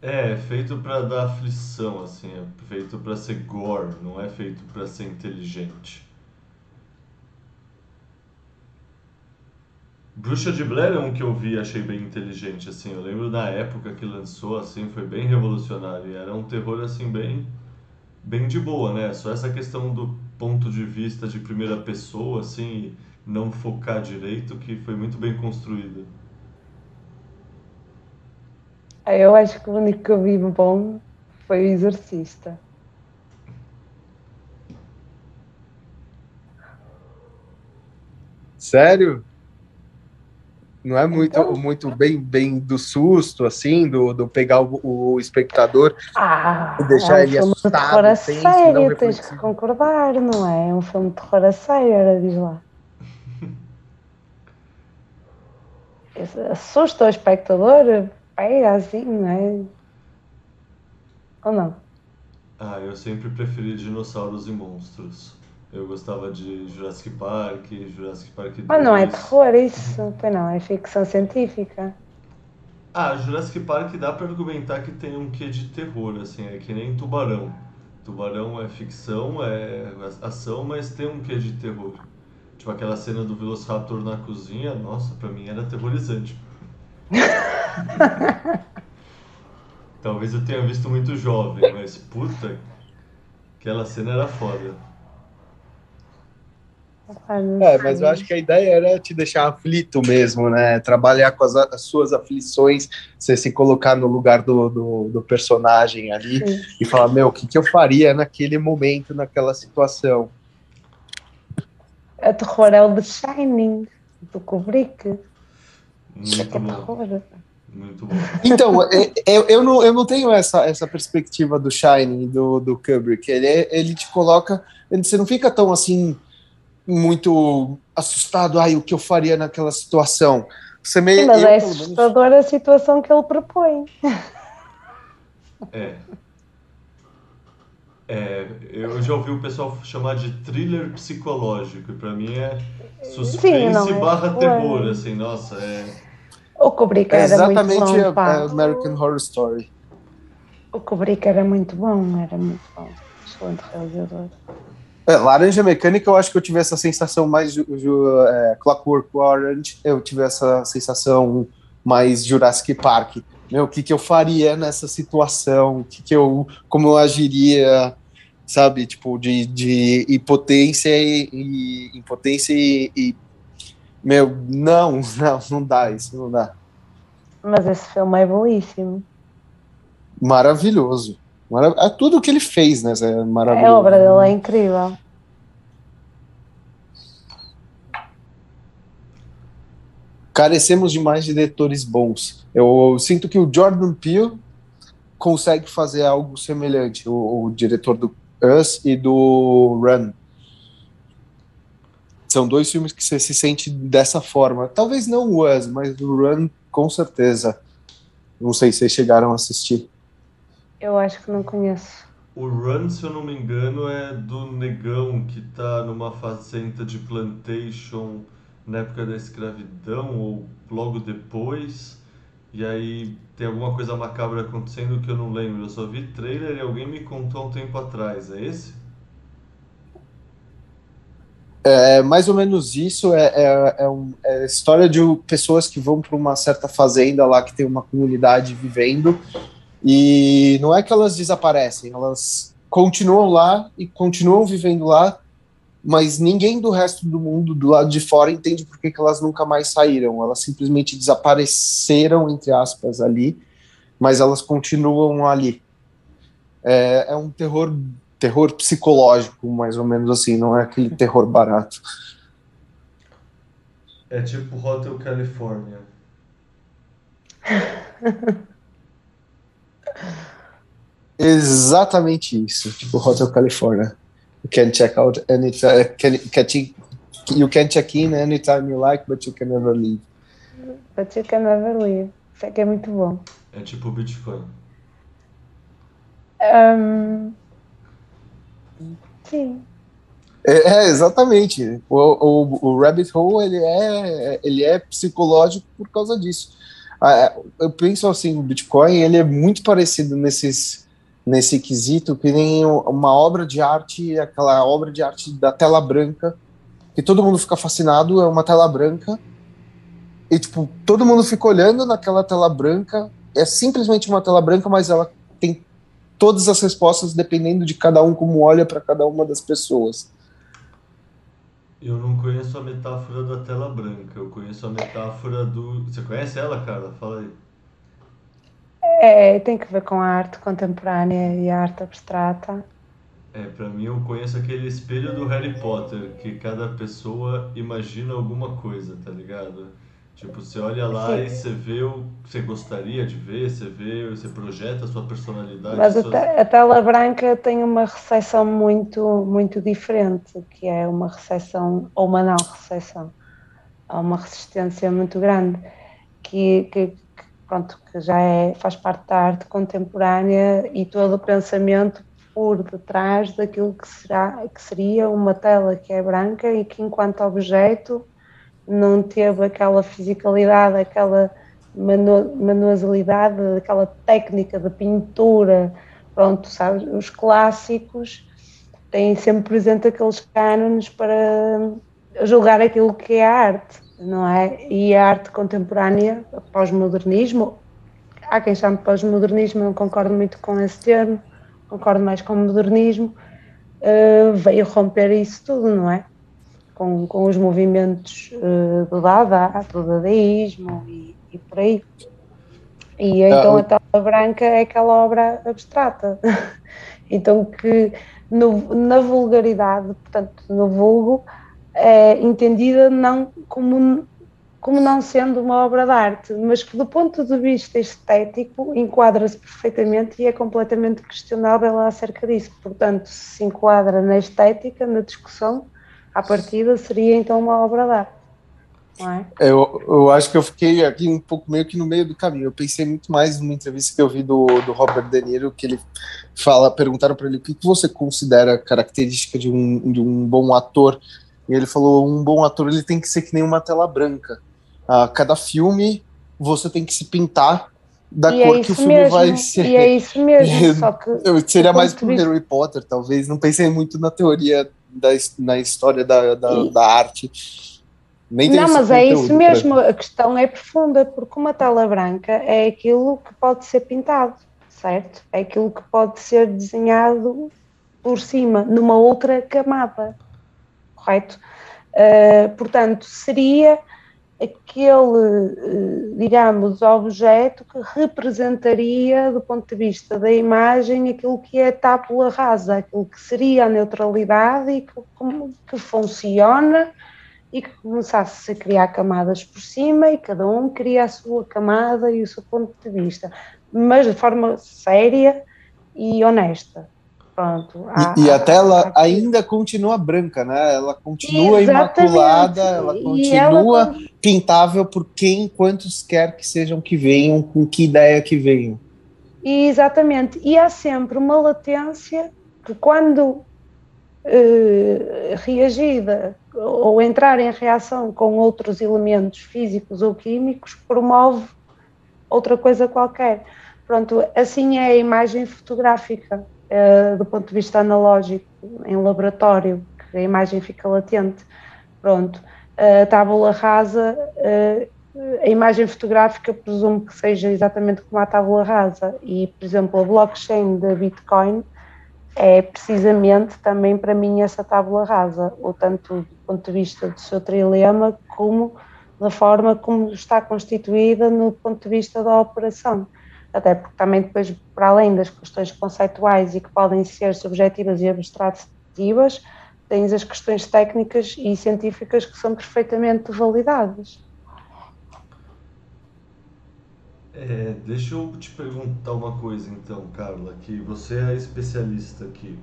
É, feito para dar aflição, assim, é feito para ser gore, não é feito para ser inteligente. Bruxa de Blair é um que eu vi e achei bem inteligente, assim, eu lembro da época que lançou, assim, foi bem revolucionário, e era um terror, assim, bem, bem de boa, né, só essa questão do ponto de vista de primeira pessoa, assim, não focar direito, que foi muito bem construída. Eu acho que o único que eu vi bom foi o Exorcista. Sério? Não é muito, então... muito bem, bem do susto, assim, do, do pegar o, o espectador ah, e deixar é um ele filme assustado. De terror a sério, tens que concordar, não é? É um filme de terror a sério, diz lá. *laughs* Assusta o espectador, pega assim, não é? Ou não? Ah, eu sempre preferi dinossauros e monstros. Eu gostava de Jurassic Park, Jurassic Park 2. Mas não é terror isso, pois não, é ficção científica. Ah, Jurassic Park dá para argumentar que tem um quê de terror, assim, é que nem Tubarão. Tubarão é ficção, é ação, mas tem um quê de terror. Tipo aquela cena do Velociraptor na cozinha, nossa, pra mim era aterrorizante. *laughs* Talvez eu tenha visto muito jovem, mas puta, aquela cena era foda. É, mas eu acho que a ideia era te deixar aflito mesmo, né? Trabalhar com as, as suas aflições, você se colocar no lugar do, do, do personagem ali Sim. e falar, meu, o que, que eu faria naquele momento, naquela situação? A terror é o The Shining, do Kubrick. Muito é bom. Muito bom. Então, eu, é, é, eu, não, eu não tenho essa, essa perspectiva do Shining, do, do Kubrick. Ele, ele te coloca. Ele, você não fica tão assim, muito assustado. Ai, o que eu faria naquela situação? Você meio, Sim, mas eu, é assustadora menos... a situação que ele propõe. É. É, eu já ouvi o pessoal chamar de thriller psicológico, e pra mim é suspense Sim, é barra terror, assim, nossa, é... O Kubrick era exatamente muito bom, a, American Horror Story. O Kubrick era muito bom, era muito bom, excelente realizador. É, Laranja Mecânica, eu acho que eu tive essa sensação mais ju, ju, é, Clockwork Orange, eu tive essa sensação mais Jurassic Park meu, o que, que eu faria nessa situação, o que, que eu, como eu agiria, sabe, tipo, de, de impotência e, e impotência e, e, meu, não, *laughs* não, não dá, isso não dá. Mas esse filme é belíssimo. Maravilhoso. Marav é tudo que ele fez, né, é maravilhoso. A obra dele é incrível. carecemos de mais diretores bons. Eu sinto que o Jordan Peele consegue fazer algo semelhante, o, o diretor do Us e do Run. São dois filmes que você se sente dessa forma. Talvez não o Us, mas o Run com certeza. Não sei se vocês chegaram a assistir. Eu acho que não conheço. O Run, se eu não me engano, é do negão que tá numa fazenda de plantation na época da escravidão ou logo depois. E aí tem alguma coisa macabra acontecendo que eu não lembro. Eu só vi trailer e alguém me contou um tempo atrás. É esse? É mais ou menos isso. É, é, é, um, é história de pessoas que vão para uma certa fazenda lá que tem uma comunidade vivendo E não é que elas desaparecem, elas continuam lá e continuam vivendo lá, mas ninguém do resto do mundo, do lado de fora, entende por que, elas nunca mais saíram. Elas simplesmente desapareceram, entre aspas, ali, mas elas continuam ali. É, é um terror, terror psicológico, mais ou menos assim, não é aquele terror barato. É tipo Hotel California. *laughs* Exatamente isso, tipo Hotel California. You can check out anytime, can, can, you can check in anytime you like, but you can never leave. But you can never leave. Isso é que é muito bom. É tipo Bitcoin. Um, sim. É, é, exatamente. O, o, o, Rabbit Hole ele é, ele é psicológico por causa disso. Ah, eu penso assim, o Bitcoin ele é muito parecido nesses nesse quesito que nem uma obra de arte, aquela obra de arte da tela branca, que todo mundo fica fascinado, é uma tela branca, e tipo, todo mundo fica olhando naquela tela branca, é simplesmente uma tela branca, mas ela todas as respostas dependendo de cada um como olha para cada uma das pessoas. Eu não conheço a metáfora da tela branca, eu conheço a metáfora do. Você conhece ela, cara? Fala aí. É, tem que ver com a arte contemporânea e a arte abstrata. É, pra mim eu conheço aquele espelho do Harry Potter, que cada pessoa imagina alguma coisa, tá ligado? Tipo, você olha lá Sim. e você vê o que você gostaria de ver, você vê, você projeta a sua personalidade. Mas suas... a, tela branca tem uma recepção muito, muito diferente, que é uma recepção, ou uma não recepção, há uma resistência muito grande, que, que, pronto, que já é, faz parte da arte contemporânea e todo o pensamento por detrás daquilo que, será, que seria uma tela que é branca e que enquanto objeto não teve aquela fisicalidade, aquela manu manualidade, aquela técnica de pintura, pronto, sabes, os clássicos têm sempre presente aqueles cânones para julgar aquilo que é arte não é? E a arte contemporânea, pós-modernismo, há quem chame pós-modernismo, não concordo muito com esse termo, concordo mais com o modernismo, uh, veio romper isso tudo, não é? Com, com os movimentos uh, do Dada, do dadaísmo e, e por aí. E ah, então a tela branca é aquela obra abstrata. *laughs* então que no, na vulgaridade, portanto, no vulgo, é entendida não como, como não sendo uma obra de arte, mas que do ponto de vista estético enquadra-se perfeitamente e é completamente questionável acerca disso. Portanto, se enquadra na estética, na discussão, à partida seria então uma obra de arte. É? Eu, eu acho que eu fiquei aqui um pouco meio que no meio do caminho. Eu pensei muito mais numa entrevista que eu vi do, do Robert De Niro, que ele fala, perguntaram para ele o que, que você considera característica de um, de um bom ator e ele falou: um bom ator ele tem que ser que nem uma tela branca. A cada filme você tem que se pintar da e é cor é que o filme mesmo. vai ser. E é isso mesmo, *laughs* só que. Seria mais pro. Harry Potter, talvez. Não pensei muito na teoria, da, na história da, da, e... da arte. Nem não, mas é isso mesmo. A questão é profunda, porque uma tela branca é aquilo que pode ser pintado, certo? É aquilo que pode ser desenhado por cima, numa outra camada correto? Uh, portanto, seria aquele, uh, digamos, objeto que representaria, do ponto de vista da imagem, aquilo que é a tábula rasa, aquilo que seria a neutralidade e que, que funciona e que começasse a criar camadas por cima e cada um cria a sua camada e o seu ponto de vista, mas de forma séria e honesta. Pronto. A, e, e a, tela a, ainda continua branca, né? Ela continua Exatamente. imaculada, ela continua ela... pintável por quem, quantos quer que sejam que venham, com que ideia que venham. Exatamente. E há sempre uma latência que quando eh, reagida ou entrar em reação com outros elementos físicos ou químicos, promove outra coisa qualquer. Pronto, assim é a imagem fotográfica do ponto de vista analógico, em laboratório, que a imagem fica latente. Pronto, a tábula rasa uh, a imagem fotográfica presumo que seja exatamente como a tábula rasa e, por exemplo, a blockchain da Bitcoin é precisamente também para mim essa tábula rasa, ou tanto do ponto de vista do seu trilema como da forma como está constituída no ponto de vista da operação. Até porque também depois, para além das questões conceituais e que podem ser subjetivas e abstrativas, tens as questões técnicas e científicas que são perfeitamente validadas. É, deixa eu te perguntar uma coisa então, Carla, que você é especialista aqui.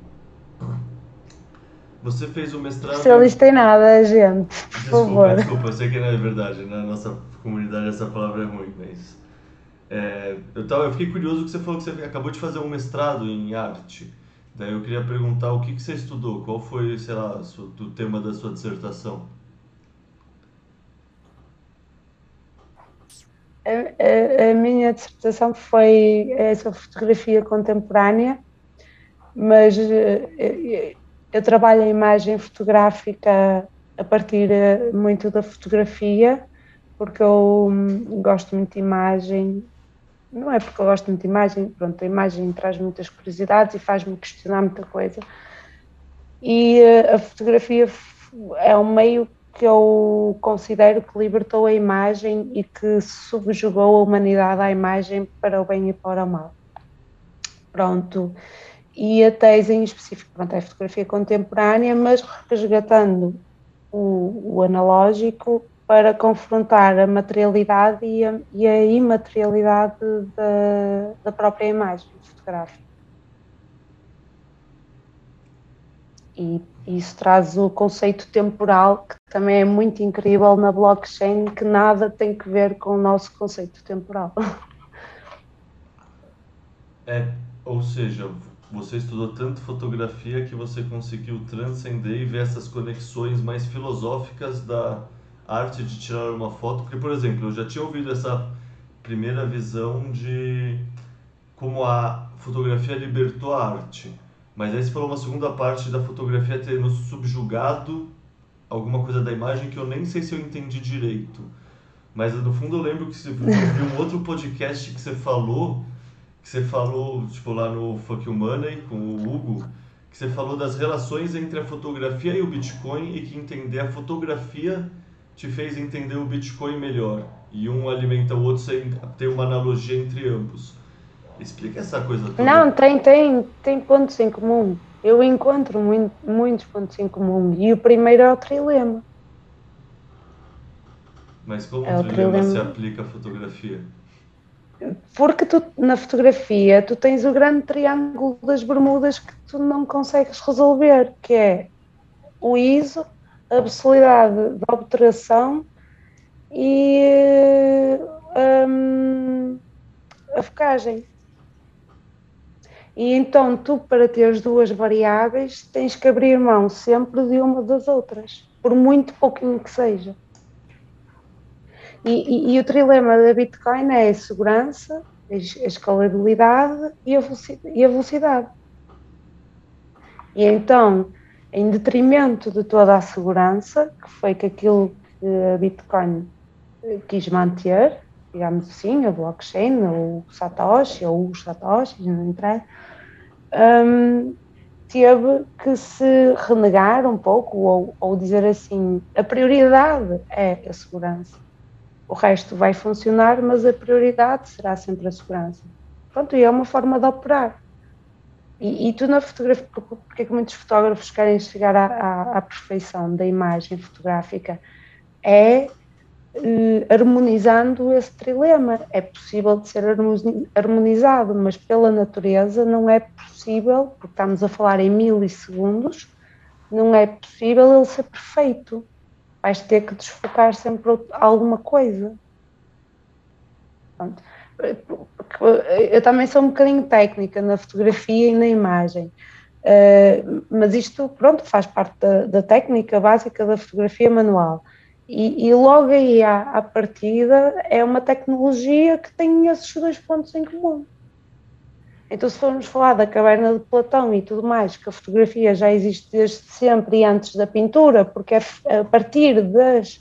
Você fez o mestrado. Especialista em nada, gente. Por desculpa, favor. Desculpa, eu sei que não é verdade, na nossa comunidade essa palavra é ruim, mas. É, eu, tava, eu fiquei curioso que você falou que você acabou de fazer um mestrado em arte. Daí eu queria perguntar o que, que você estudou, qual foi, sei lá, o tema da sua dissertação? A, a, a, minha dissertação foi essa fotografia contemporânea, mas eu, eu trabalho a imagem fotográfica a partir eh, muito da fotografia, porque eu hum, gosto muito de imagem, não é porque eu gosto muito de imagem, pronto, a imagem traz muitas curiosidades e faz-me questionar muita coisa. E eh, a fotografia é um meio que eu considero que libertou a imagem e que subjugou a humanidade à imagem para o bem e para o mal. Pronto. E a tese em específico, pronto, é fotografia contemporânea, mas resgatando o, o analógico para confrontar a materialidade e a, e a imaterialidade da, da própria imagem fotográfica. E isso traz o conceito temporal, que também é muito incrível na blockchain, que nada tem que ver com o nosso conceito temporal. *laughs* É, ou seja, você estudou tanto fotografia que você conseguiu transcender e ver essas conexões mais filosóficas da arte de tirar uma foto. Porque, por exemplo, eu já tinha ouvido essa primeira visão de como a fotografia libertou a arte. Mas aí você falou uma segunda parte da fotografia ter nos subjugado alguma coisa da imagem que eu nem sei se eu entendi direito. Mas no fundo eu lembro que você viu um outro podcast que você falou que você falou, tipo, lá no Fuck You Money, com o Hugo, que você falou das relações entre a fotografia e o Bitcoin e que entender a fotografia te fez entender o Bitcoin melhor. E um alimenta o outro sem ter uma analogia entre ambos. Explica essa coisa toda. Não, tem, tem, tem pontos em comum. Eu encontro muito, muitos pontos em comum. E o primeiro é o trilema. Mas como é o trilema, trilema se aplica à fotografia? porque tu, na fotografia tu tens o grande triângulo das bermudas que tu não consegues resolver, que é o ISO, a possibilidade de obturação e hum, a focagem. E então tu, para teres duas variáveis, tens que abrir mão sempre de uma das outras, por muito pouquinho que seja. E, e, e, o trilema da Bitcoin é a segurança, a escalabilidade e a velocidade. E então, em detrimento de toda a segurança, que foi que aquilo que a Bitcoin quis manter, digamos assim, a blockchain, ou o Satoshi, ou os Satoshis, não entrei, um, teve que se renegar um pouco, ou, ou dizer assim, a prioridade é a segurança o resto vai funcionar, mas a prioridade será sempre a segurança. Pronto, e é uma forma de operar. E, e tu na fotografia, porque é que muitos fotógrafos querem chegar à, à, à perfeição da imagem fotográfica? É eh, harmonizando esse trilema. É possível de ser harmonizado, mas pela natureza não é possível, porque estamos a falar em milissegundos, não é possível ele ser perfeito vais ter que desfocar sempre alguma coisa. Pronto. Eu também sou um bocadinho técnica na fotografia e na imagem, uh, mas isto, pronto, faz parte da, da, técnica básica da fotografia manual. E, e logo aí à, à partida é uma tecnologia que tem esses dois pontos em comum. Então, se formos falar da caverna de Platão e tudo mais, que a fotografia já existe desde sempre e antes da pintura, porque é a partir das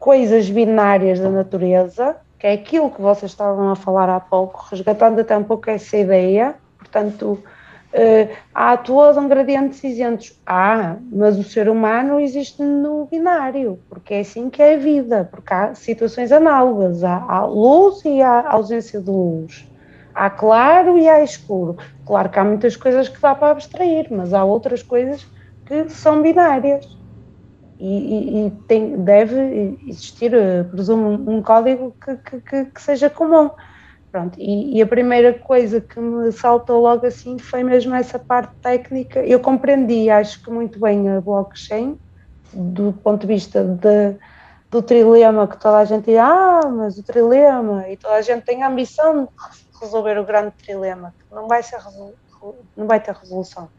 coisas binárias da natureza, que é aquilo que vocês estavam a falar há pouco, resgatando até um pouco essa ideia. Portanto, uh, há todo um gradiente de cinzentos. Há, mas o ser humano existe no binário, porque é assim que é a vida, porque há situações análogas. Há, há luz e há ausência de luz. Há claro e há escuro. Claro que há muitas coisas que dá para abstrair, mas há outras coisas que são binárias e, e tem, deve existir, eh, presumo, um código que, que, que seja comum. Pronto, e, e, a primeira coisa que me saltou logo assim foi mesmo essa parte técnica. Eu compreendi, acho que muito bem a blockchain, do ponto de vista de, do trilema que toda a gente diz, ah, mas o trilema, e toda a gente tem a ambição de resolver o grande trilema, que não vai, ser, não vai ter resolução.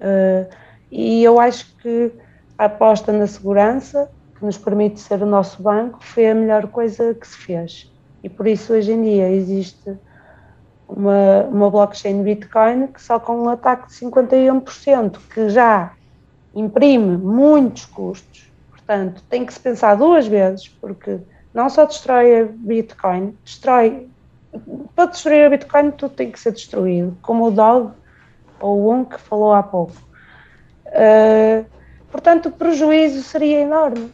Uh, e eu acho que a aposta na segurança, que nos permite ser o nosso banco, foi a melhor coisa que se fez. E por isso hoje em dia existe uma, uma blockchain Bitcoin que só com um ataque de 51%, que já imprime muitos custos, portanto tem que se pensar duas vezes, porque não só destrói a Bitcoin, destrói. Para destruir a Bitcoin tudo tem que ser destruído, como o Dog ou o Um que falou há pouco. Uh, Portanto, o prejuízo seria enorme.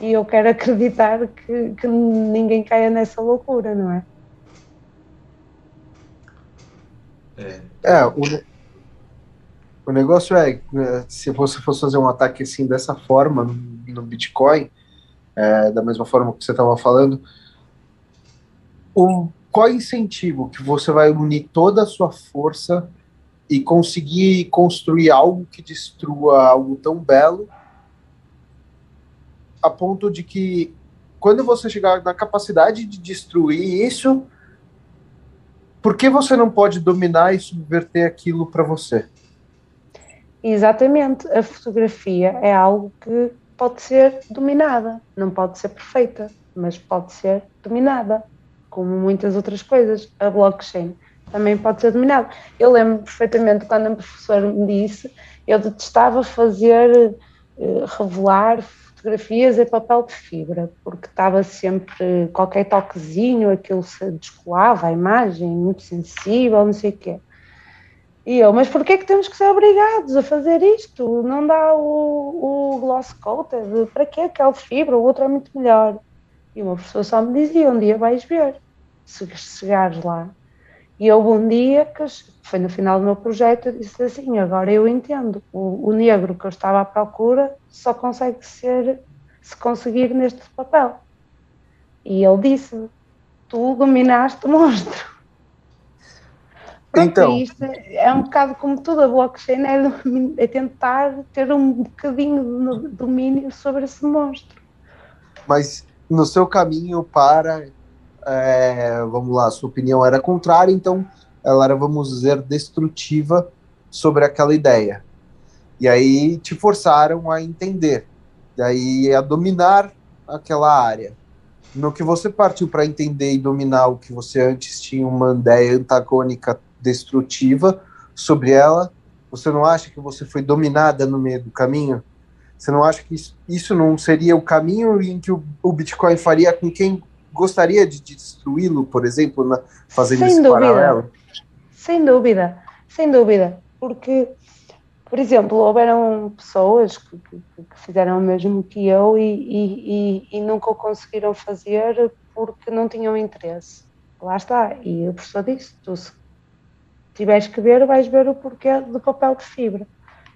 E eu quero acreditar que, que ninguém caia nessa loucura, não é? É, é o, o negócio é, é, se você fosse fazer um ataque assim dessa forma no, Bitcoin, é, da mesma forma que você estava falando, o, qual incentivo que você vai unir toda a sua força e conseguir construir algo que destrua algo tão belo a ponto de que quando você chegar na capacidade de destruir isso, por que você não pode dominar e subverter aquilo para você? Exatamente, a fotografia é algo que pode ser dominada, não pode ser perfeita, mas pode ser dominada, como muitas outras coisas. A blockchain também pode ser dominado. Eu lembro perfeitamente quando o professor me disse, eu detestava fazer, eh, revelar fotografias em papel de fibra, porque estava sempre qualquer toquezinho, aquilo se descolava, a imagem muito sensível, não sei o quê. E eu, mas porquê é que temos que ser obrigados a fazer isto? Não dá o, o gloss coated? Para quê? Aquele de fibra, o outro é muito melhor. E uma pessoa só me dizia, um dia vais ver, se chegares lá. E houve um dia que foi no final do meu projeto, eu disse assim: agora eu entendo, o, o negro que eu estava à procura só consegue ser se conseguir neste papel. E ele disse: Tu dominaste o monstro. Pronto, então, isto é um bocado como tudo, a blockchain é, é tentar ter um bocadinho de domínio sobre esse monstro. Mas no seu caminho para é, vamos lá, sua opinião era contrária, então ela era, vamos dizer, destrutiva sobre aquela ideia. E aí te forçaram a entender, e aí a dominar aquela área. No que você partiu para entender e dominar o que você antes tinha uma ideia antagônica destrutiva sobre ela, você não acha que você foi dominada no meio do caminho? Você não acha que isso, isso não seria o caminho em que o, o Bitcoin faria com quem gostaria de destruí-lo, por exemplo, na, fazendo sem esse dúvida. paralelo? Sem dúvida, sem dúvida, porque, por exemplo, houveram pessoas que, que, que fizeram o mesmo que eu e, e, e, e, nunca o conseguiram fazer porque não tinham interesse. Lá está, e o professor disse, tu se tiveres que ver, vais ver o porquê do papel de fibra.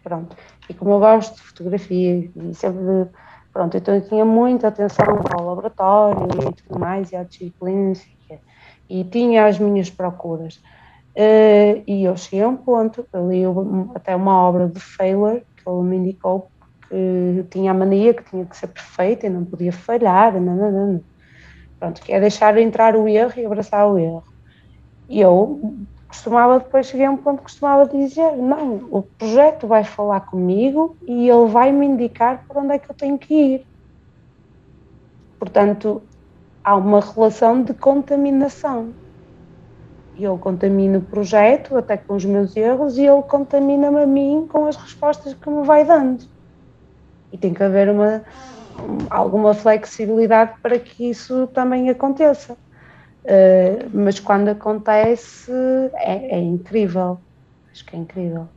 Pronto. E como eu gosto de fotografia e sempre Pronto, então eu tinha muita atenção ao laboratório e tudo mais, e à disciplina, e tinha as minhas procuras. Uh, e eu cheguei a um ponto, eu li até uma obra de Failer, que ele me indicou que tinha a mania que tinha que ser perfeita e não podia falhar, não. Pronto, que é deixar entrar o erro e abraçar o erro. E eu costumava depois cheguei a um ponto que costumava dizer não, o projeto vai falar comigo e ele vai me indicar por onde é que eu tenho que ir. Portanto, há uma relação de contaminação. Eu contamino o projeto até com os meus erros e ele contamina-me a mim com as respostas que me vai dando. E tem que haver uma alguma flexibilidade para que isso também aconteça. Uh, mas quando acontece é, é, incrível. Acho que é incrível.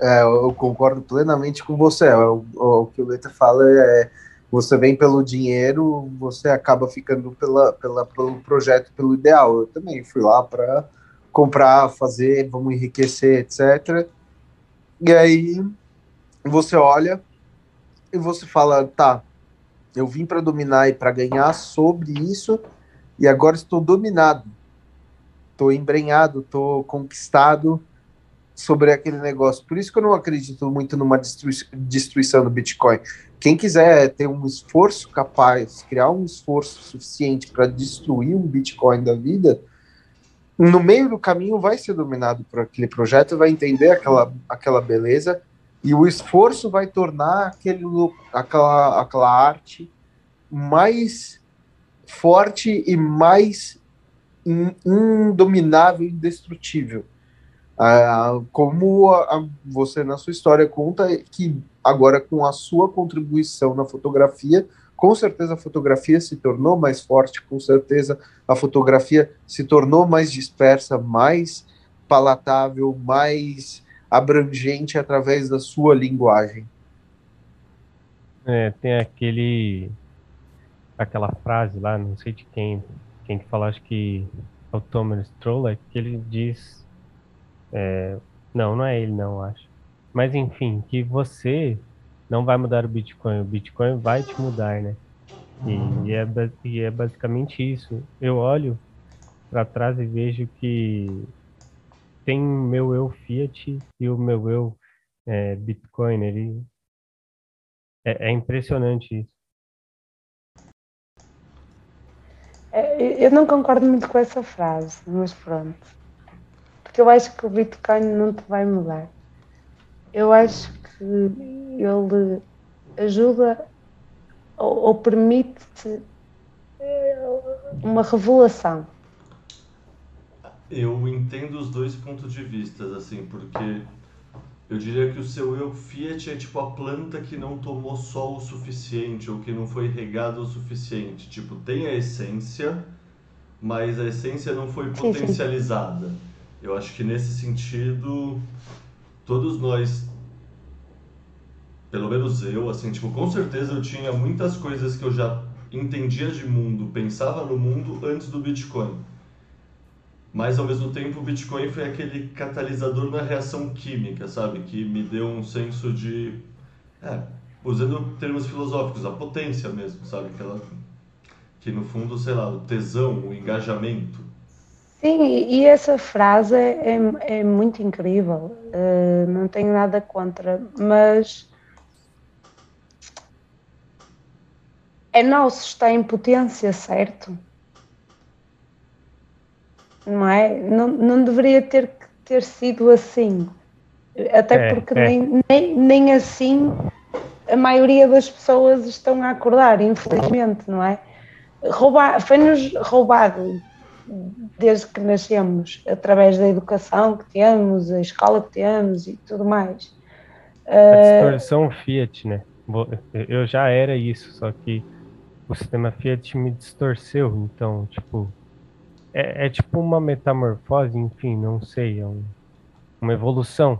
É, eu concordo plenamente com você. O, o, que o Leta fala é você vem pelo dinheiro, você acaba ficando pela, pela, pelo projeto, pelo ideal. Eu também fui lá para comprar, fazer, vamos enriquecer, etc. E aí você olha e você fala, tá, eu vim para dominar e para ganhar sobre isso e agora estou dominado. Estou embrenhado, estou conquistado sobre aquele negócio. Por isso que eu não acredito muito numa destruição do Bitcoin. Quem quiser ter um esforço capaz, criar um esforço suficiente para destruir um Bitcoin da vida, no meio do caminho vai ser dominado por aquele projeto, vai entender aquela, aquela beleza e o esforço vai tornar aquele, aquela, aquela arte mais forte e mais indominável, indestrutível. Ah, como a, a, você na sua história conta que agora com a sua contribuição na fotografia, com certeza a fotografia se tornou mais forte, com certeza a fotografia se tornou mais dispersa, mais palatável, mais abrangente através da sua linguagem. É, tem aquele aquela frase lá, não sei de quem, quem que fala, acho que é o Thomas Stroller, que ele diz, é, não, não é ele não, acho, mas enfim, que você não vai mudar o Bitcoin, o Bitcoin vai te mudar, né? E, é, e é basicamente isso. Eu olho para trás e vejo que tem meu eu Fiat e o meu eu é, Bitcoin. Ele é, é impressionante isso. É, eu não concordo muito com essa frase, mas pronto. Porque eu acho que o Bitcoin não te vai mudar. Eu acho que ele ajuda ou, ou permite-te eh, uma revelação eu entendo os dois pontos de vista, assim, porque eu diria que o seu eu Fiat é tipo a planta que não tomou sol o suficiente ou que não foi regada o suficiente. Tipo, tem a essência, mas a essência não foi potencializada. Eu acho que nesse sentido, todos nós, pelo menos eu, assim, tipo, com certeza eu tinha muitas coisas que eu já entendia de mundo, pensava no mundo antes do Bitcoin mas ao mesmo tempo o Bitcoin foi aquele catalisador na reação química, sabe? Que me deu um senso de. É, usando termos filosóficos, a potência mesmo, sabe? Aquela, que no fundo, sei lá, o tesão, o engajamento. Sim, e essa frase é, é muito incrível, uh, não tenho nada contra, mas é nosso, está em potência, certo? Não é? Não, não deveria ter que ter sido assim. Até é, porque é. Nem, nem, nem assim a maioria das pessoas estão a acordar, infelizmente, não é? Roubar, foi-nos roubado desde que nascemos, através da educação que temos, a escola que temos e tudo mais. A distorção Fiat, né? Eu já era isso, só que o sistema Fiat me distorceu, então, tipo, é, é tipo uma metamorfose, enfim, não sei, é um, uma evolução,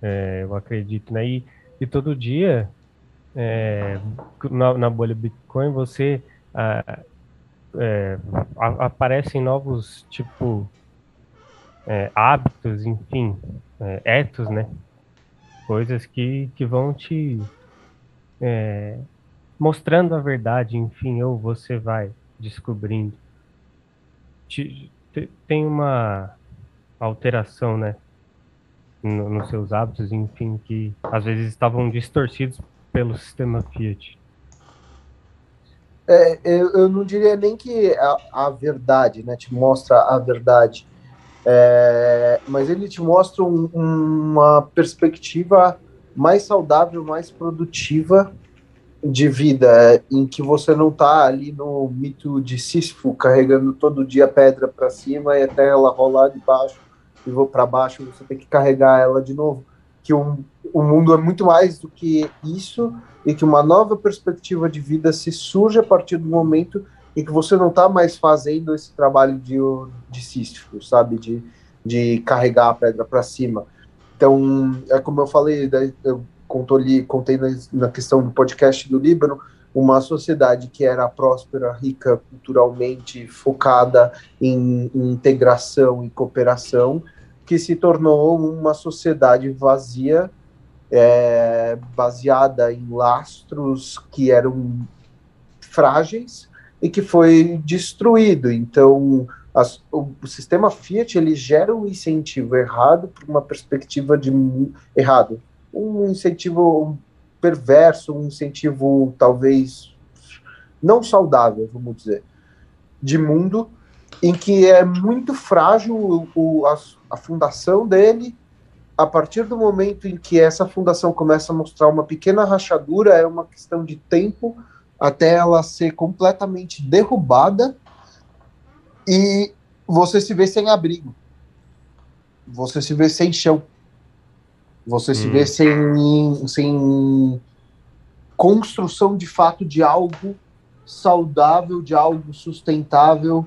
é, eu acredito, né? E, e todo dia, é, na, na, bolha Bitcoin, você a, é, a, aparecem novos, tipo, é, hábitos, enfim, é, etos, né? Coisas que, que vão te é, mostrando a verdade, enfim, ou você vai descobrindo tem uma alteração, né? No, nos seus hábitos, enfim, que às vezes estavam distorcidos pelo sistema Fiat. É, eu, eu, não diria nem que a, a, verdade, né, te mostra a verdade, é, mas ele te mostra um, uma perspectiva mais saudável, mais produtiva de vida em que você não está ali no mito de Sísifo carregando todo dia pedra para cima e até ela rolar de baixo e vou para baixo você tem que carregar ela de novo que o, o mundo é muito mais do que isso e que uma nova perspectiva de vida se surge a partir do momento em que você não está mais fazendo esse trabalho de, de Sísifo, sabe? De, de carregar a pedra para cima. Então, é como eu falei, eu contei, contei na questão do podcast do Líbano, uma sociedade que era próspera, rica culturalmente, focada em, em integração e cooperação, que se tornou uma sociedade vazia, é, baseada em lastros que eram frágeis e que foi destruído. Então, as, o, o, sistema Fiat ele gera um incentivo errado para uma perspectiva de errado, um incentivo perverso, um incentivo talvez não saudável, vamos dizer, de mundo em que é muito frágil o, a, a fundação dele. A partir do momento em que essa fundação começa a mostrar uma pequena rachadura, é uma questão de tempo até ela ser completamente derrubada e você se vê sem abrigo. Você se vê sem chão. Você hum. se vê sem, sem construção de fato de algo saudável, de algo sustentável,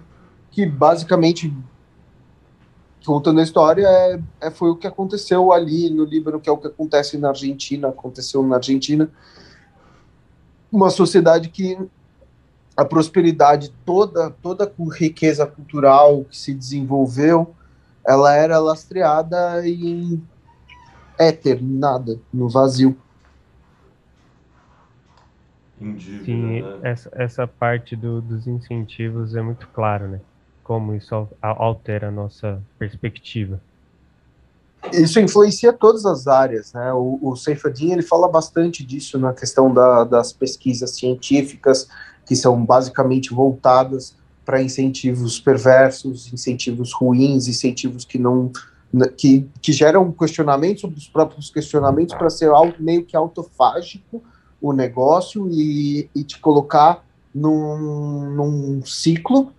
que basicamente, contando a história, é, é, foi o que aconteceu ali no Líbano, que é o que acontece na Argentina, aconteceu na Argentina. Uma sociedade que a prosperidade toda, toda a riqueza cultural que se desenvolveu, ela era lastreada em éter, nada, no vazio. Sim, né? essa, essa parte do, dos incentivos é muito claro, né? Como isso altera a nossa perspectiva. Isso influencia todas as áreas, né? O, o Seifadin, ele fala bastante disso na questão da, das pesquisas científicas, que são basicamente voltadas para incentivos perversos, incentivos ruins, incentivos que não que, que geram questionamentos sobre os próprios questionamentos para ser algo meio que autofágico o negócio e, e te colocar num, num ciclo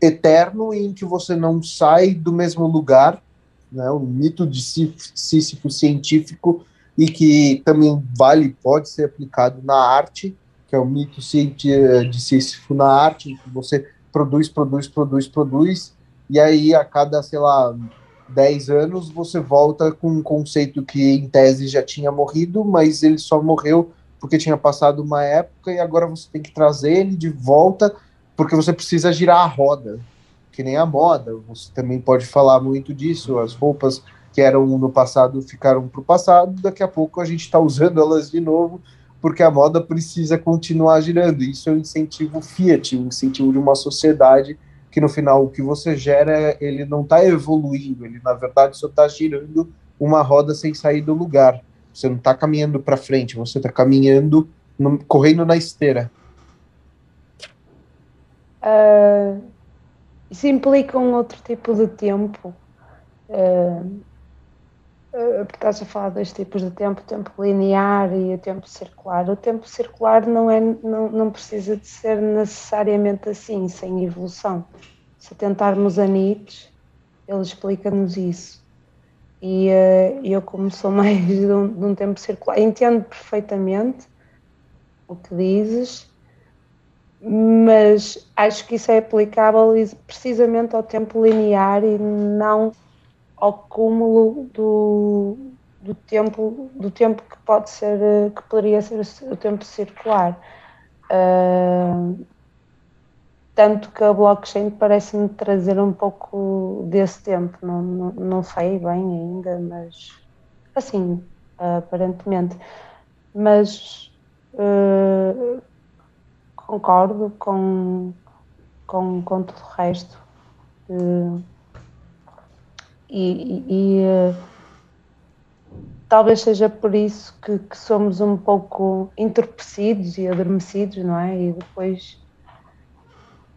eterno em que você não sai do mesmo lugar, né, o mito de Sísifo científico e que também vale, pode ser aplicado na arte, que é o mito de Sísifo na arte, que você produz, produz, produz, produz, e aí a cada, sei lá, 10 anos você volta com um conceito que em tese já tinha morrido, mas ele só morreu porque tinha passado uma época e agora você tem que trazer ele de volta porque você precisa girar a roda, que nem a moda. Você também pode falar muito disso, as roupas que eram no passado ficaram para o passado, daqui a pouco a gente está usando elas de novo porque a moda precisa continuar girando. Isso é um incentivo Fiat, um incentivo de uma sociedade que no final o que você gera, ele não está evoluindo, ele na verdade só está girando uma roda sem sair do lugar. Você não está caminhando para frente, você está caminhando, no, correndo na esteira. Uh, isso implica um outro tipo de tempo. Uh, Uh, estás a falar dois tipos de tempo, o tempo linear e o tempo circular. O tempo circular não, é, não, não precisa de ser necessariamente assim, sem evolução. Se tentarmos a Nietzsche, ele explica-nos isso. E uh, eu, como sou mais de um, de um, tempo circular, entendo perfeitamente o que dizes, mas acho que isso é aplicável precisamente ao tempo linear e não ao cúmulo do, do tempo do tempo que pode ser que poderia ser o tempo circular. Uh, tanto que a blockchain parece-me trazer um pouco desse tempo. Não, não, não sei bem ainda mas assim aparentemente. Mas uh, concordo com, com, com tudo o resto uh, e, e uh, talvez seja por isso que, que, somos um pouco entorpecidos e adormecidos, não é? E depois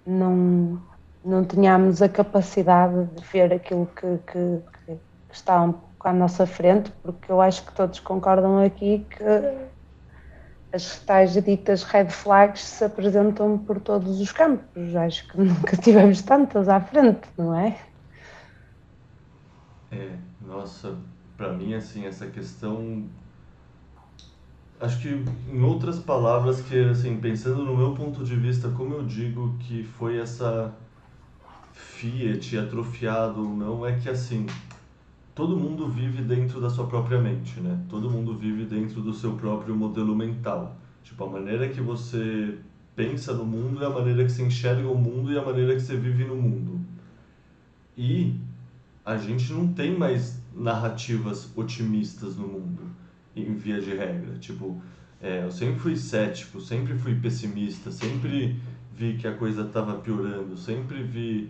não, não tínhamos a capacidade de ver aquilo que, que, que está um pouco à nossa frente, porque eu acho que todos concordam aqui que as tais ditas red flags se apresentam por todos os campos. Acho que nunca *laughs* tivemos tantas à frente, não é? É, nossa, para mim, assim, essa questão acho que em outras palavras que assim pensando no meu ponto de vista como eu digo que foi essa Fiat atrofiado ou não é que assim todo mundo vive dentro da sua própria mente né? Todo mundo vive dentro do seu próprio modelo mental. Tipo a maneira que você pensa no mundo é a maneira que você enxerga o mundo e a maneira que você vive no mundo. E a gente não tem mais narrativas otimistas no mundo em via de regra. Tipo, é, eu sempre fui cético, sempre fui pessimista, sempre vi que a coisa estava piorando, sempre vi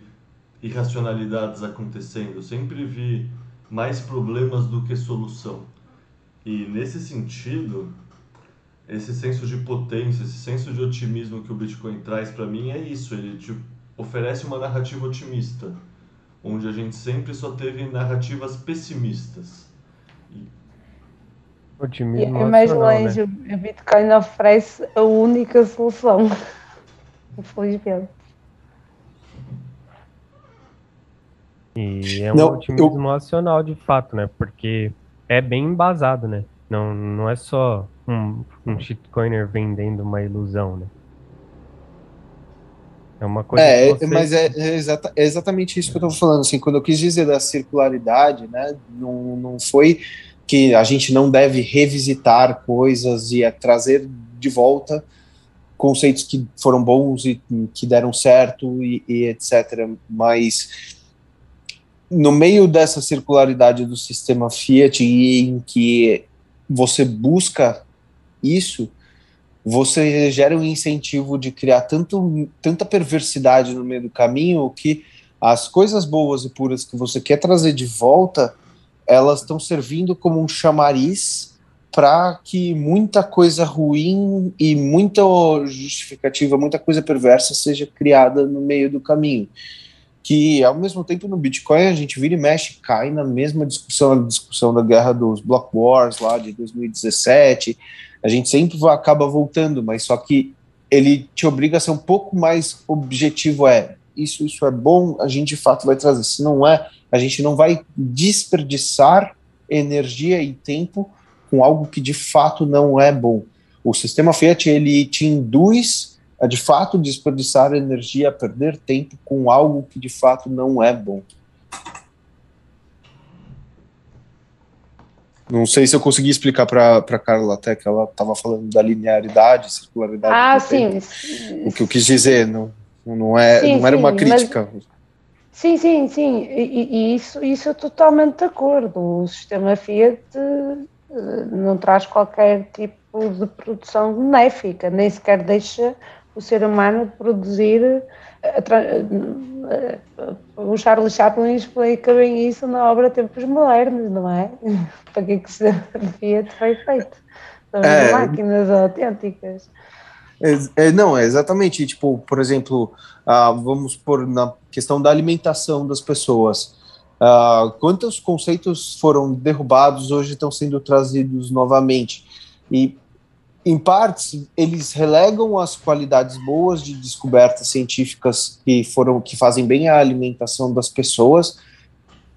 irracionalidades acontecendo, sempre vi mais problemas do que solução. E nesse sentido, esse senso de potência, esse senso de otimismo que o Bitcoin traz para mim é isso, ele te oferece uma narrativa otimista, onde a gente sempre só teve narrativas pessimistas. Otimismo é mais longe, né? o Bitcoin oferece a única solução. *laughs* Infelizmente. E é um não, otimismo eu... racional de fato, né? Porque é bem embasado, né? Não, não é só um, um shitcoiner vendendo uma ilusão, né? É uma coisa. É, você... mas é, é, exata, é, exatamente isso que eu estou falando. Assim, quando eu quis dizer da circularidade, né? Não, não foi que a gente não deve revisitar coisas e é trazer de volta conceitos que foram bons e que deram certo e, e etc. Mas no meio dessa circularidade do sistema Fiat em que você busca isso, você gera um incentivo de criar tanto, tanta perversidade no meio do caminho que as coisas boas e puras que você quer trazer de volta elas estão servindo como um chamariz para que muita coisa ruim e muita justificativa, muita coisa perversa seja criada no meio do caminho. Que ao mesmo tempo no Bitcoin a gente vira e mexe, cai na mesma discussão, a discussão da guerra dos block wars lá de 2017. A gente sempre acaba voltando, mas só que ele te obriga a ser um pouco mais objetivo. É isso, isso é bom, a gente de fato vai trazer. Se não é, a gente não vai desperdiçar energia e tempo com algo que de fato não é bom. O sistema Fiat ele te induz a de fato desperdiçar energia, a perder tempo com algo que de fato não é bom. Não sei se eu consegui explicar para a Carla até que ela estava falando da linearidade, circularidade. Ah, sim. O que eu quis dizer, não, não, é, sim, não era sim, uma crítica. Mas Sim, sim, sim, e, e isso, isso é totalmente de acordo. O sistema Fiat uh, não traz qualquer tipo de produção benéfica, nem sequer deixa o ser humano produzir. Uh, uh, o Charles Chaplin explica bem isso na obra Tempos Modernos, não é? *laughs* Para que, é que Fiat foi feito? São é, máquinas autênticas. É, é, não, é exatamente. Tipo, por exemplo, ah, vamos por na questão da alimentação das pessoas. Ah, quantos conceitos foram derrubados hoje estão sendo trazidos novamente? E, em partes, eles relegam as qualidades boas de descobertas científicas que foram que fazem bem a alimentação das pessoas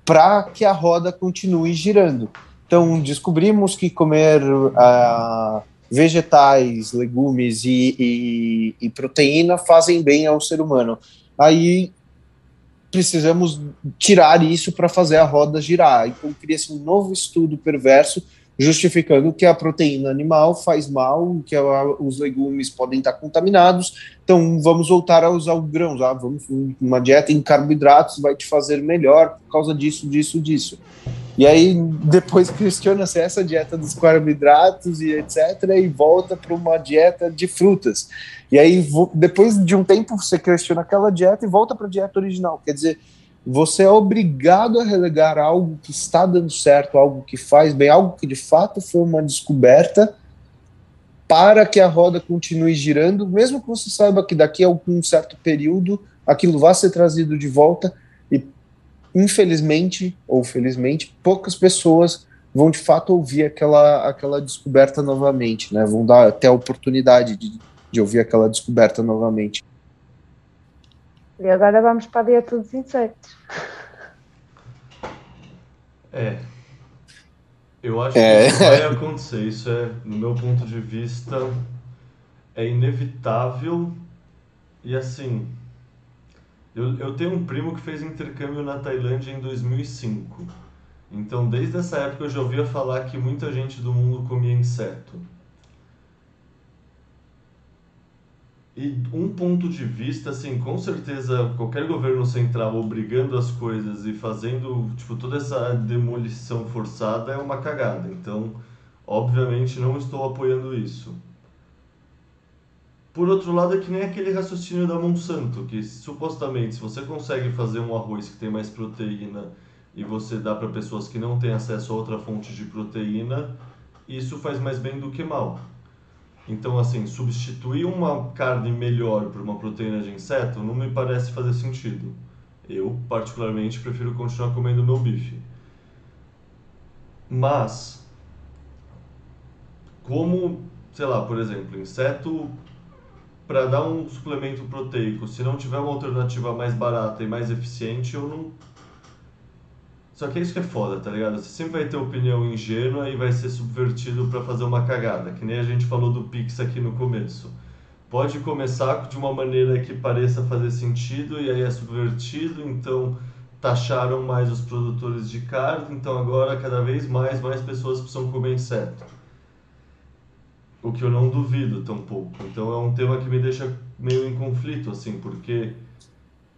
para que a roda continue girando. Então, descobrimos que comer uh, vegetais, legumes e, e, e, proteína fazem bem ao ser humano. Aí precisamos tirar isso para fazer a roda girar. Então cria-se um novo estudo perverso justificando que a proteína animal faz mal, que a, os legumes podem estar contaminados. Então vamos voltar a usar o grãos. Ah, vamos uma dieta em carboidratos vai te fazer melhor por causa disso, disso, disso. E aí depois *laughs* questiona-se essa dieta dos carboidratos e etc. e volta para uma dieta de frutas. E aí depois de um tempo você questiona aquela dieta e volta para a dieta original. Quer dizer, você é obrigado a relegar algo que está dando certo, algo que faz bem, algo que de fato foi uma descoberta para que a roda continue girando, mesmo que você saiba que daqui a um certo período aquilo vai ser trazido de volta e infelizmente ou felizmente poucas pessoas vão de fato ouvir aquela aquela descoberta novamente, né? Vão dar até a oportunidade de, de ouvir aquela descoberta novamente. E agora vamos para a dieta dos insetos. É. Eu acho é... que isso vai acontecer. Isso é, no meu ponto de vista, é inevitável. E assim, eu, eu tenho um primo que fez intercâmbio na Tailândia em 2005. Então, desde essa época eu já ouvia falar que muita gente do mundo comia inseto. E um ponto de vista, assim, com certeza qualquer governo central obrigando as coisas e fazendo, tipo, toda essa demolição forçada é uma cagada. Então, obviamente não estou apoiando isso. Por outro lado, é que nem aquele raciocínio da Monsanto, que supostamente se você consegue fazer um arroz que tem mais proteína e você dá para pessoas que não têm acesso a outra fonte de proteína, isso faz mais bem do que mal. Então, assim, substituir uma carne melhor por uma proteína de inseto não me parece fazer sentido. Eu, particularmente, prefiro continuar comendo meu bife. Mas, como, sei lá, por exemplo, inseto para dar um suplemento proteico, se não tiver uma alternativa mais barata e mais eficiente, eu não só que é isso que é foda, tá ligado? Você sempre vai ter opinião ingênua e vai ser subvertido para fazer uma cagada, que nem a gente falou do Pix aqui no começo. Pode começar de uma maneira que pareça fazer sentido e aí é subvertido, então taxaram mais os produtores de carne, então agora cada vez mais mais pessoas precisam comer inseto. O que eu não duvido tampouco. Então é um tema que me deixa meio em conflito, assim, porque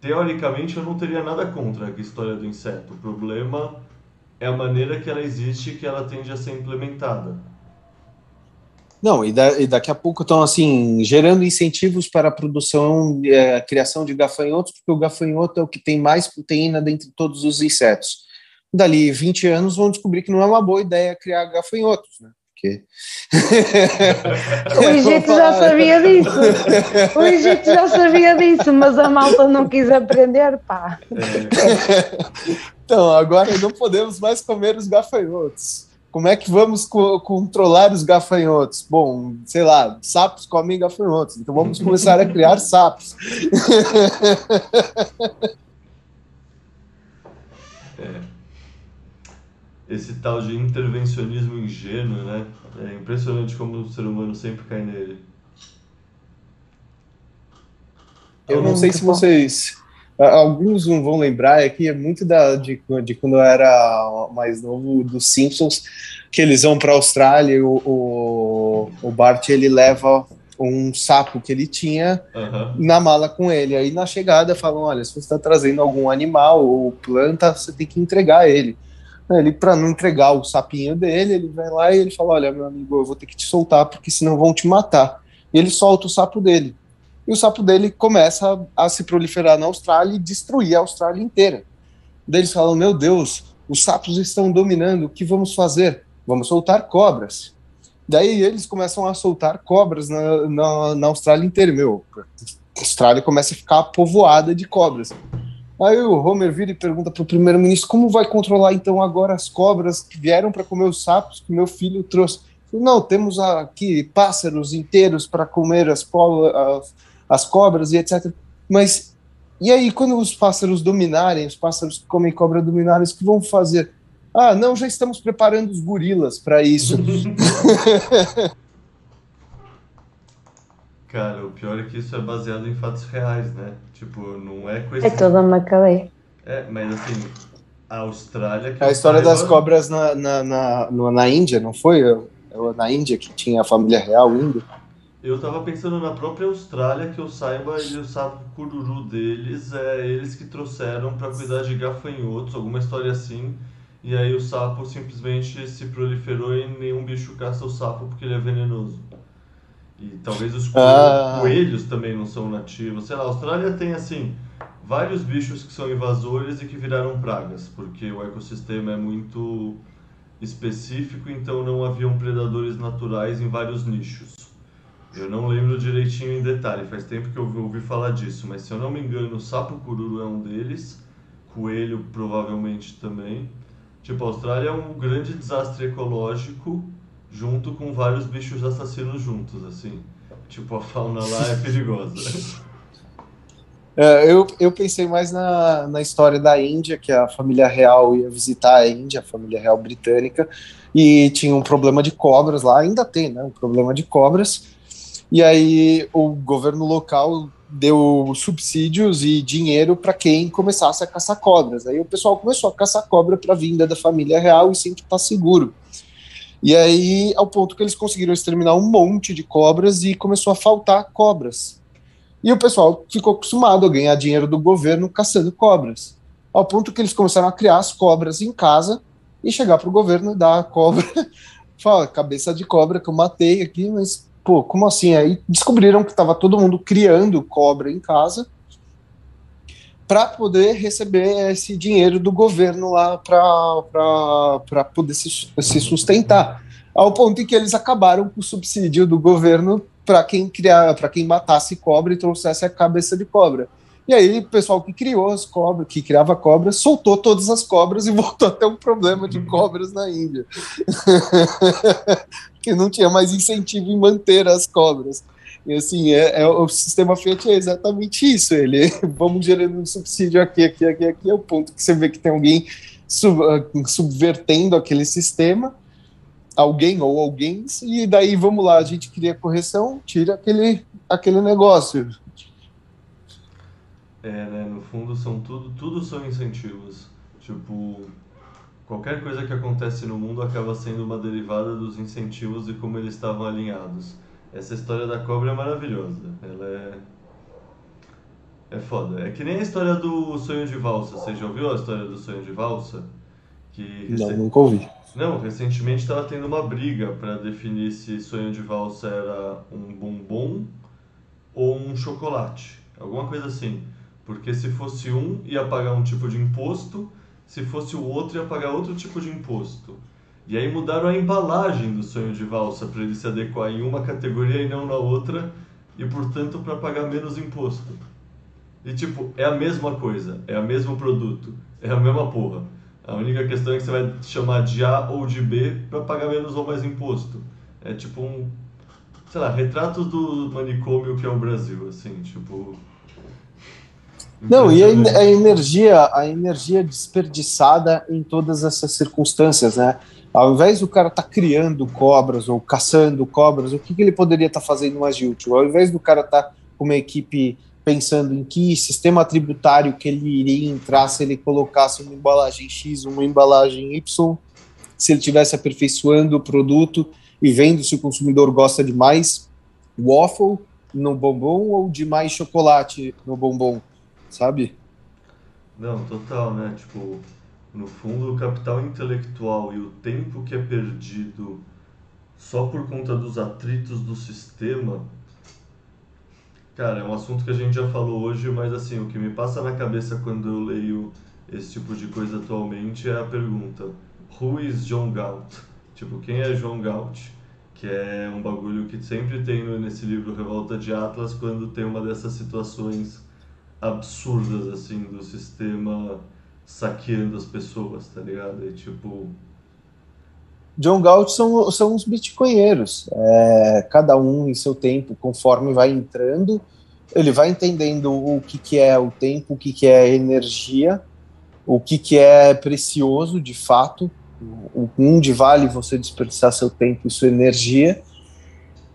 teoricamente eu não teria nada contra a história do inseto. O problema é a maneira que ela existe e que ela tende a ser implementada. Não, e, da, e daqui a pouco estão assim gerando incentivos para a produção, é, a criação de gafanhotos, porque o gafanhoto é o que tem mais proteína dentre todos os insetos. Dali 20 anos vão descobrir que não é uma boa ideia criar gafanhotos, né? Porque. o *laughs* Egito já sabia disso. O Egito já sabia disso, mas a malta não quis aprender, pá. Então, agora não podemos mais comer os gafanhotos. Como é que vamos co controlar os gafanhotos? Bom, sei lá, sapos comem gafanhotos, então vamos começar a criar sapos. É esse tal de intervencionismo ingênuo, né? É impressionante como o ser humano sempre cai nele. Eu não sei se vocês. Alguns não vão lembrar, é que é muito da, de, de quando eu era mais novo dos Simpsons, que eles vão para a Austrália e o, o, o Bart ele leva um sapo que ele tinha uhum. na mala com ele. Aí na chegada falam: olha, se você está trazendo algum animal ou planta, você tem que entregar ele. Ele, para não entregar o sapinho dele, ele vai lá e ele fala: Olha, meu amigo, eu vou ter que te soltar porque senão vão te matar. E ele solta o sapo dele. E o sapo dele começa a, se proliferar na Austrália e destruir a Austrália inteira. Daí eles falam: Meu Deus, os sapos estão dominando, o que vamos fazer? Vamos soltar cobras. Daí eles começam a soltar cobras na, na, na Austrália inteira. Meu, a Austrália começa a ficar povoada de cobras. Aí o Homer vira e pergunta para o primeiro-ministro como vai controlar então agora as cobras que vieram para comer os sapos que meu filho trouxe. Não, temos aqui pássaros inteiros para comer as, as, as cobras e etc. Mas e aí, quando os pássaros dominarem, os pássaros que comem cobra dominarem, o que vão fazer? Ah, não, já estamos preparando os gorilas para isso. *laughs* Cara, o pior é que isso é baseado em fatos reais, né? Tipo, não é coisa. É toda uma cadeia. É, mas assim, a Austrália. a história saiba... das cobras na, na, na, na Índia, não foi? Na Índia que tinha a família real indo. Eu tava pensando na própria Austrália, que eu saiba, e o sapo cururu deles é eles que trouxeram para cuidar de gafanhotos, alguma história assim. E aí o sapo simplesmente se proliferou e nenhum bicho caça o sapo porque ele é venenoso. E talvez os ah. coelhos também não são nativos. Sei lá, a Austrália tem assim vários bichos que são invasores e que viraram pragas, porque o ecossistema é muito específico, então não haviam predadores naturais em vários nichos. Eu não lembro direitinho em detalhe, faz tempo que eu ouvi falar disso, mas se eu não me engano, o sapo cururu é um deles, coelho provavelmente também. Tipo, a Austrália é um grande desastre ecológico junto com vários bichos assassinos juntos, assim. Tipo, a fauna lá é perigosa. *laughs* É, eu, eu pensei mais na, na história da Índia, que a família real ia visitar a Índia, a família real britânica, e tinha um problema de cobras lá, ainda tem, né? Um problema de cobras. E aí o governo local deu subsídios e dinheiro para quem começasse a caçar cobras. Aí o pessoal começou a caçar cobra para vinda da família real e sempre está seguro. E aí, ao ponto que eles conseguiram exterminar um monte de cobras e começou a faltar cobras. E o pessoal ficou acostumado a ganhar dinheiro do governo caçando cobras. Ao ponto que eles começaram a criar as cobras em casa e chegar para o governo e dar a cobra. *laughs* Fala, cabeça de cobra que eu matei aqui, mas pô, como assim? Aí descobriram que estava todo mundo criando cobra em casa para poder receber esse dinheiro do governo lá para poder se, se sustentar. Ao ponto em que eles acabaram com o subsídio do governo para quem criar, para quem matasse cobra e trouxesse a cabeça de cobra. E aí o pessoal que criou as cobras, que criava cobras, soltou todas as cobras e *laughs* voltou a ter um problema de cobras na Índia. *laughs* que não tinha mais incentivo em manter as cobras. E assim, é, é, o sistema Fiat é exatamente isso. Ele *laughs* vamos gerando um subsídio aqui, aqui, aqui, aqui, é o ponto que você vê que tem alguém sub, ah, subvertendo aquele sistema, alguém ou alguém, e daí vamos lá, a gente cria correção, tira aquele, aquele negócio. É, né? No fundo são tudo, tudo são incentivos. Tipo, qualquer coisa que acontece no mundo acaba sendo uma derivada dos incentivos e como eles estavam alinhados. Essa história da cobra é maravilhosa. Ela é é foda. É que nem a história do sonho de valsa. Você já ouviu a história do sonho de valsa? Que Não, nunca ouvi. Não, recentemente estava tendo uma briga para definir se sonho de valsa era um bombom ou um chocolate. Alguma coisa assim. Porque se fosse um, ia pagar um tipo de imposto, se fosse o outro, ia pagar outro tipo de imposto. E aí mudaram a embalagem do sonho de valsa para ele se adequar em uma categoria e não na outra, e portanto para pagar menos imposto. E tipo, é a mesma coisa, é o mesmo produto, é a mesma porra. A única questão é que você vai chamar de A ou de B para pagar menos ou mais imposto. É tipo um, sei lá, retratos do manicômio que é o Brasil, assim, tipo, não, e a, a, energia, a energia desperdiçada em todas essas circunstâncias, né? Ao invés do cara estar tá criando cobras ou caçando cobras, o que, que ele poderia estar tá fazendo mais de útil? Ao invés do cara estar tá com uma equipe pensando em que sistema tributário que ele iria entrar se ele colocasse uma embalagem X, uma embalagem Y, se ele estivesse aperfeiçoando o produto e vendo se o consumidor gosta de mais waffle no bombom ou de mais chocolate no bombom sabe? Não, total, né? Tipo, no fundo, o capital intelectual e o tempo que é perdido só por conta dos atritos do sistema. Cara, é um assunto que a gente já falou hoje, mas assim, o que me passa na cabeça quando eu leio esse tipo de coisa atualmente é a pergunta: Who is John Galt? Tipo, quem é John Galt? Que é um bagulho que sempre tem nesse livro Revolta de Atlas quando tem uma dessas situações absurdas, assim, do sistema saqueando as pessoas, tá ligado? E tipo. John Galt são, são os bitcoinheiros, é, cada um em seu tempo, conforme vai entrando, ele vai entendendo o que, que é o tempo, o que, que é energia, o que, que é precioso de fato, onde vale você desperdiçar seu tempo e sua energia,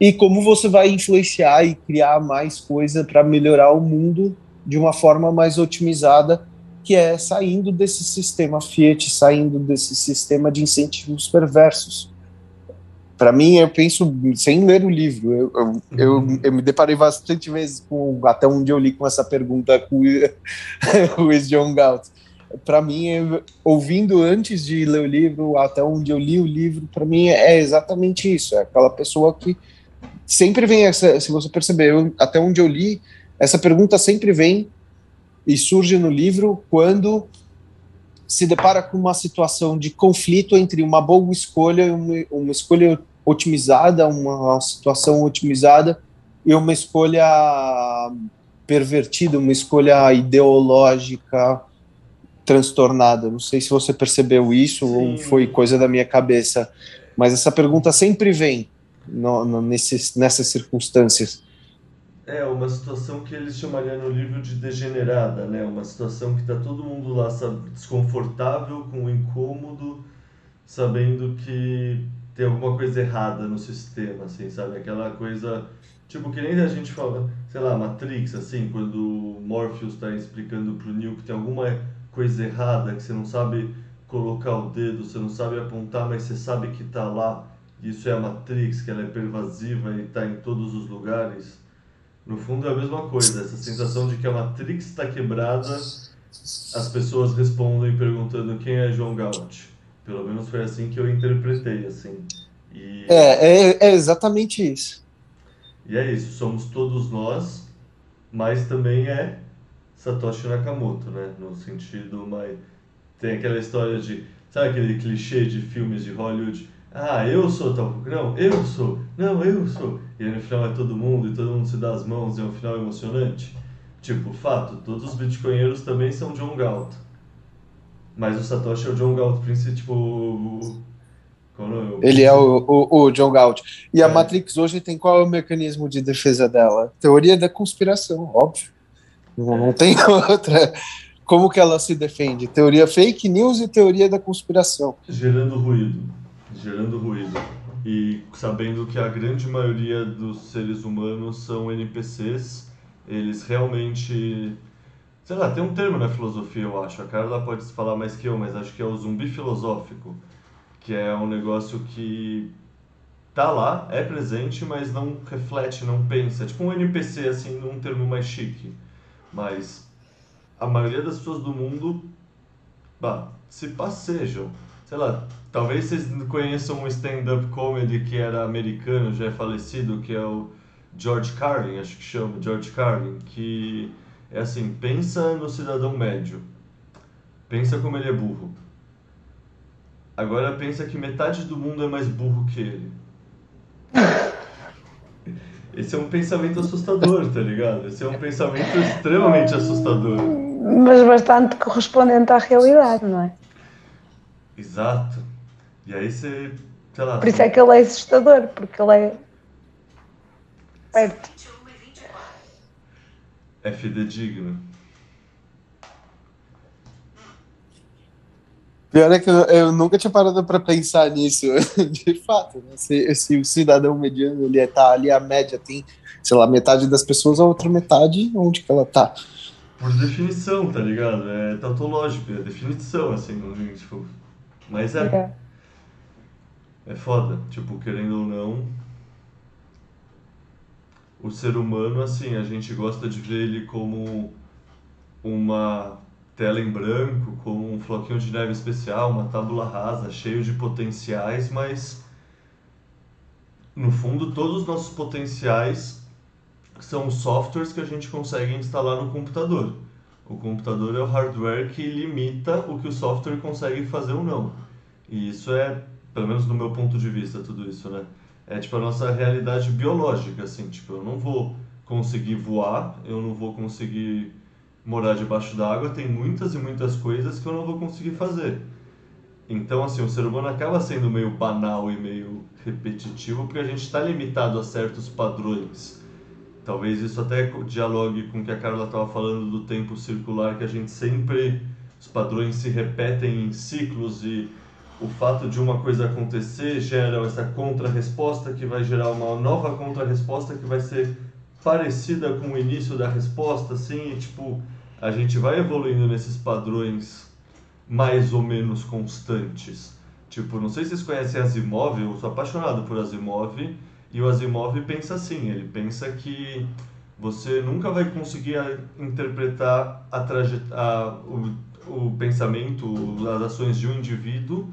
e como você vai influenciar e criar mais coisa para melhorar o mundo de uma forma mais otimizada, que é saindo desse sistema Fiat, saindo desse sistema de incentivos perversos. Para mim, eu penso, sem ler o livro, eu, eu, eu, uhum. eu, me deparei bastante vezes com, até onde eu li com essa pergunta com o *laughs* John Galt. Para mim, eu, ouvindo antes de ler o livro, até onde eu li o livro, para mim é exatamente isso. É aquela pessoa que sempre vem essa, se você perceber, até onde eu li, essa pergunta sempre vem e surge no livro quando se depara com uma situação de conflito entre uma boa escolha e uma, uma escolha otimizada, uma situação otimizada e uma escolha pervertida, uma escolha ideológica transtornada. Não sei se você percebeu isso Sim. ou foi coisa da minha cabeça, mas essa pergunta sempre vem no, no, nesses, nessas circunstâncias. É, uma situação que eles chamariam no livro de degenerada, né? Uma situação que está todo mundo lá sabe, desconfortável, com incômodo, sabendo que tem alguma coisa errada no sistema, assim, sabe? Aquela coisa, tipo, que nem a gente fala, sei lá, Matrix, assim, quando o Morpheus está explicando pro Neo que tem alguma coisa errada, que você não sabe colocar o dedo, você não sabe apontar, mas você sabe que está lá. Isso é a Matrix, que ela é pervasiva e está em todos os lugares no fundo é a mesma coisa, essa sensação de que a Matrix está quebrada, as pessoas respondem perguntando quem é João Galt. Pelo menos foi assim que eu interpretei, assim. E... É, é, é exatamente isso. E é isso, somos todos nós, mas também é Satoshi Nakamoto, né? No sentido mais... Tem aquela história de... Sabe aquele clichê de filmes de Hollywood? Ah, eu sou tal. Não, eu sou. Não, eu sou. E aí no final é todo mundo e todo mundo se dá as mãos e é um final emocionante. Tipo, fato, todos os bitcoinheiros também são John Galt. Mas o Satoshi é o John Galt, príncipe, tipo. O... É Ele é o, o, o John Galt. E é. a Matrix hoje tem qual é o mecanismo de defesa dela? Teoria da conspiração, óbvio. Não, é. não tem *laughs* outra. Como que ela se defende? Teoria fake news e teoria da conspiração. Gerando ruído gerando ruído. E sabendo que a grande maioria dos seres humanos são NPCs, eles realmente. Sei lá, tem um termo na filosofia, eu acho. A Carla pode falar mais que eu, mas acho que é o zumbi filosófico. Que é um negócio que tá lá, é presente, mas não reflete, não pensa. Tipo um NPC, assim, num termo mais chique. Mas a maioria das pessoas do mundo bah, se passejam sei lá, talvez vocês conheçam um stand-up comedy que era americano, já é falecido, que é o George Carlin, acho que chama, George Carlin, que é assim, pensa no cidadão médio, pensa como ele é burro. Agora pensa que metade do mundo é mais burro que ele. Esse é um pensamento assustador, tá ligado? Esse é um pensamento extremamente assustador. Mas bastante correspondente à realidade, não é? Exato. E aí você, sei lá. Por isso é que ele é assustador, porque ele é perto. É fidedigno. Pior é que eu, eu nunca tinha parado para pensar nisso, *laughs* de fato. Né? Se, se, o cidadão mediano ele tá ali, a média tem, sei lá, metade das pessoas, a outra metade, onde que ela tá? Por definição, tá ligado? É tautológico, é definição, assim, tipo, mas é. É, é foda. Tipo, querendo ou não. O ser humano, assim, a gente gosta de ver ele como uma tela em branco, como um floquinho de neve especial, uma tábula rasa, cheio de potenciais, mas no fundo todos os nossos potenciais são softwares que a gente consegue instalar no computador. O computador é o hardware que limita o que o software consegue fazer ou não. E isso é, pelo menos do meu ponto de vista, tudo isso, né? É tipo a nossa realidade biológica, assim, tipo, eu não vou conseguir voar, eu não vou conseguir morar debaixo d'água, tem muitas e muitas coisas que eu não vou conseguir fazer. Então, assim, o ser humano acaba sendo meio banal e meio repetitivo porque a gente está limitado a certos padrões. Talvez isso até dialogue com o que a Carla estava falando do tempo circular, que a gente sempre. Os padrões se repetem em ciclos e o fato de uma coisa acontecer gera essa contra-resposta que vai gerar uma nova contra-resposta que vai ser parecida com o início da resposta, assim, e, tipo, a gente vai evoluindo nesses padrões mais ou menos constantes. Tipo, não sei se vocês conhecem Asimov, eu sou apaixonado por Asimov, e o Asimov pensa assim, ele pensa que você nunca vai conseguir interpretar a trajet a, o, o pensamento, as ações de um indivíduo,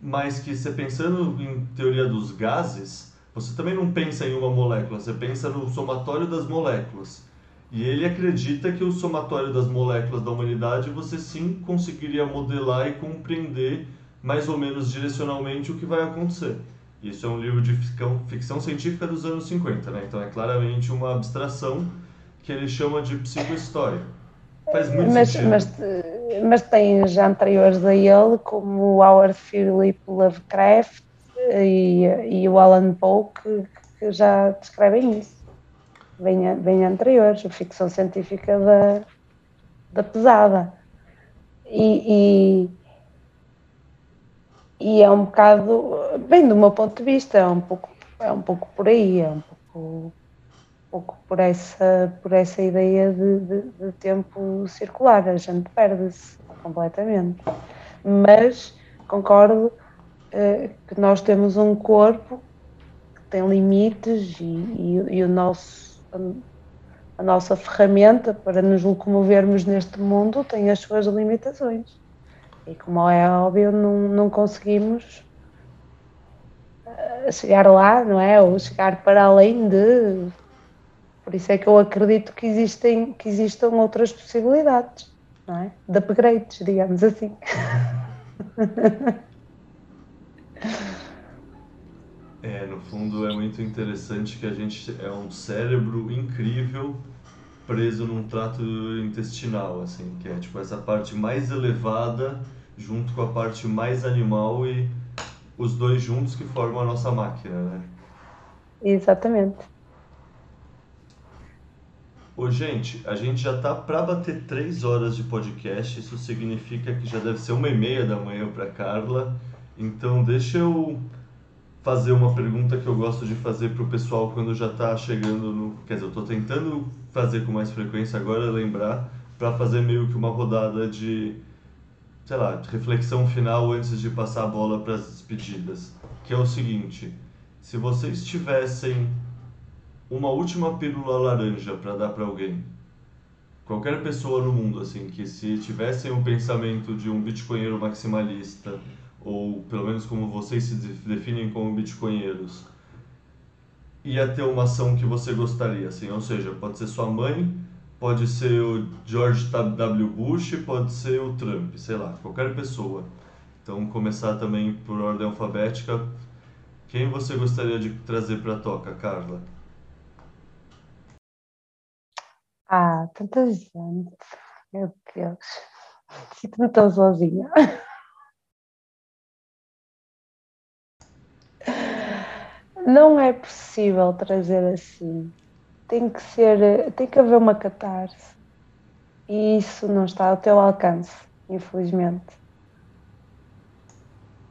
mas que você pensando em teoria dos gases, você também não pensa em uma molécula, você pensa no somatório das moléculas. E ele acredita que o somatório das moléculas da humanidade você sim conseguiria modelar e compreender mais ou menos direcionalmente o que vai acontecer. Isso é um livro de ficção, ficção científica dos anos 50, né? Então é claramente uma abstração que ele chama de psicohistória. Faz muito mas, sentido. Mas, mas já anteriores a ele, como o Howard Philip Lovecraft e, e o Alan Poe, que, que já descrevem isso. bem, bem anteriores, a ficção científica da, da pesada. E, e, e, é um bocado, bem do meu ponto de vista, é um pouco, é um pouco por aí, é um pouco, pouco por, essa, por essa ideia de, de, de tempo circular, a gente perde-se completamente. Mas concordo uh, que nós temos um corpo que tem limites e, e, e o nosso, a, a, nossa ferramenta para nos locomovermos neste mundo tem as suas limitações. E como é óbvio, não, não conseguimos uh, chegar lá, não é? Ou chegar para além de. Por isso é que eu acredito que existem, que existam outras possibilidades, não é? De upgrades, digamos assim. *laughs* É, no fundo é muito interessante que a gente é um cérebro incrível preso num trato intestinal, assim, que é tipo essa parte mais elevada junto com a parte mais animal e os dois juntos que formam a nossa máquina, né? Exatamente. Ô, gente, a gente já tá para bater três horas de podcast, isso significa que já deve ser uma e meia da manhã para Carla. Então, deixa eu fazer uma pergunta que eu gosto de fazer para o pessoal quando já está chegando no. Quer dizer, eu estou tentando fazer com mais frequência agora, lembrar, para fazer meio que uma rodada de, sei lá, reflexão final antes de passar a bola para as despedidas. Que é o seguinte: se vocês tivessem uma última pílula laranja para dar para alguém, qualquer pessoa no mundo, assim, que se tivessem o pensamento de um bitcoinheiro maximalista, ou pelo menos como vocês se definem como bitcoinheiros, ia ter uma ação que você gostaria, assim, ou seja, pode ser sua mãe, pode ser o George W. Bush, pode ser o Trump, sei lá, qualquer pessoa. Então, começar também por ordem alfabética. Quem você gostaria de trazer para a toca, Carla? Ah, tanta gente. Meu Deus. Sinto-me tão sozinha. Não é possível trazer assim. Tem que ser, tem que haver uma catarse. E isso não está ao teu alcance, infelizmente.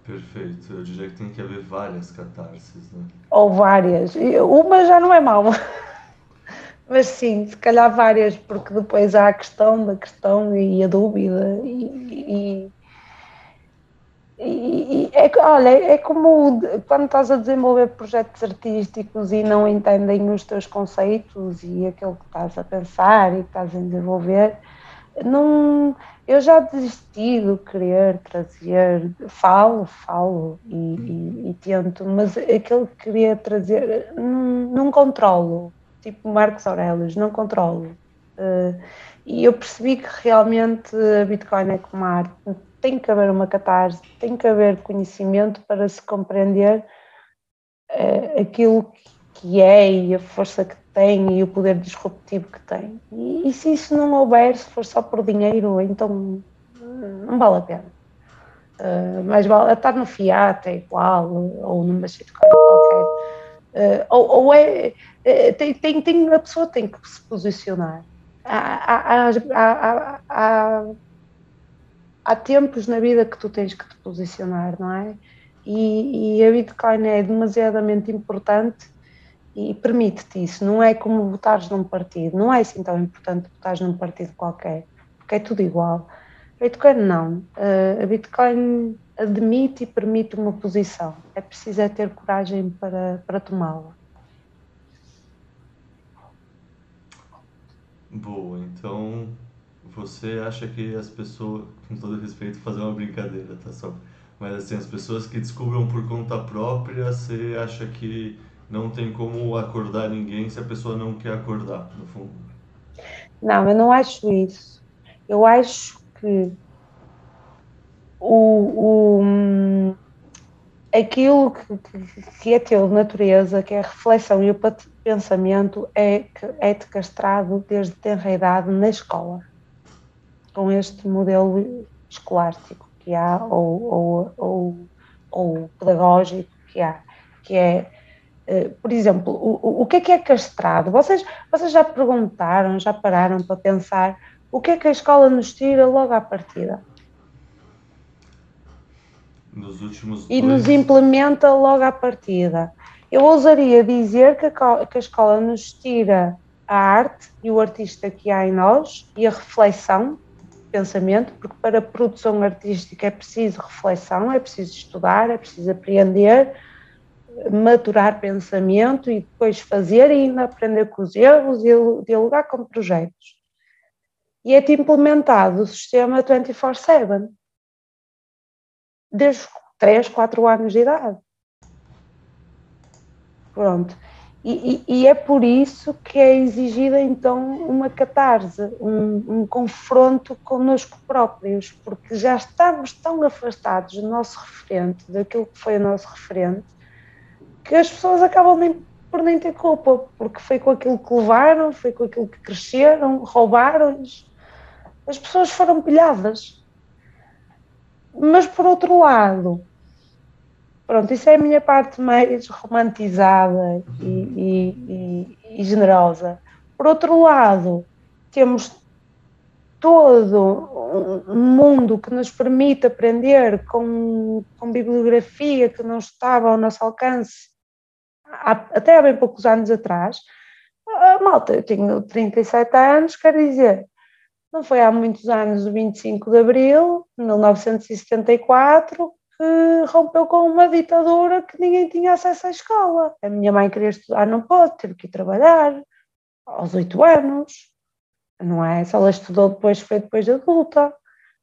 Perfeito. Eu diria que tem que haver várias catarses, né? Ou várias. Uma já não é mau. Mas sim, se calhar várias, porque depois há a questão da questão e a dúvida. E, e, e é, olha, é como quando estás a desenvolver projetos artísticos e não entendem os teus conceitos e aquilo que estás a pensar e que estás a desenvolver. Não, eu já desisti de querer trazer, falo, falo e, e, e tento, mas aquilo que queria trazer não, não controlo tipo Marcos Aurelius, não controlo. Uh, e eu percebi que realmente a Bitcoin é como arte, tem que haver uma catarse, tem que haver conhecimento para se compreender uh, aquilo que é e a força que tem e o poder disruptivo que tem. E, e, se isso não houver, se for só por dinheiro, então não vale a pena. Uh, mais vale estar no Fiat, é igual, ou numa shitcoin qualquer Uh, ou, ou, é, é, tem, tem, tem, a pessoa tem que se posicionar. Há, há, há, há, há, tempos na vida que tu tens que te posicionar, não é? E, e a Bitcoin é demasiadamente importante e permite-te isso. Não é como votares num partido, não é assim tão importante votares num partido qualquer, porque é tudo igual. Bitcoin não. Uh, a Bitcoin admite e permite uma posição. É preciso é ter coragem para, para tomá-la. Boa, então você acha que as pessoas, com todo respeito, fazer uma brincadeira, tá só? Mas assim, as pessoas que descubram por conta própria, você acha que não tem como acordar ninguém se a pessoa não quer acordar, no fundo? Não, eu não acho isso. Eu acho que o, o, aquilo que, que é teu de natureza, que é a reflexão e o pensamento, é, é te castrado desde tenra idade na escola, com este modelo escolástico que há, ou, ou, ou, ou pedagógico que há, que é Uh, por exemplo, o, o que é que é castrado? Vocês, vocês já perguntaram, já pararam para pensar o que é que a escola nos tira logo à partida? Nos últimos e dois... nos implementa logo à partida. Eu ousaria dizer que a, que a escola nos tira a arte e o artista que há em nós e a reflexão, pensamento, porque para produção artística é preciso reflexão, é preciso estudar, é preciso aprender, maturar pensamento e depois fazer e ainda aprender com os erros e dialogar com projetos. E é implementado o sistema 24-7, desde 3, 4 anos de idade. Pronto. E, e, e, é por isso que é exigida então uma catarse, um, um, confronto connosco próprios, porque já estamos tão afastados do nosso referente, daquilo que foi o nosso referente, que as pessoas acabam nem, por nem ter culpa, porque foi com aquilo que levaram, foi com aquilo que cresceram, roubaram-lhes. As pessoas foram pilhadas. Mas por outro lado, Pronto, isso é a minha parte mais romantizada e, e, e, e generosa. Por outro lado, temos todo um mundo que nos permite aprender com, com bibliografia que não estava ao nosso alcance há, até há bem poucos anos atrás. A malta, eu tenho 37 anos, quer dizer, não foi há muitos anos, o 25 de abril de 1974, que rompeu com uma ditadura que ninguém tinha acesso à escola. A minha mãe queria estudar, não pode, teve que ir trabalhar aos oito anos, não é? Se ela estudou depois, foi depois de adulta.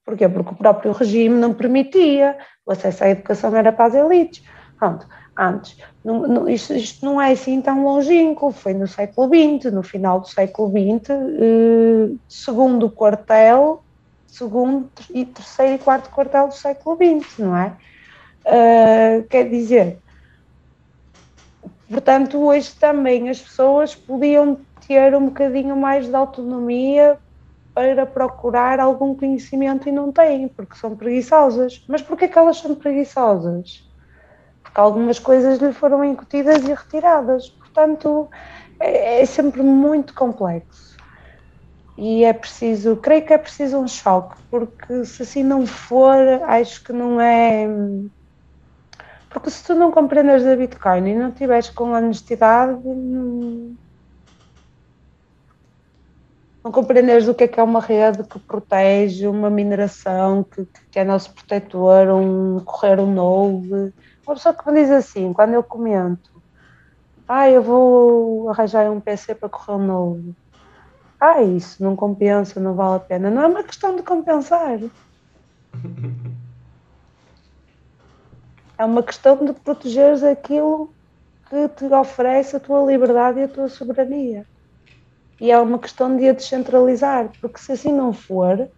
Porquê? Porque o próprio regime não permitia, o acesso à educação era para as elites. Pronto, antes, não, não, isto, isto, não é assim tão longínquo, foi no século XX, no final do século XX, eh, segundo quartel segundo e terceiro e quarto quartel do século XX, não é? Uh, quer dizer, portanto, hoje também as pessoas podiam ter um bocadinho mais de autonomia para procurar algum conhecimento e não têm, porque são preguiçosas. Mas porquê que elas são preguiçosas? Porque algumas coisas lhe foram incutidas e retiradas. Portanto, é, é sempre muito complexo e é preciso, creio que é preciso um choque, porque se assim não for, acho que não é. Porque se tu não compreendes da Bitcoin e não tiveres com honestidade, não, não compreendes o que é que é uma rede que protege, uma mineração que, que é nosso protetor, um correr um node. Uma pessoa que me diz assim, quando eu comento, ah, eu vou arranjar um PC para correr um node ah, isso não compensa, não vale a pena. Não é uma questão de compensar. *laughs* É uma questão de protegeres aquilo que te oferece a tua liberdade e a tua soberania. E é uma questão de a descentralizar, porque se assim não for,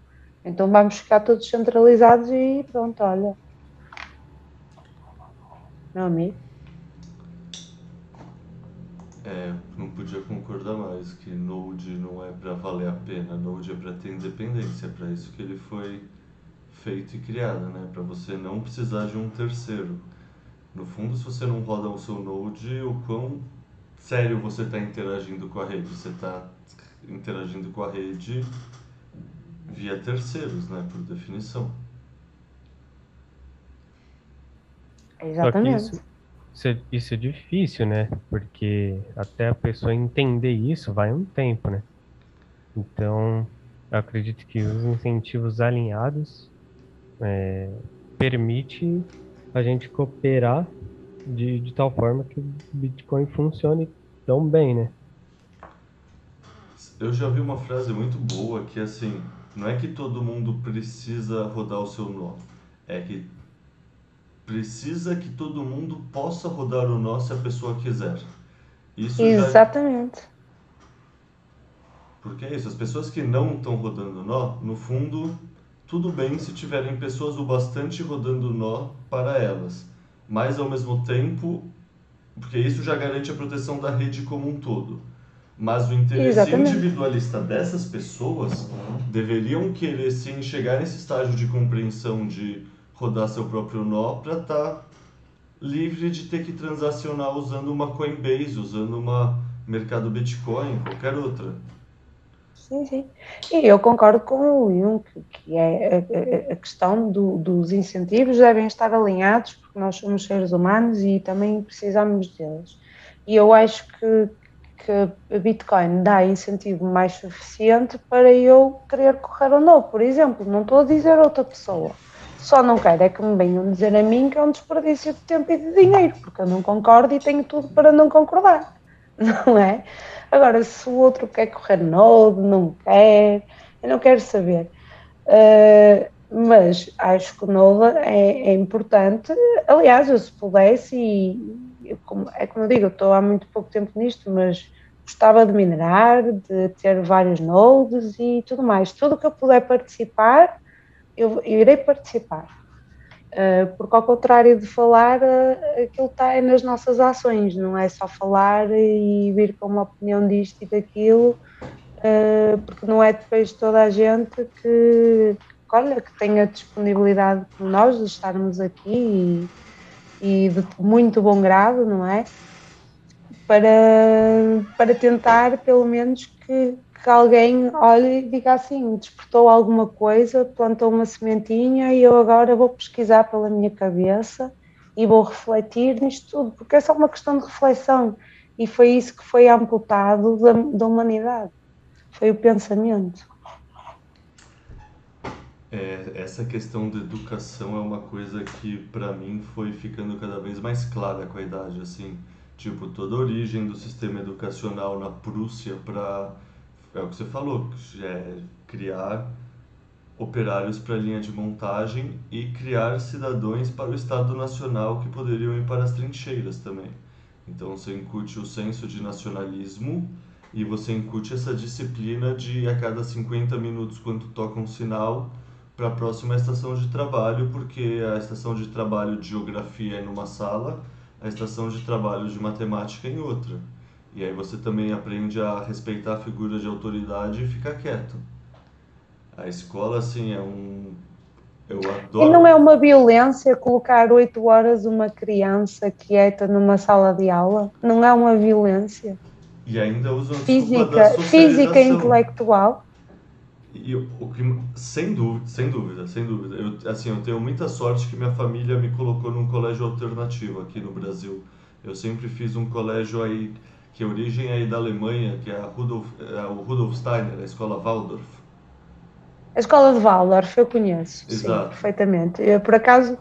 então vamos ficar todos centralizados e pronto, olha. Amigo. É, não podia concordar mais que Node não é para valer a pena, Node é para ter independência, é para isso que ele foi feito e criado, né? Para você não precisar de um terceiro. No fundo, se você não roda o seu Node, o quão sério você está interagindo com a rede? Você está interagindo com a rede via terceiros, né? Por definição. Exatamente. Isso é, isso é difícil, né? Porque até a pessoa entender isso vai um tempo, né? Então, eu acredito que os incentivos alinhados é, permite a gente cooperar de, de tal forma que o Bitcoin funcione tão bem, né? Eu já vi uma frase muito boa que é assim, não é que todo mundo precisa rodar o seu nó, é que precisa que todo mundo possa rodar o nó se a pessoa quiser. Isso Exatamente. Já... Porque é isso, as pessoas que não estão rodando nó, no fundo, tudo bem se tiverem pessoas o bastante rodando nó para elas. Mas ao mesmo tempo, porque isso já garante a proteção da rede como um todo. Mas o interesse Exatamente. individualista dessas pessoas deveriam querer sim chegar nesse estágio de compreensão de rodar seu próprio nó para estar tá livre de ter que transacionar usando uma Coinbase, usando uma mercado Bitcoin, qualquer outra. Sim, sim. E eu concordo com o Will, que, que é a, a questão do, dos incentivos devem estar alinhados, porque nós somos seres humanos e também precisamos deles. E eu acho que, que a Bitcoin dá incentivo mais suficiente para eu querer correr ou não. Por exemplo, não estou a dizer a outra pessoa. Só não quero é que me venham dizer a mim que é um desperdício de tempo e de dinheiro, porque eu não concordo e tenho tudo para não concordar, *laughs* não é? Agora, se o outro quer correr Node, não quer, eu não quero saber. Uh, mas acho que o é, é, importante. Aliás, eu se pudesse, e eu, como, é como eu digo, eu estou há muito pouco tempo nisto, mas gostava de minerar, de ter vários nodes e tudo mais. Tudo que eu puder participar, eu, eu irei participar. Uh, porque ao contrário de falar, uh, aquilo está nas nossas ações, não é só falar e vir com uma opinião disto e daquilo, uh, porque não é depois toda a gente que, olha, que tenha disponibilidade como nós de estarmos aqui e, e de muito bom grado, não é? Para, para tentar pelo menos que, que alguém olhe e diga assim: despertou alguma coisa, plantou uma sementinha e eu agora vou pesquisar pela minha cabeça e vou refletir nisto tudo, porque é só uma questão de reflexão. E foi isso que foi amputado da, da humanidade. Foi o pensamento. É, essa questão de educação é uma coisa que para mim foi ficando cada vez mais clara com a idade, assim, tipo toda a origem do sistema educacional na Prússia para é o que você falou, é criar operários para a linha de montagem e criar cidadãos para o Estado Nacional que poderiam ir para as trincheiras também. Então você incute o senso de nacionalismo e você incute essa disciplina de a cada 50 minutos quando toca um sinal para a próxima estação de trabalho, porque a estação de trabalho de geografia é numa sala, a estação de trabalho de matemática é em outra. E aí você também aprende a respeitar a figura de autoridade e ficar quieto. A escola, assim, é um. Eu adoro. E não é uma violência colocar oito horas uma criança quieta numa sala de aula? Não é uma violência? E ainda usam física, física e intelectual. E sem dúvida, sem dúvida, sem dúvida. Eu, assim, eu tenho muita sorte que minha família me colocou num colégio alternativo aqui no Brasil. Eu sempre fiz um colégio aí que a origem é da Alemanha, que é, a Rudolf, é o Rudolf Steiner, a escola Waldorf. A escola de Waldorf eu conheço, Exato. sim, perfeitamente. Eu, por acaso,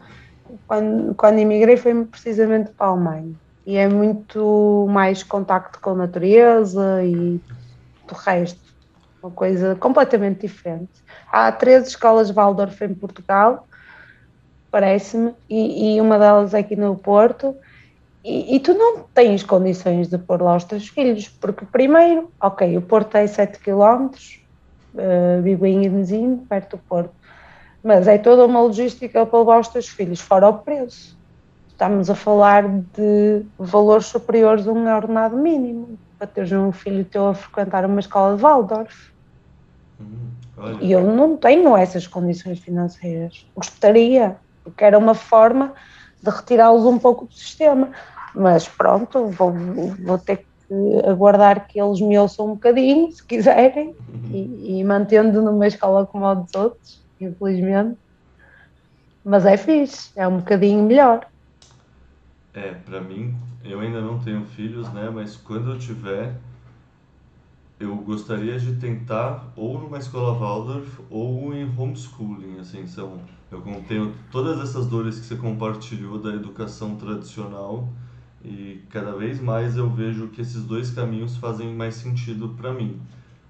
quando, quando emigrei foi precisamente para a Alemanha. E é muito mais contacto com a natureza e o resto. Uma coisa completamente diferente. Há três escolas Waldorf em Portugal, parece-me, e, e uma delas é aqui no Porto e, e, tu não tens condições de pôr lá os teus filhos, porque primeiro, ok, o Porto é 7 km, uh, vivo em perto do Porto, mas é toda uma logística para levar os teus filhos, fora o preço. Estamos a falar de valores superiores a um ordenado mínimo, para teres um filho teu a frequentar uma escola de Waldorf. Hum, e eu não tenho essas condições financeiras. Gostaria, porque era uma forma de retirá-los um pouco do sistema mas pronto, vou, vou ter que aguardar que eles me ouçam um bocadinho, se quiserem, e, e mantendo numa escola como a dos outros, infelizmente. Mas é fixe, é um bocadinho melhor. É, para mim, eu ainda não tenho filhos, né? Mas quando eu tiver, eu gostaria de tentar ou numa escola Waldorf ou em homeschooling, assim, são eu tenho todas essas dores que você compartilhou da educação tradicional e cada vez mais eu vejo que esses dois caminhos fazem mais sentido para mim.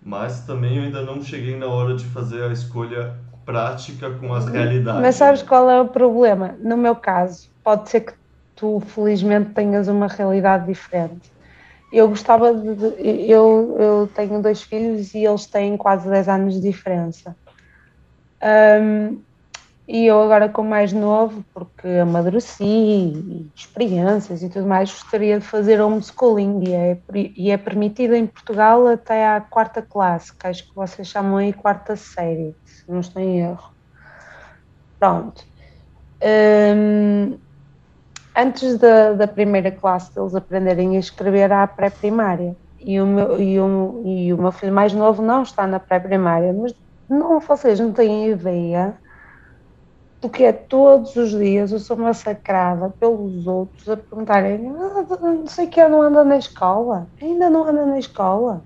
Mas também eu ainda não cheguei na hora de fazer a escolha prática com as realidades. Mas sabes qual é o problema? No meu caso, pode ser que tu felizmente tenhas uma realidade diferente. Eu gostava de. Eu, eu tenho dois filhos e eles têm quase 10 anos de diferença. Um, e eu agora com mais novo, porque amadureci, experiências e tudo mais, gostaria de fazer homeschooling e é, e é permitido em Portugal até à quarta classe, que acho que vocês chamam aí quarta série, se não estou em erro. Pronto. Hum, antes da, da primeira classe deles aprenderem a escrever à pré-primária. E o, meu, e, o, e o meu filho mais novo não está na pré-primária, mas não, vocês não têm ideia do que é todos os dias eu sou massacrada pelos outros a perguntarem ah, não sei que não anda na escola, ainda não anda na escola.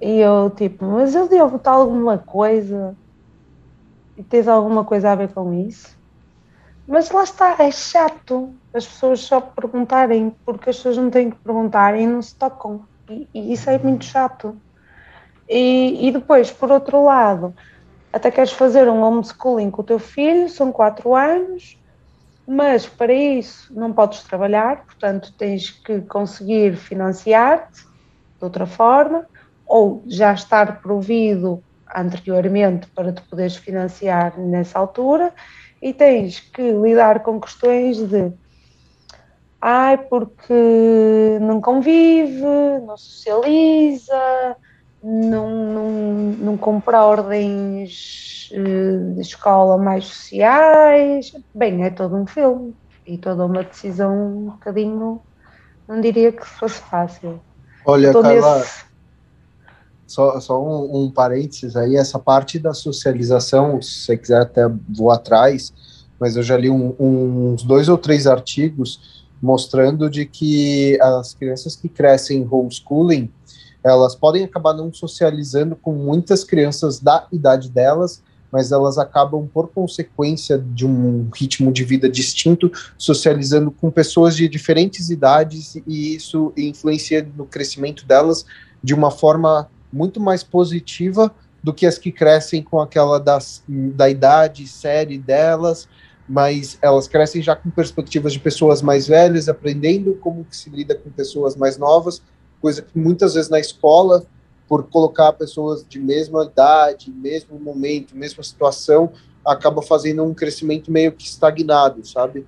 E eu tipo, mas eu devo estar alguma coisa e tens alguma coisa a ver com isso? Mas lá está, é chato as pessoas só perguntarem, porque as pessoas não têm que perguntar e não se tocam. E, e isso é muito chato. E, e, depois, por outro lado, até queres fazer um homeschooling com o teu filho, são quatro anos, mas para isso não podes trabalhar, portanto tens que conseguir financiar-te de outra forma, ou já estar provido anteriormente para te poderes financiar nessa altura e tens que lidar com questões de ai, porque não convive, não socializa, não, não, não compra ordens eh, de escola mais sociais. Bem, é todo um filme e toda uma decisão um bocadinho, não diria que fosse fácil. Olha, Carla, nesse... só, só um, um parênteses aí, essa parte da socialização, se você quiser até vou atrás, mas eu já li um, uns dois ou três artigos mostrando de que as crianças que crescem em homeschooling, elas podem acabar não socializando com muitas crianças da idade delas, mas elas acabam, por consequência de um ritmo de vida distinto, socializando com pessoas de diferentes idades, e isso influencia no crescimento delas de uma forma muito mais positiva do que as que crescem com aquela das, da idade série delas, mas elas crescem já com perspectivas de pessoas mais velhas, aprendendo como se lida com pessoas mais novas, coisa que muitas vezes na escola, por colocar pessoas de mesma idade, mesmo momento, mesma situação, acaba fazendo um crescimento meio que estagnado, sabe?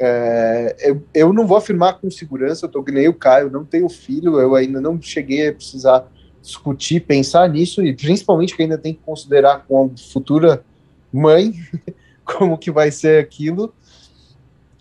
É, eu, eu não vou afirmar com segurança, eu tô que nem o Caio, não tenho filho, eu ainda não cheguei a precisar discutir, pensar nisso, e principalmente que ainda tem que considerar com a futura mãe *laughs* como que vai ser aquilo.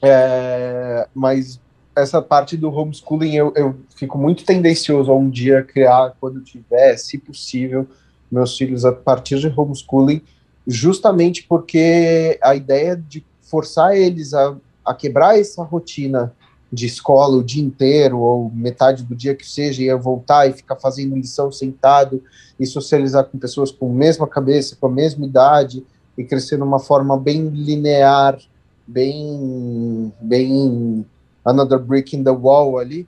É, mas essa parte do homeschooling eu, eu fico muito tendencioso a um dia criar, quando tiver, se possível, meus filhos a partir de homeschooling, justamente porque a ideia de forçar eles a, a quebrar essa rotina de escola o dia inteiro, ou metade do dia que seja, e voltar e ficar fazendo lição sentado e socializar com pessoas com a mesma cabeça, com a mesma idade, e crescer de uma forma bem linear, bem, bem another brick in the wall ali,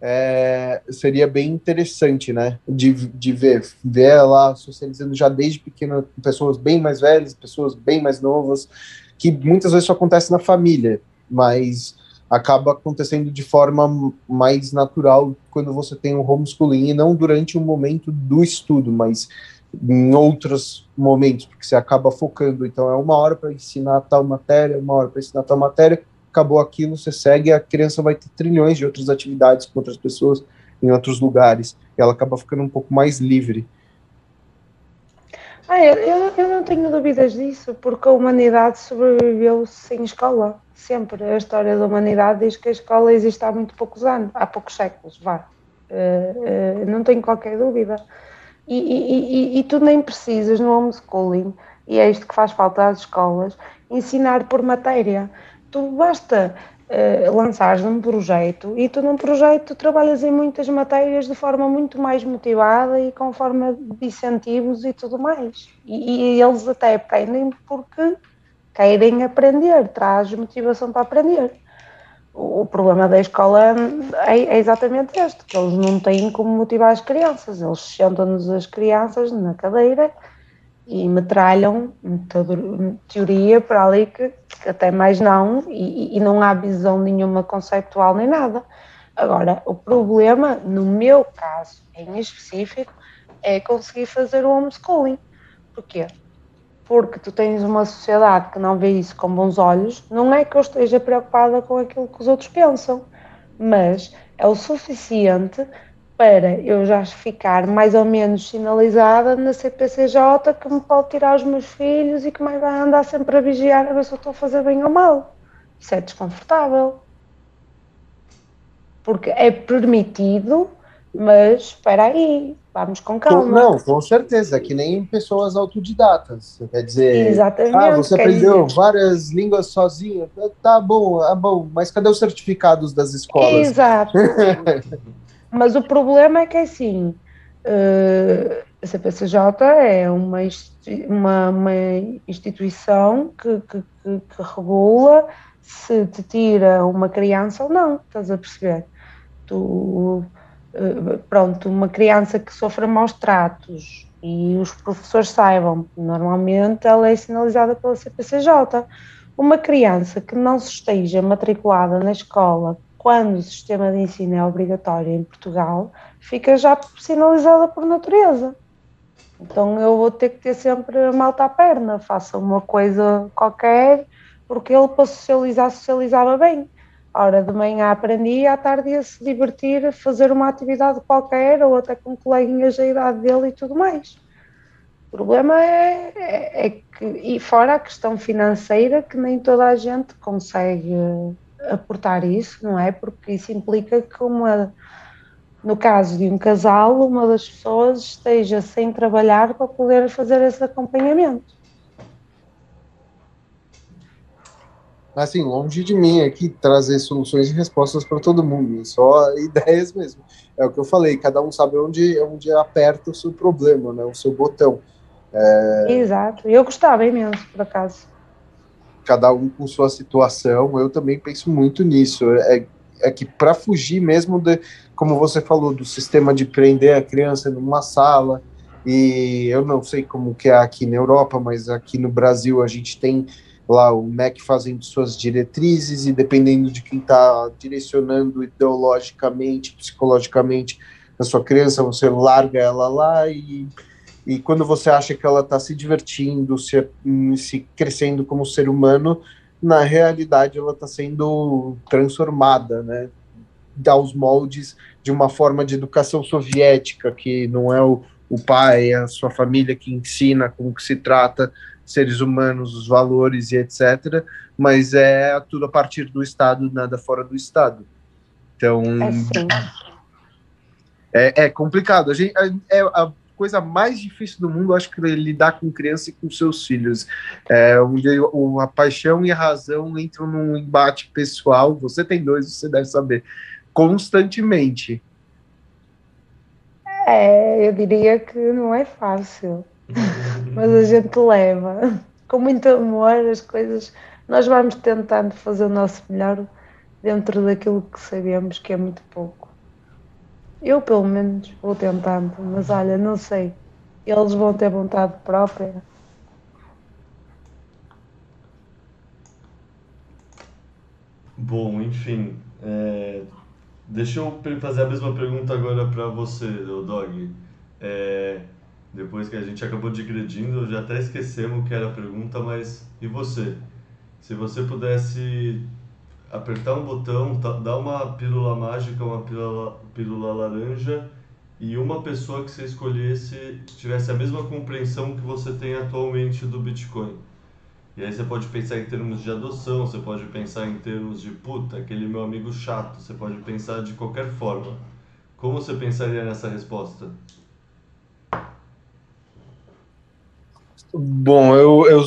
é, seria bem interessante, né, de, de ver, ver ela socializando já desde pequena pessoas bem mais velhas, pessoas bem mais novas, que muitas vezes isso acontece na família, mas acaba acontecendo de forma mais natural quando você tem um homeschooling e não durante o momento do estudo, mas em outros momentos, porque você acaba focando. Então, é uma hora para ensinar tal matéria, uma hora para ensinar tal matéria, acabou aquilo, você segue, a criança vai ter trilhões de outras atividades com outras pessoas em outros lugares, e ela acaba ficando um pouco mais livre. Ah, eu, eu não tenho dúvidas disso, porque a humanidade sobreviveu sem escola, sempre. A história da humanidade diz que a escola existe há muito poucos anos, há poucos séculos, vá. Uh, uh, não tenho qualquer dúvida. E, e, e, e, tu nem precisas no homeschooling, e é isto que faz falta às escolas, ensinar por matéria. Tu basta uh, lançares um projeto e tu num projeto trabalhas em muitas matérias de forma muito mais motivada e com forma de incentivos e tudo mais. E, e eles até aprendem porque querem aprender, traz motivação para aprender o problema da escola é, é, exatamente este, que eles não têm como motivar as crianças, eles sentam-nos as crianças na cadeira e metralham teoria para ali que até mais não, e, e, não há visão nenhuma conceptual nem nada. Agora, o problema, no meu caso em específico, é conseguir fazer o homeschooling. Porquê? porque tu tens uma sociedade que não vê isso com bons olhos, não é que eu esteja preocupada com aquilo que os outros pensam, mas é o suficiente para eu já ficar mais ou menos sinalizada na CPCJ que me pode tirar os meus filhos e que mais vai andar sempre a vigiar a ver se eu estou a fazer bem ou mal. Isso é desconfortável. Porque é permitido, mas espera aí, vamos com calma. Não, com certeza, que nem pessoas autodidatas. Quer dizer, Exatamente. ah, você aprendeu dizer... várias línguas sozinha. Tá bom, ah, bom, mas cadê os certificados das escolas? Exato. *laughs* mas o problema é que assim, uh, a CPCJ é uma, uma, uma instituição que, que, que, que regula se te tira uma criança ou não, estás a perceber? Tu, eh, pronto, uma criança que sofra maus tratos e os professores saibam, normalmente ela é sinalizada pela CPCJ. Uma criança que não se esteja matriculada na escola quando o sistema de ensino é obrigatório em Portugal, fica já sinalizada por natureza. Então eu vou ter que ter sempre a malta à perna, faça uma coisa qualquer, porque ele para socializar, socializava bem. Ora, de manhã aprendia, à tarde ia se divertir, fazer uma atividade qualquer, ou até com coleguinhas da idade dele e tudo mais. O problema é, é, é, que, e fora a questão financeira, que nem toda a gente consegue aportar isso, não é? Porque isso implica que uma, no caso de um casal, uma das pessoas esteja sem trabalhar para poder fazer esse acompanhamento. assim, longe de mim aqui trazer soluções e respostas para todo mundo, só *laughs* ideias mesmo. É o que eu falei, cada um sabe onde, onde aperta o seu problema, né, o seu botão. É... Exato, eu gostava imenso, por acaso. Cada um com sua situação, eu também penso muito nisso. É, é que para fugir mesmo, de, como você falou, do sistema de prender a criança numa sala, e eu não sei como que é aqui na Europa, mas aqui no Brasil a gente tem lá o MEC fazendo suas diretrizes e dependendo de quem está direcionando ideologicamente, psicologicamente a sua criança, você larga ela lá e, e quando você acha que ela está se divertindo, se, se crescendo como ser humano, na realidade ela está sendo transformada, né? Aos moldes de uma forma de educação soviética, que não é o, o pai, a sua família que ensina como que se trata seres humanos, os valores e etc. Mas é tudo a partir do Estado, nada fora do Estado. Então é, é complicado. A gente, é, é a coisa mais difícil do mundo, acho que é lidar com criança e com seus filhos. É, onde a paixão e a razão entram num embate pessoal. Você tem dois, você deve saber, constantemente. É, eu diria que não é fácil *laughs* mas a gente leva com muito amor as coisas. Nós vamos tentando fazer o nosso melhor dentro daquilo que sabemos que é muito pouco. Eu, pelo menos, vou tentando, mas olha, não sei. Eles vão ter vontade própria. Bom, enfim. É... Deixa eu fazer a mesma pergunta agora para você, Dog. É... Depois que a gente acabou digredindo, já até esquecemos o que era a pergunta, mas e você? Se você pudesse apertar um botão, dar uma pílula mágica, uma pílula, pílula laranja e uma pessoa que você escolhesse tivesse a mesma compreensão que você tem atualmente do Bitcoin. E aí você pode pensar em termos de adoção, você pode pensar em termos de puta, aquele meu amigo chato, você pode pensar de qualquer forma. Como você pensaria nessa resposta? Bom, eu, eu,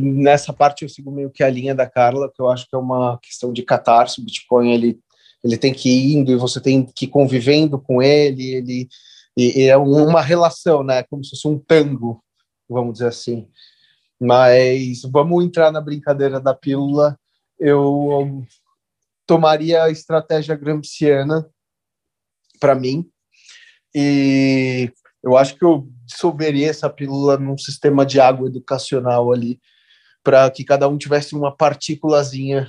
nessa parte eu sigo meio que a linha da Carla, que eu acho que é uma questão de catarse. O Bitcoin ele, ele tem que ir indo e você tem que ir convivendo com ele. Ele e, e é uma relação, né? Como se fosse um tango, vamos dizer assim. Mas vamos entrar na brincadeira da pílula. Eu tomaria a estratégia gramsciana para mim e eu acho que eu dissolveria essa pílula num sistema de água educacional ali, para que cada um tivesse uma partículazinha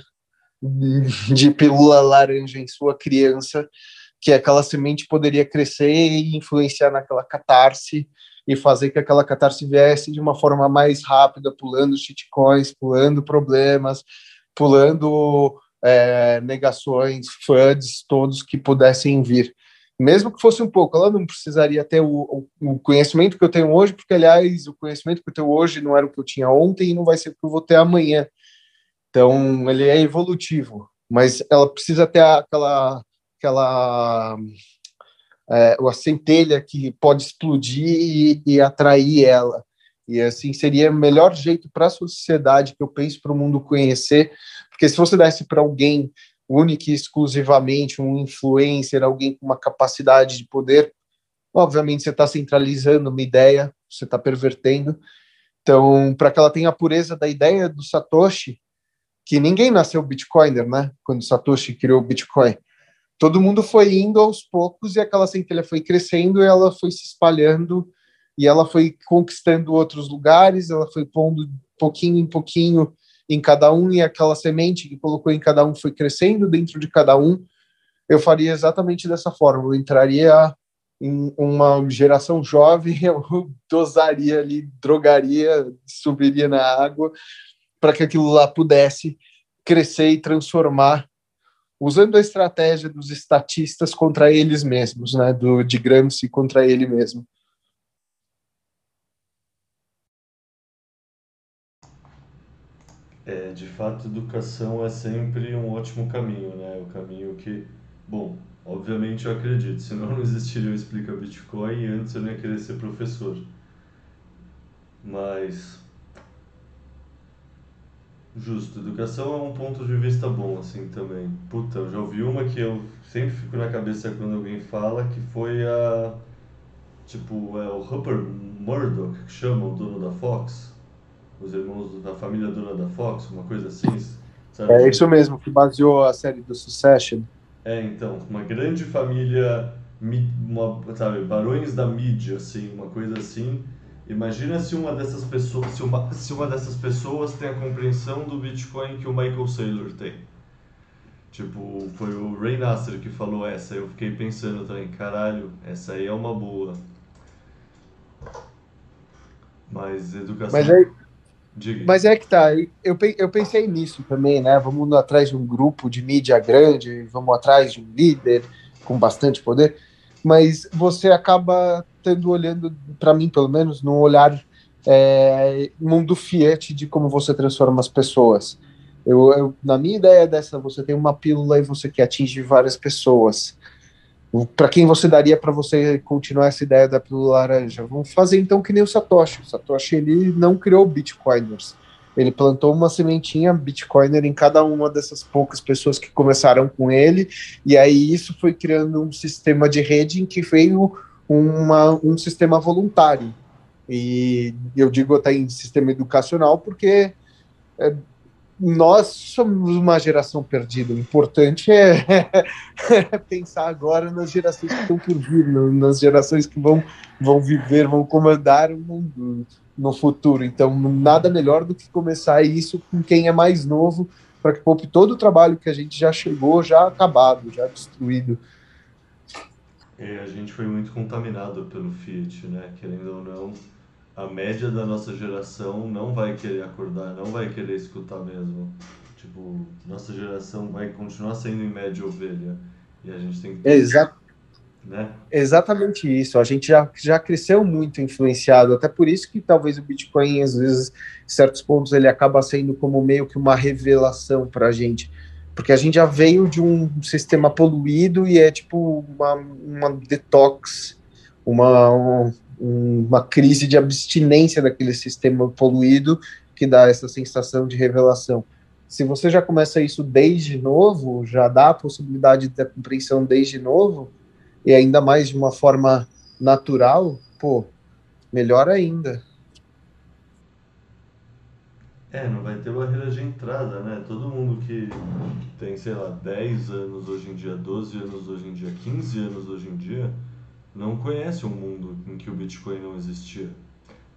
de pílula laranja em sua criança, que aquela semente poderia crescer e influenciar naquela catarse e fazer que aquela catarse viesse de uma forma mais rápida, pulando shitcoins, pulando problemas, pulando é, negações, FUDs, todos que pudessem vir mesmo que fosse um pouco, ela não precisaria ter o, o, conhecimento que eu tenho hoje, porque, aliás, o conhecimento que eu tenho hoje não era o que eu tinha ontem e não vai ser o que eu vou ter amanhã. Então, ele é evolutivo, mas ela precisa ter aquela, aquela é, a centelha que pode explodir e, e atrair ela. E assim seria o melhor jeito para a sociedade que eu penso para o mundo conhecer, porque se você desse para alguém único e exclusivamente um influencer, alguém com uma capacidade de poder, obviamente você está centralizando uma ideia, você está pervertendo. Então, para que ela tenha a pureza da ideia do Satoshi, que ninguém nasceu Bitcoiner, né? Quando Satoshi criou o Bitcoin. Todo mundo foi indo aos poucos e aquela centelha foi crescendo ela foi se espalhando e ela foi conquistando outros lugares, ela foi pondo pouquinho em pouquinho em cada um e aquela semente que colocou em cada um foi crescendo dentro de cada um. Eu faria exatamente dessa forma, eu entraria em uma geração jovem, *laughs* eu dosaria ali, drogaria, subiria na água para que aquilo lá pudesse crescer e transformar, usando a estratégia dos estatistas contra eles mesmos, né, do de Gramsci contra ele mesmo. É, de fato, educação é sempre um ótimo caminho, né? O caminho que, bom, obviamente eu acredito, senão não existiria o Explica Bitcoin e antes eu não ia querer ser professor. Mas, justo, educação é um ponto de vista bom, assim, também. Puta, eu já ouvi uma que eu sempre fico na cabeça quando alguém fala, que foi a, tipo, é o Rupert Murdoch, que chama o dono da Fox os irmãos da família dona da Fox, uma coisa assim. Sabe? É isso mesmo, que baseou a série do Succession. É, então, uma grande família, uma, sabe, barões da mídia, assim, uma coisa assim. Imagina se uma dessas pessoas, se uma, se uma dessas pessoas tem a compreensão do Bitcoin que o Michael Saylor tem. Tipo, foi o Ray Nasser que falou essa, eu fiquei pensando também, caralho, essa aí é uma boa. Mas educação. Mas aí, Diga. Mas é que tá, eu, eu pensei nisso também, né? Vamos atrás de um grupo de mídia grande, vamos atrás de um líder com bastante poder, mas você acaba tendo olhando, para mim pelo menos, num olhar é, mundo fiat de como você transforma as pessoas. Eu, eu, na minha ideia dessa, você tem uma pílula e você quer atingir várias pessoas para quem você daria para você continuar essa ideia da pílula laranja? Vamos fazer então que nem o Satoshi. O Satoshi ele não criou bitcoiners. Ele plantou uma sementinha bitcoiner em cada uma dessas poucas pessoas que começaram com ele, e aí isso foi criando um sistema de rede em que veio uma, um sistema voluntário. E eu digo até em sistema educacional porque é, nós somos uma geração perdida. O importante é, é, *laughs* pensar agora nas gerações que estão por vir, nas gerações que vão, vão viver, vão comandar o mundo no futuro. Então, nada melhor do que começar isso com quem é mais novo, para que poupe todo o trabalho que a gente já chegou, já acabado, já destruído. É, a gente foi muito contaminado pelo Fiat, né? Querendo ou não a média da nossa geração não vai querer acordar, não vai querer escutar mesmo. Tipo, nossa geração vai continuar sendo em média ovelha. E a gente tem que. Exato. Né? Exatamente isso. A gente já, já cresceu muito influenciado, até por isso que talvez o Bitcoin, às vezes, em certos pontos, ele acaba sendo como meio que uma revelação para a gente. Porque a gente já veio de um sistema poluído e é tipo uma, uma detox, uma, um, uma crise de abstinência daquele sistema poluído que dá essa sensação de revelação. Se você já começa isso desde novo, já dá a possibilidade de ter compreensão desde novo, e ainda mais de uma forma natural, pô, melhor ainda. É, não vai ter barreira de entrada, né? Todo mundo que tem, sei lá, 10 anos hoje em dia, 12 anos hoje em dia, 15 anos hoje em dia, não conhece um mundo em que o Bitcoin não existia.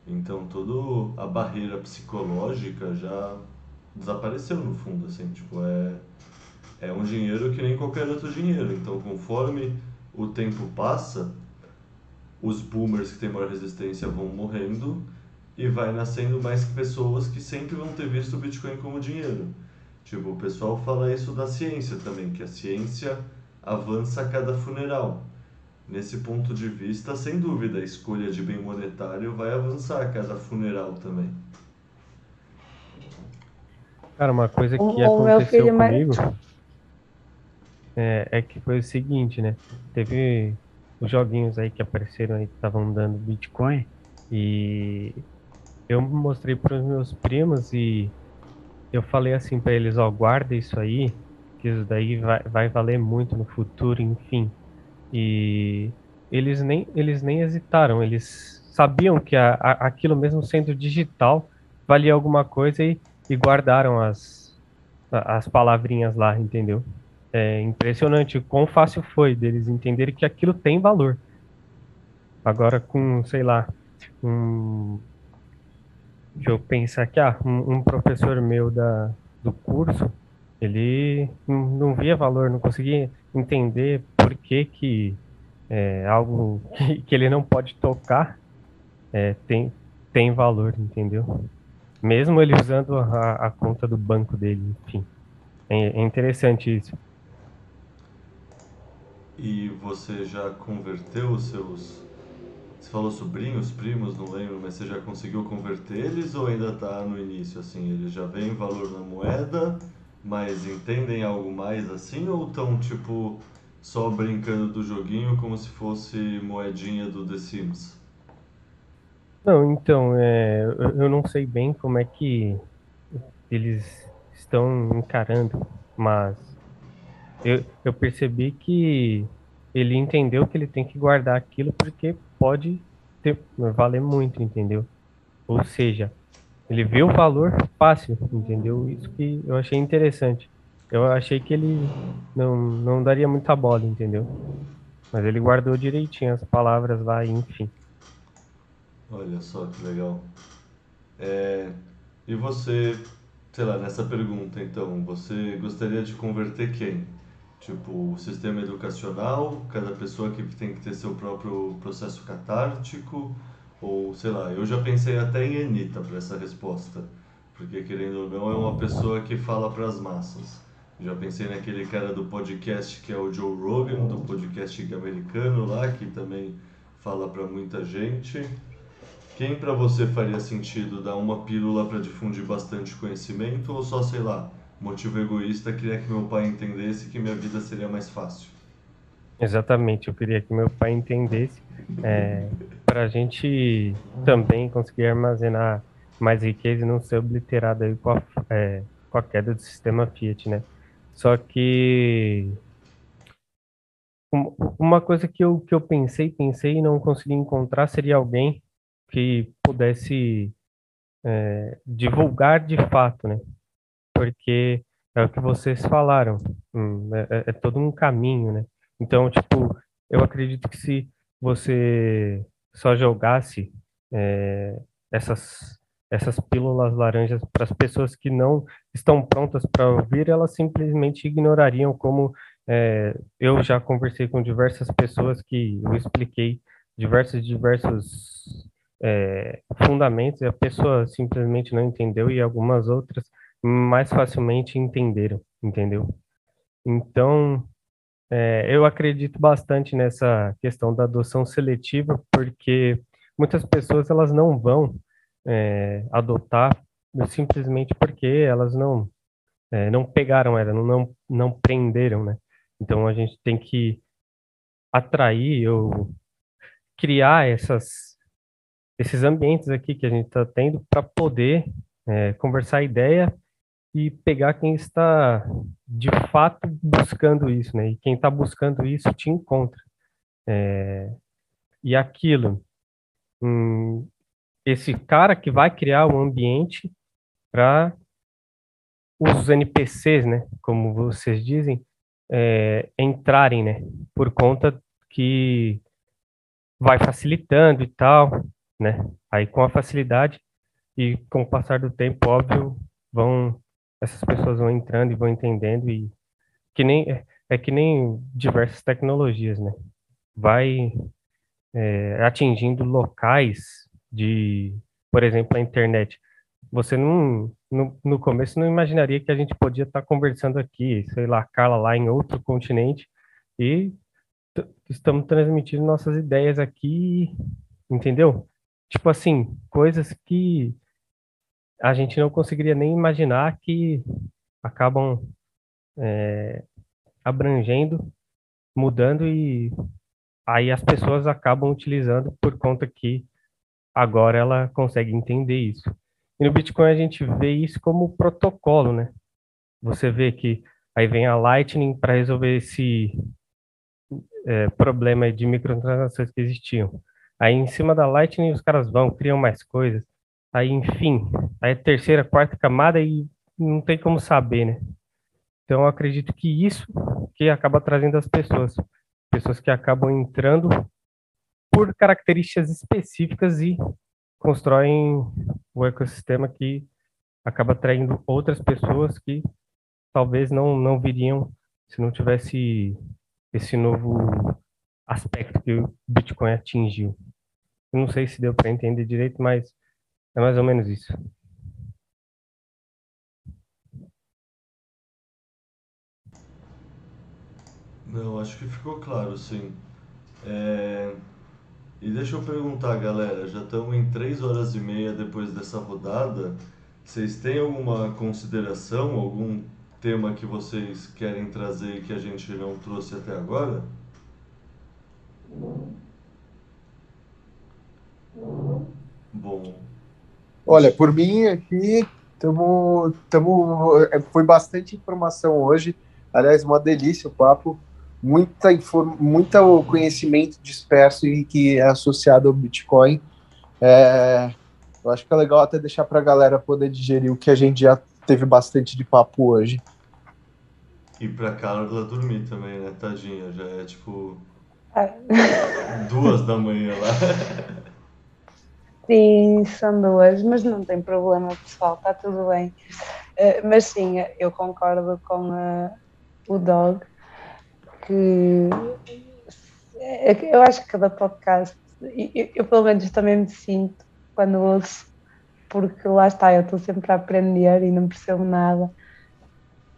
Então toda a barreira psicológica já desapareceu no fundo, assim, tipo, é, é um dinheiro que nem qualquer outro dinheiro. Então conforme o tempo passa, os boomers que têm maior resistência vão morrendo e vai nascendo mais pessoas que sempre vão ter visto o Bitcoin como dinheiro. Tipo, o pessoal fala isso da ciência também, que a ciência avança a cada funeral. Nesse ponto de vista, sem dúvida, a escolha de bem monetário vai avançar a cada funeral também. Cara, uma coisa que o, aconteceu comigo é, é, que foi o seguinte, né? Teve os joguinhos aí que apareceram aí que estavam dando Bitcoin e eu mostrei para os meus primos e eu falei assim para eles, ó, guarda isso aí, que isso daí vai, vai valer muito no futuro, enfim. E eles nem, eles nem hesitaram, eles sabiam que a, a, aquilo mesmo sendo digital valia alguma coisa e, e guardaram as, as palavrinhas lá, entendeu? É impressionante o quão fácil foi deles entenderem que aquilo tem valor. Agora com, sei lá, um Deixa eu pensar aqui, ah, um, um professor meu da, do curso, ele não, não, via valor, não conseguia entender por que que é, algo que, *laughs* que, ele não pode tocar é, tem, tem valor, entendeu? Mesmo ele usando a, a conta do banco dele, enfim. É, é interessante isso. E você já converteu os seus você falou sobrinhos, primos, não lembro, mas você já conseguiu converter eles ou ainda está no início? Assim, eles já veem valor na moeda, mas entendem algo mais assim ou estão tipo só brincando do joguinho como se fosse moedinha do The Sims? Não, então, é, eu não sei bem como é que eles estão encarando, mas eu, eu percebi que ele entendeu que ele tem que guardar aquilo porque pode ter, valer muito, entendeu? Ou seja, ele vê o valor fácil, entendeu? Isso que eu achei interessante. Eu achei que ele não, não daria muita bola, entendeu? Mas ele guardou direitinho as palavras lá, enfim. Olha só que legal. É, e você, sei lá, nessa pergunta, então, você gostaria de converter quem? Tipo, o sistema educacional, cada pessoa que tem que ter seu próprio processo catártico, ou sei lá, eu já pensei até em Anitta para essa resposta, porque querendo ou não é uma pessoa que fala para as massas. Já pensei naquele cara do podcast que é o Joe Rogan, do podcast americano lá, que também fala para muita gente. Quem para você faria sentido dar uma pílula para difundir bastante conhecimento ou só, sei lá, motivo egoísta, queria que meu pai entendesse que minha vida seria mais fácil. Exatamente, eu queria que meu pai entendesse é, para a gente também conseguir armazenar mais riqueza e não ser obliterado aí com a, é, com a queda do sistema Fiat, né? Só que uma coisa que eu, que eu pensei, pensei e não consegui encontrar seria alguém que pudesse é, divulgar de fato, né? porque é o que vocês falaram, hum, é, é, é, todo um caminho, né? Então, tipo, eu acredito que se você só jogasse é, essas essas pílulas laranjas para as pessoas que não estão prontas para ouvir, elas simplesmente ignorariam como é, eu já conversei com diversas pessoas que eu expliquei diversos diversos é, fundamentos e a pessoa simplesmente não entendeu e algumas outras mais facilmente entenderam, entendeu? Então, é, eu acredito bastante nessa questão da adoção seletiva, porque muitas pessoas elas não vão é, adotar simplesmente porque elas não é, não pegaram ela, não, não prenderam, né? Então a gente tem que atrair ou criar essas esses ambientes aqui que a gente está tendo para poder é, conversar ideia e pegar quem está de fato buscando isso, né? E quem está buscando isso te encontra. É, e aquilo, hum, esse cara que vai criar o um ambiente para os NPCs, né? Como vocês dizem, é, entrarem, né? Por conta que vai facilitando e tal, né? Aí com a facilidade e com o passar do tempo, óbvio, vão essas pessoas vão entrando e vão entendendo e que nem é, é que nem diversas tecnologias, né? Vai é, atingindo locais de, por exemplo, a internet. Você não no, no começo não imaginaria que a gente podia estar conversando aqui, sei lá, Carla lá em outro continente e estamos transmitindo nossas ideias aqui, entendeu? Tipo assim, coisas que a gente não conseguiria nem imaginar que acabam é, abrangendo, mudando e aí as pessoas acabam utilizando por conta que agora ela consegue entender isso. E no Bitcoin a gente vê isso como protocolo, né? Você vê que aí vem a Lightning para resolver esse é, problema de microtransações que existiam. Aí em cima da Lightning os caras vão, criam mais coisas. Aí, enfim, aí terceira, quarta camada e não tem como saber, né? Então eu acredito que isso que acaba trazendo as pessoas, pessoas que acabam entrando por características específicas e constroem o ecossistema que acaba atraindo outras pessoas que talvez não, não viriam se não tivesse esse novo aspecto que o Bitcoin atingiu. Eu não sei se deu para entender direito, mas é mais ou menos isso. Não, acho que ficou claro, sim. É... E deixa eu perguntar, galera, já estamos em três horas e meia depois dessa rodada. Vocês têm alguma consideração, algum tema que vocês querem trazer que a gente não trouxe até agora? Bom. Olha, por mim aqui, tamo, tamo, é, foi bastante informação hoje. Aliás, uma delícia o papo. Muita muito conhecimento disperso e que é associado ao Bitcoin. É, eu acho que é legal até deixar para a galera poder digerir o que a gente já teve bastante de papo hoje. E para Carla dormir também, né, tadinha? Já é tipo é. duas da manhã lá. *laughs* Sim, são duas, mas não tem problema, pessoal, está tudo bem. Uh, mas sim, eu concordo com uh, o Dog, que eu acho que cada podcast, eu, eu pelo menos também me sinto quando ouço, porque lá está, eu estou sempre a aprender e não percebo nada.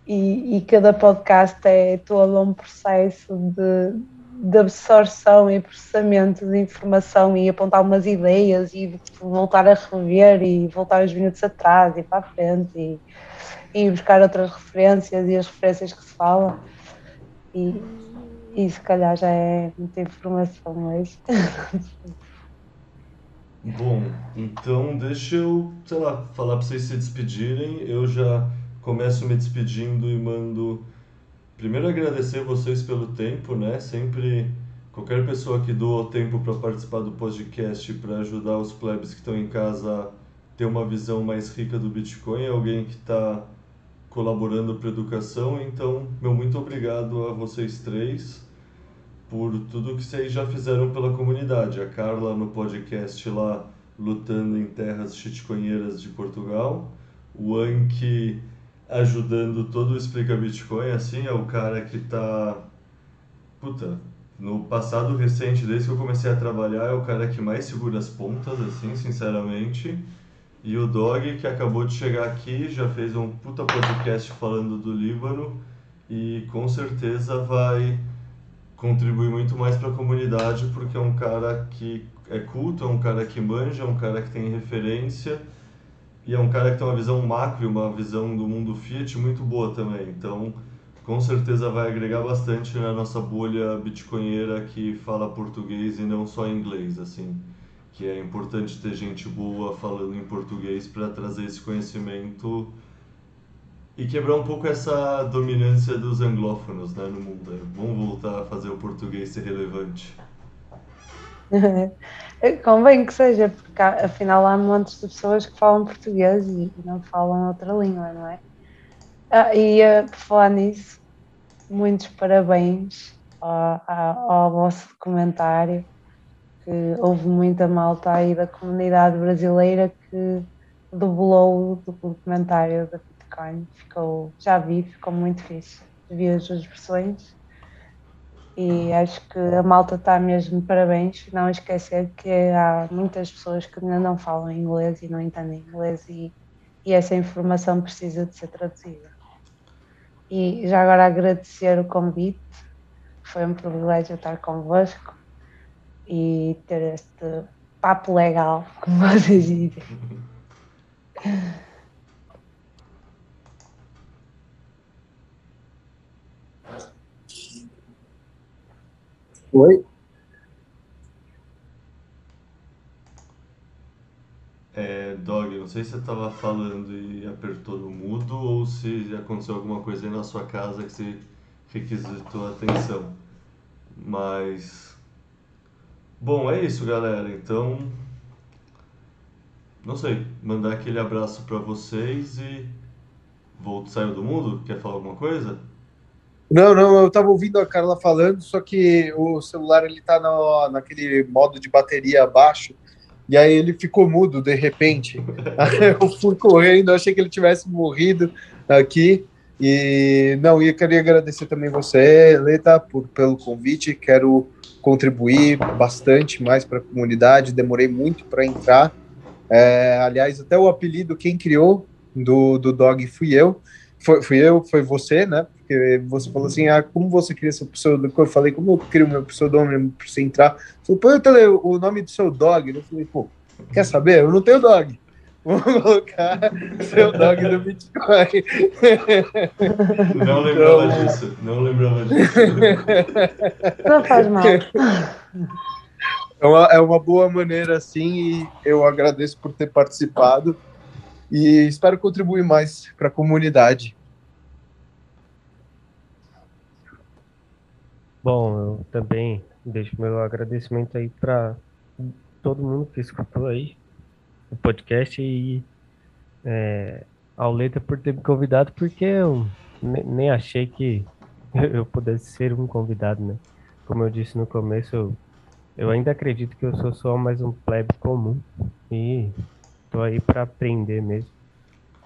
E, e cada podcast é todo um processo de, de absorção e processamento de informação e apontar umas ideias e voltar a rever e voltar uns minutos atrás e para a frente e, e buscar outras referências e as referências que se falam e, e se calhar já é muita informação hoje. Bom, então deixa eu, sei lá, falar para vocês se despedirem. Eu já começo me despedindo e mando Primeiro agradecer vocês pelo tempo, né? Sempre qualquer pessoa que doa tempo para participar do podcast para ajudar os plebes que estão em casa a ter uma visão mais rica do Bitcoin, é alguém que está colaborando para a educação. Então, meu muito obrigado a vocês três por tudo que vocês já fizeram pela comunidade. A Carla no podcast lá lutando em terras chitconheiras de Portugal, o Anki ajudando todo o Explica Bitcoin, assim, é o cara que tá. Puta, no passado recente, desde que eu comecei a trabalhar, é o cara que mais segura as pontas, assim, sinceramente. E o Dog, que acabou de chegar aqui, já fez um puta podcast falando do Líbano e com certeza vai contribuir muito mais para a comunidade porque é um cara que é culto, é um cara que manja, é um cara que tem referência e é um cara que tem uma visão macro e uma visão do mundo Fiat muito boa também. Então, com certeza vai agregar bastante na nossa bolha bitcoinheira que fala português e não só inglês, assim. Que é importante ter gente boa falando em português para trazer esse conhecimento e quebrar um pouco essa dominância dos anglófonos né, no mundo. É bom voltar a fazer o português ser relevante. *laughs* Convém que seja, porque afinal há montes de pessoas que falam português e não falam outra língua, não é? Ah, e uh, por falar nisso, muitos parabéns ao, ao, ao, vosso documentário, houve muita malta aí da comunidade brasileira que dublou o documentário da Bitcoin. Ficou, já vi, ficou muito fixe. Vi as duas versões e acho que a malta está mesmo parabéns. Não esquecer que há muitas pessoas que ainda não falam inglês e não entendem inglês e, e essa informação precisa de ser traduzida. E já agora agradecer o convite, foi um privilégio estar convosco e ter este papo legal, como *laughs* vocês dizem. Oi? É, Dog, não sei se você estava falando e apertou no mudo ou se aconteceu alguma coisa aí na sua casa que você requisitou atenção. Mas Bom, é isso, galera. Então. Não sei, mandar aquele abraço para vocês e. Volto, saiu do mundo? Quer falar alguma coisa? Não, não, eu estava ouvindo a Carla falando, só que o celular ele tá no, naquele modo de bateria baixo, e aí ele ficou mudo de repente. *laughs* Eu fui correndo, achei que ele tivesse morrido aqui. E não, eu queria agradecer também você, Leta, por, pelo convite. Quero contribuir bastante mais para a comunidade. Demorei muito para entrar. É, aliás, até o apelido quem criou do, do dog fui eu. Foi, fui eu, foi você, né? Porque você falou assim, ah, como você cria seu pseudônimo? Eu falei, como eu crio meu pseudônimo para você entrar? Você falou, põe o nome do seu dog. Eu falei, pô, quer saber? Eu não tenho dog. Vou colocar seu dog do Bitcoin. Não lembrava então... disso, não lembrava disso. Não faz mal. É uma, é uma boa maneira, assim, e eu agradeço por ter participado e espero contribuir mais para a comunidade. Bom, eu também deixo meu agradecimento aí para todo mundo que escutou aí o podcast e é, ao Letra por ter me convidado, porque eu nem achei que *laughs* eu pudesse ser um convidado, né? Como eu disse no começo, eu, eu ainda acredito que eu sou só mais um plebe comum e tô aí para aprender mesmo.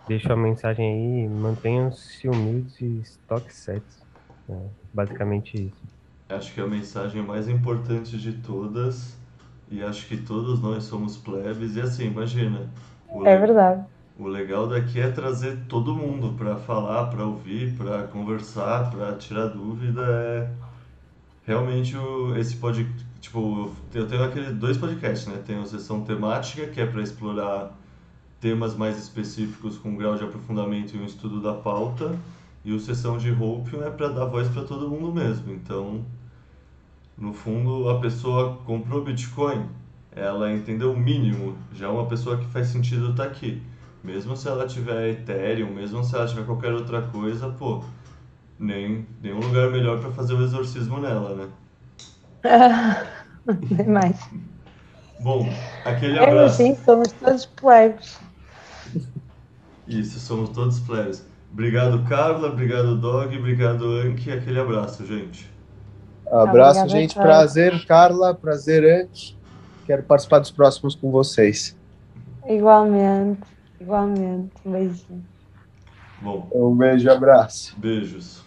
Deixo a mensagem aí, mantenham-se humildes e estoque sets. É, basicamente isso. Acho que a mensagem mais importante de todas, e acho que todos nós somos plebes, e assim, imagina. É verdade. O legal daqui é trazer todo mundo para falar, para ouvir, para conversar, para tirar dúvida. É realmente o, esse pode tipo eu tenho aquele dois podcasts, né? Tem a sessão temática que é para explorar temas mais específicos com grau de aprofundamento e um estudo da pauta e o sessão de Hope é para dar voz para todo mundo mesmo. Então, no fundo, a pessoa comprou Bitcoin, ela entendeu o mínimo, já é uma pessoa que faz sentido estar tá aqui. Mesmo se ela tiver Ethereum, mesmo se ela tiver qualquer outra coisa, pô, nem nenhum lugar melhor para fazer o exorcismo nela, né? *laughs* Demais. Bom, aquele abraço. É, sim, somos todos plebes. Isso, somos todos plebes. Obrigado, Carla. Obrigado, Dog. Obrigado, Anki. Aquele abraço, gente. Abraço, Obrigada, gente. Carla. Prazer, Carla. Prazer, Anki. Quero participar dos próximos com vocês. Igualmente. Igualmente. Um beijinho. Bom. Um beijo e abraço. Beijos.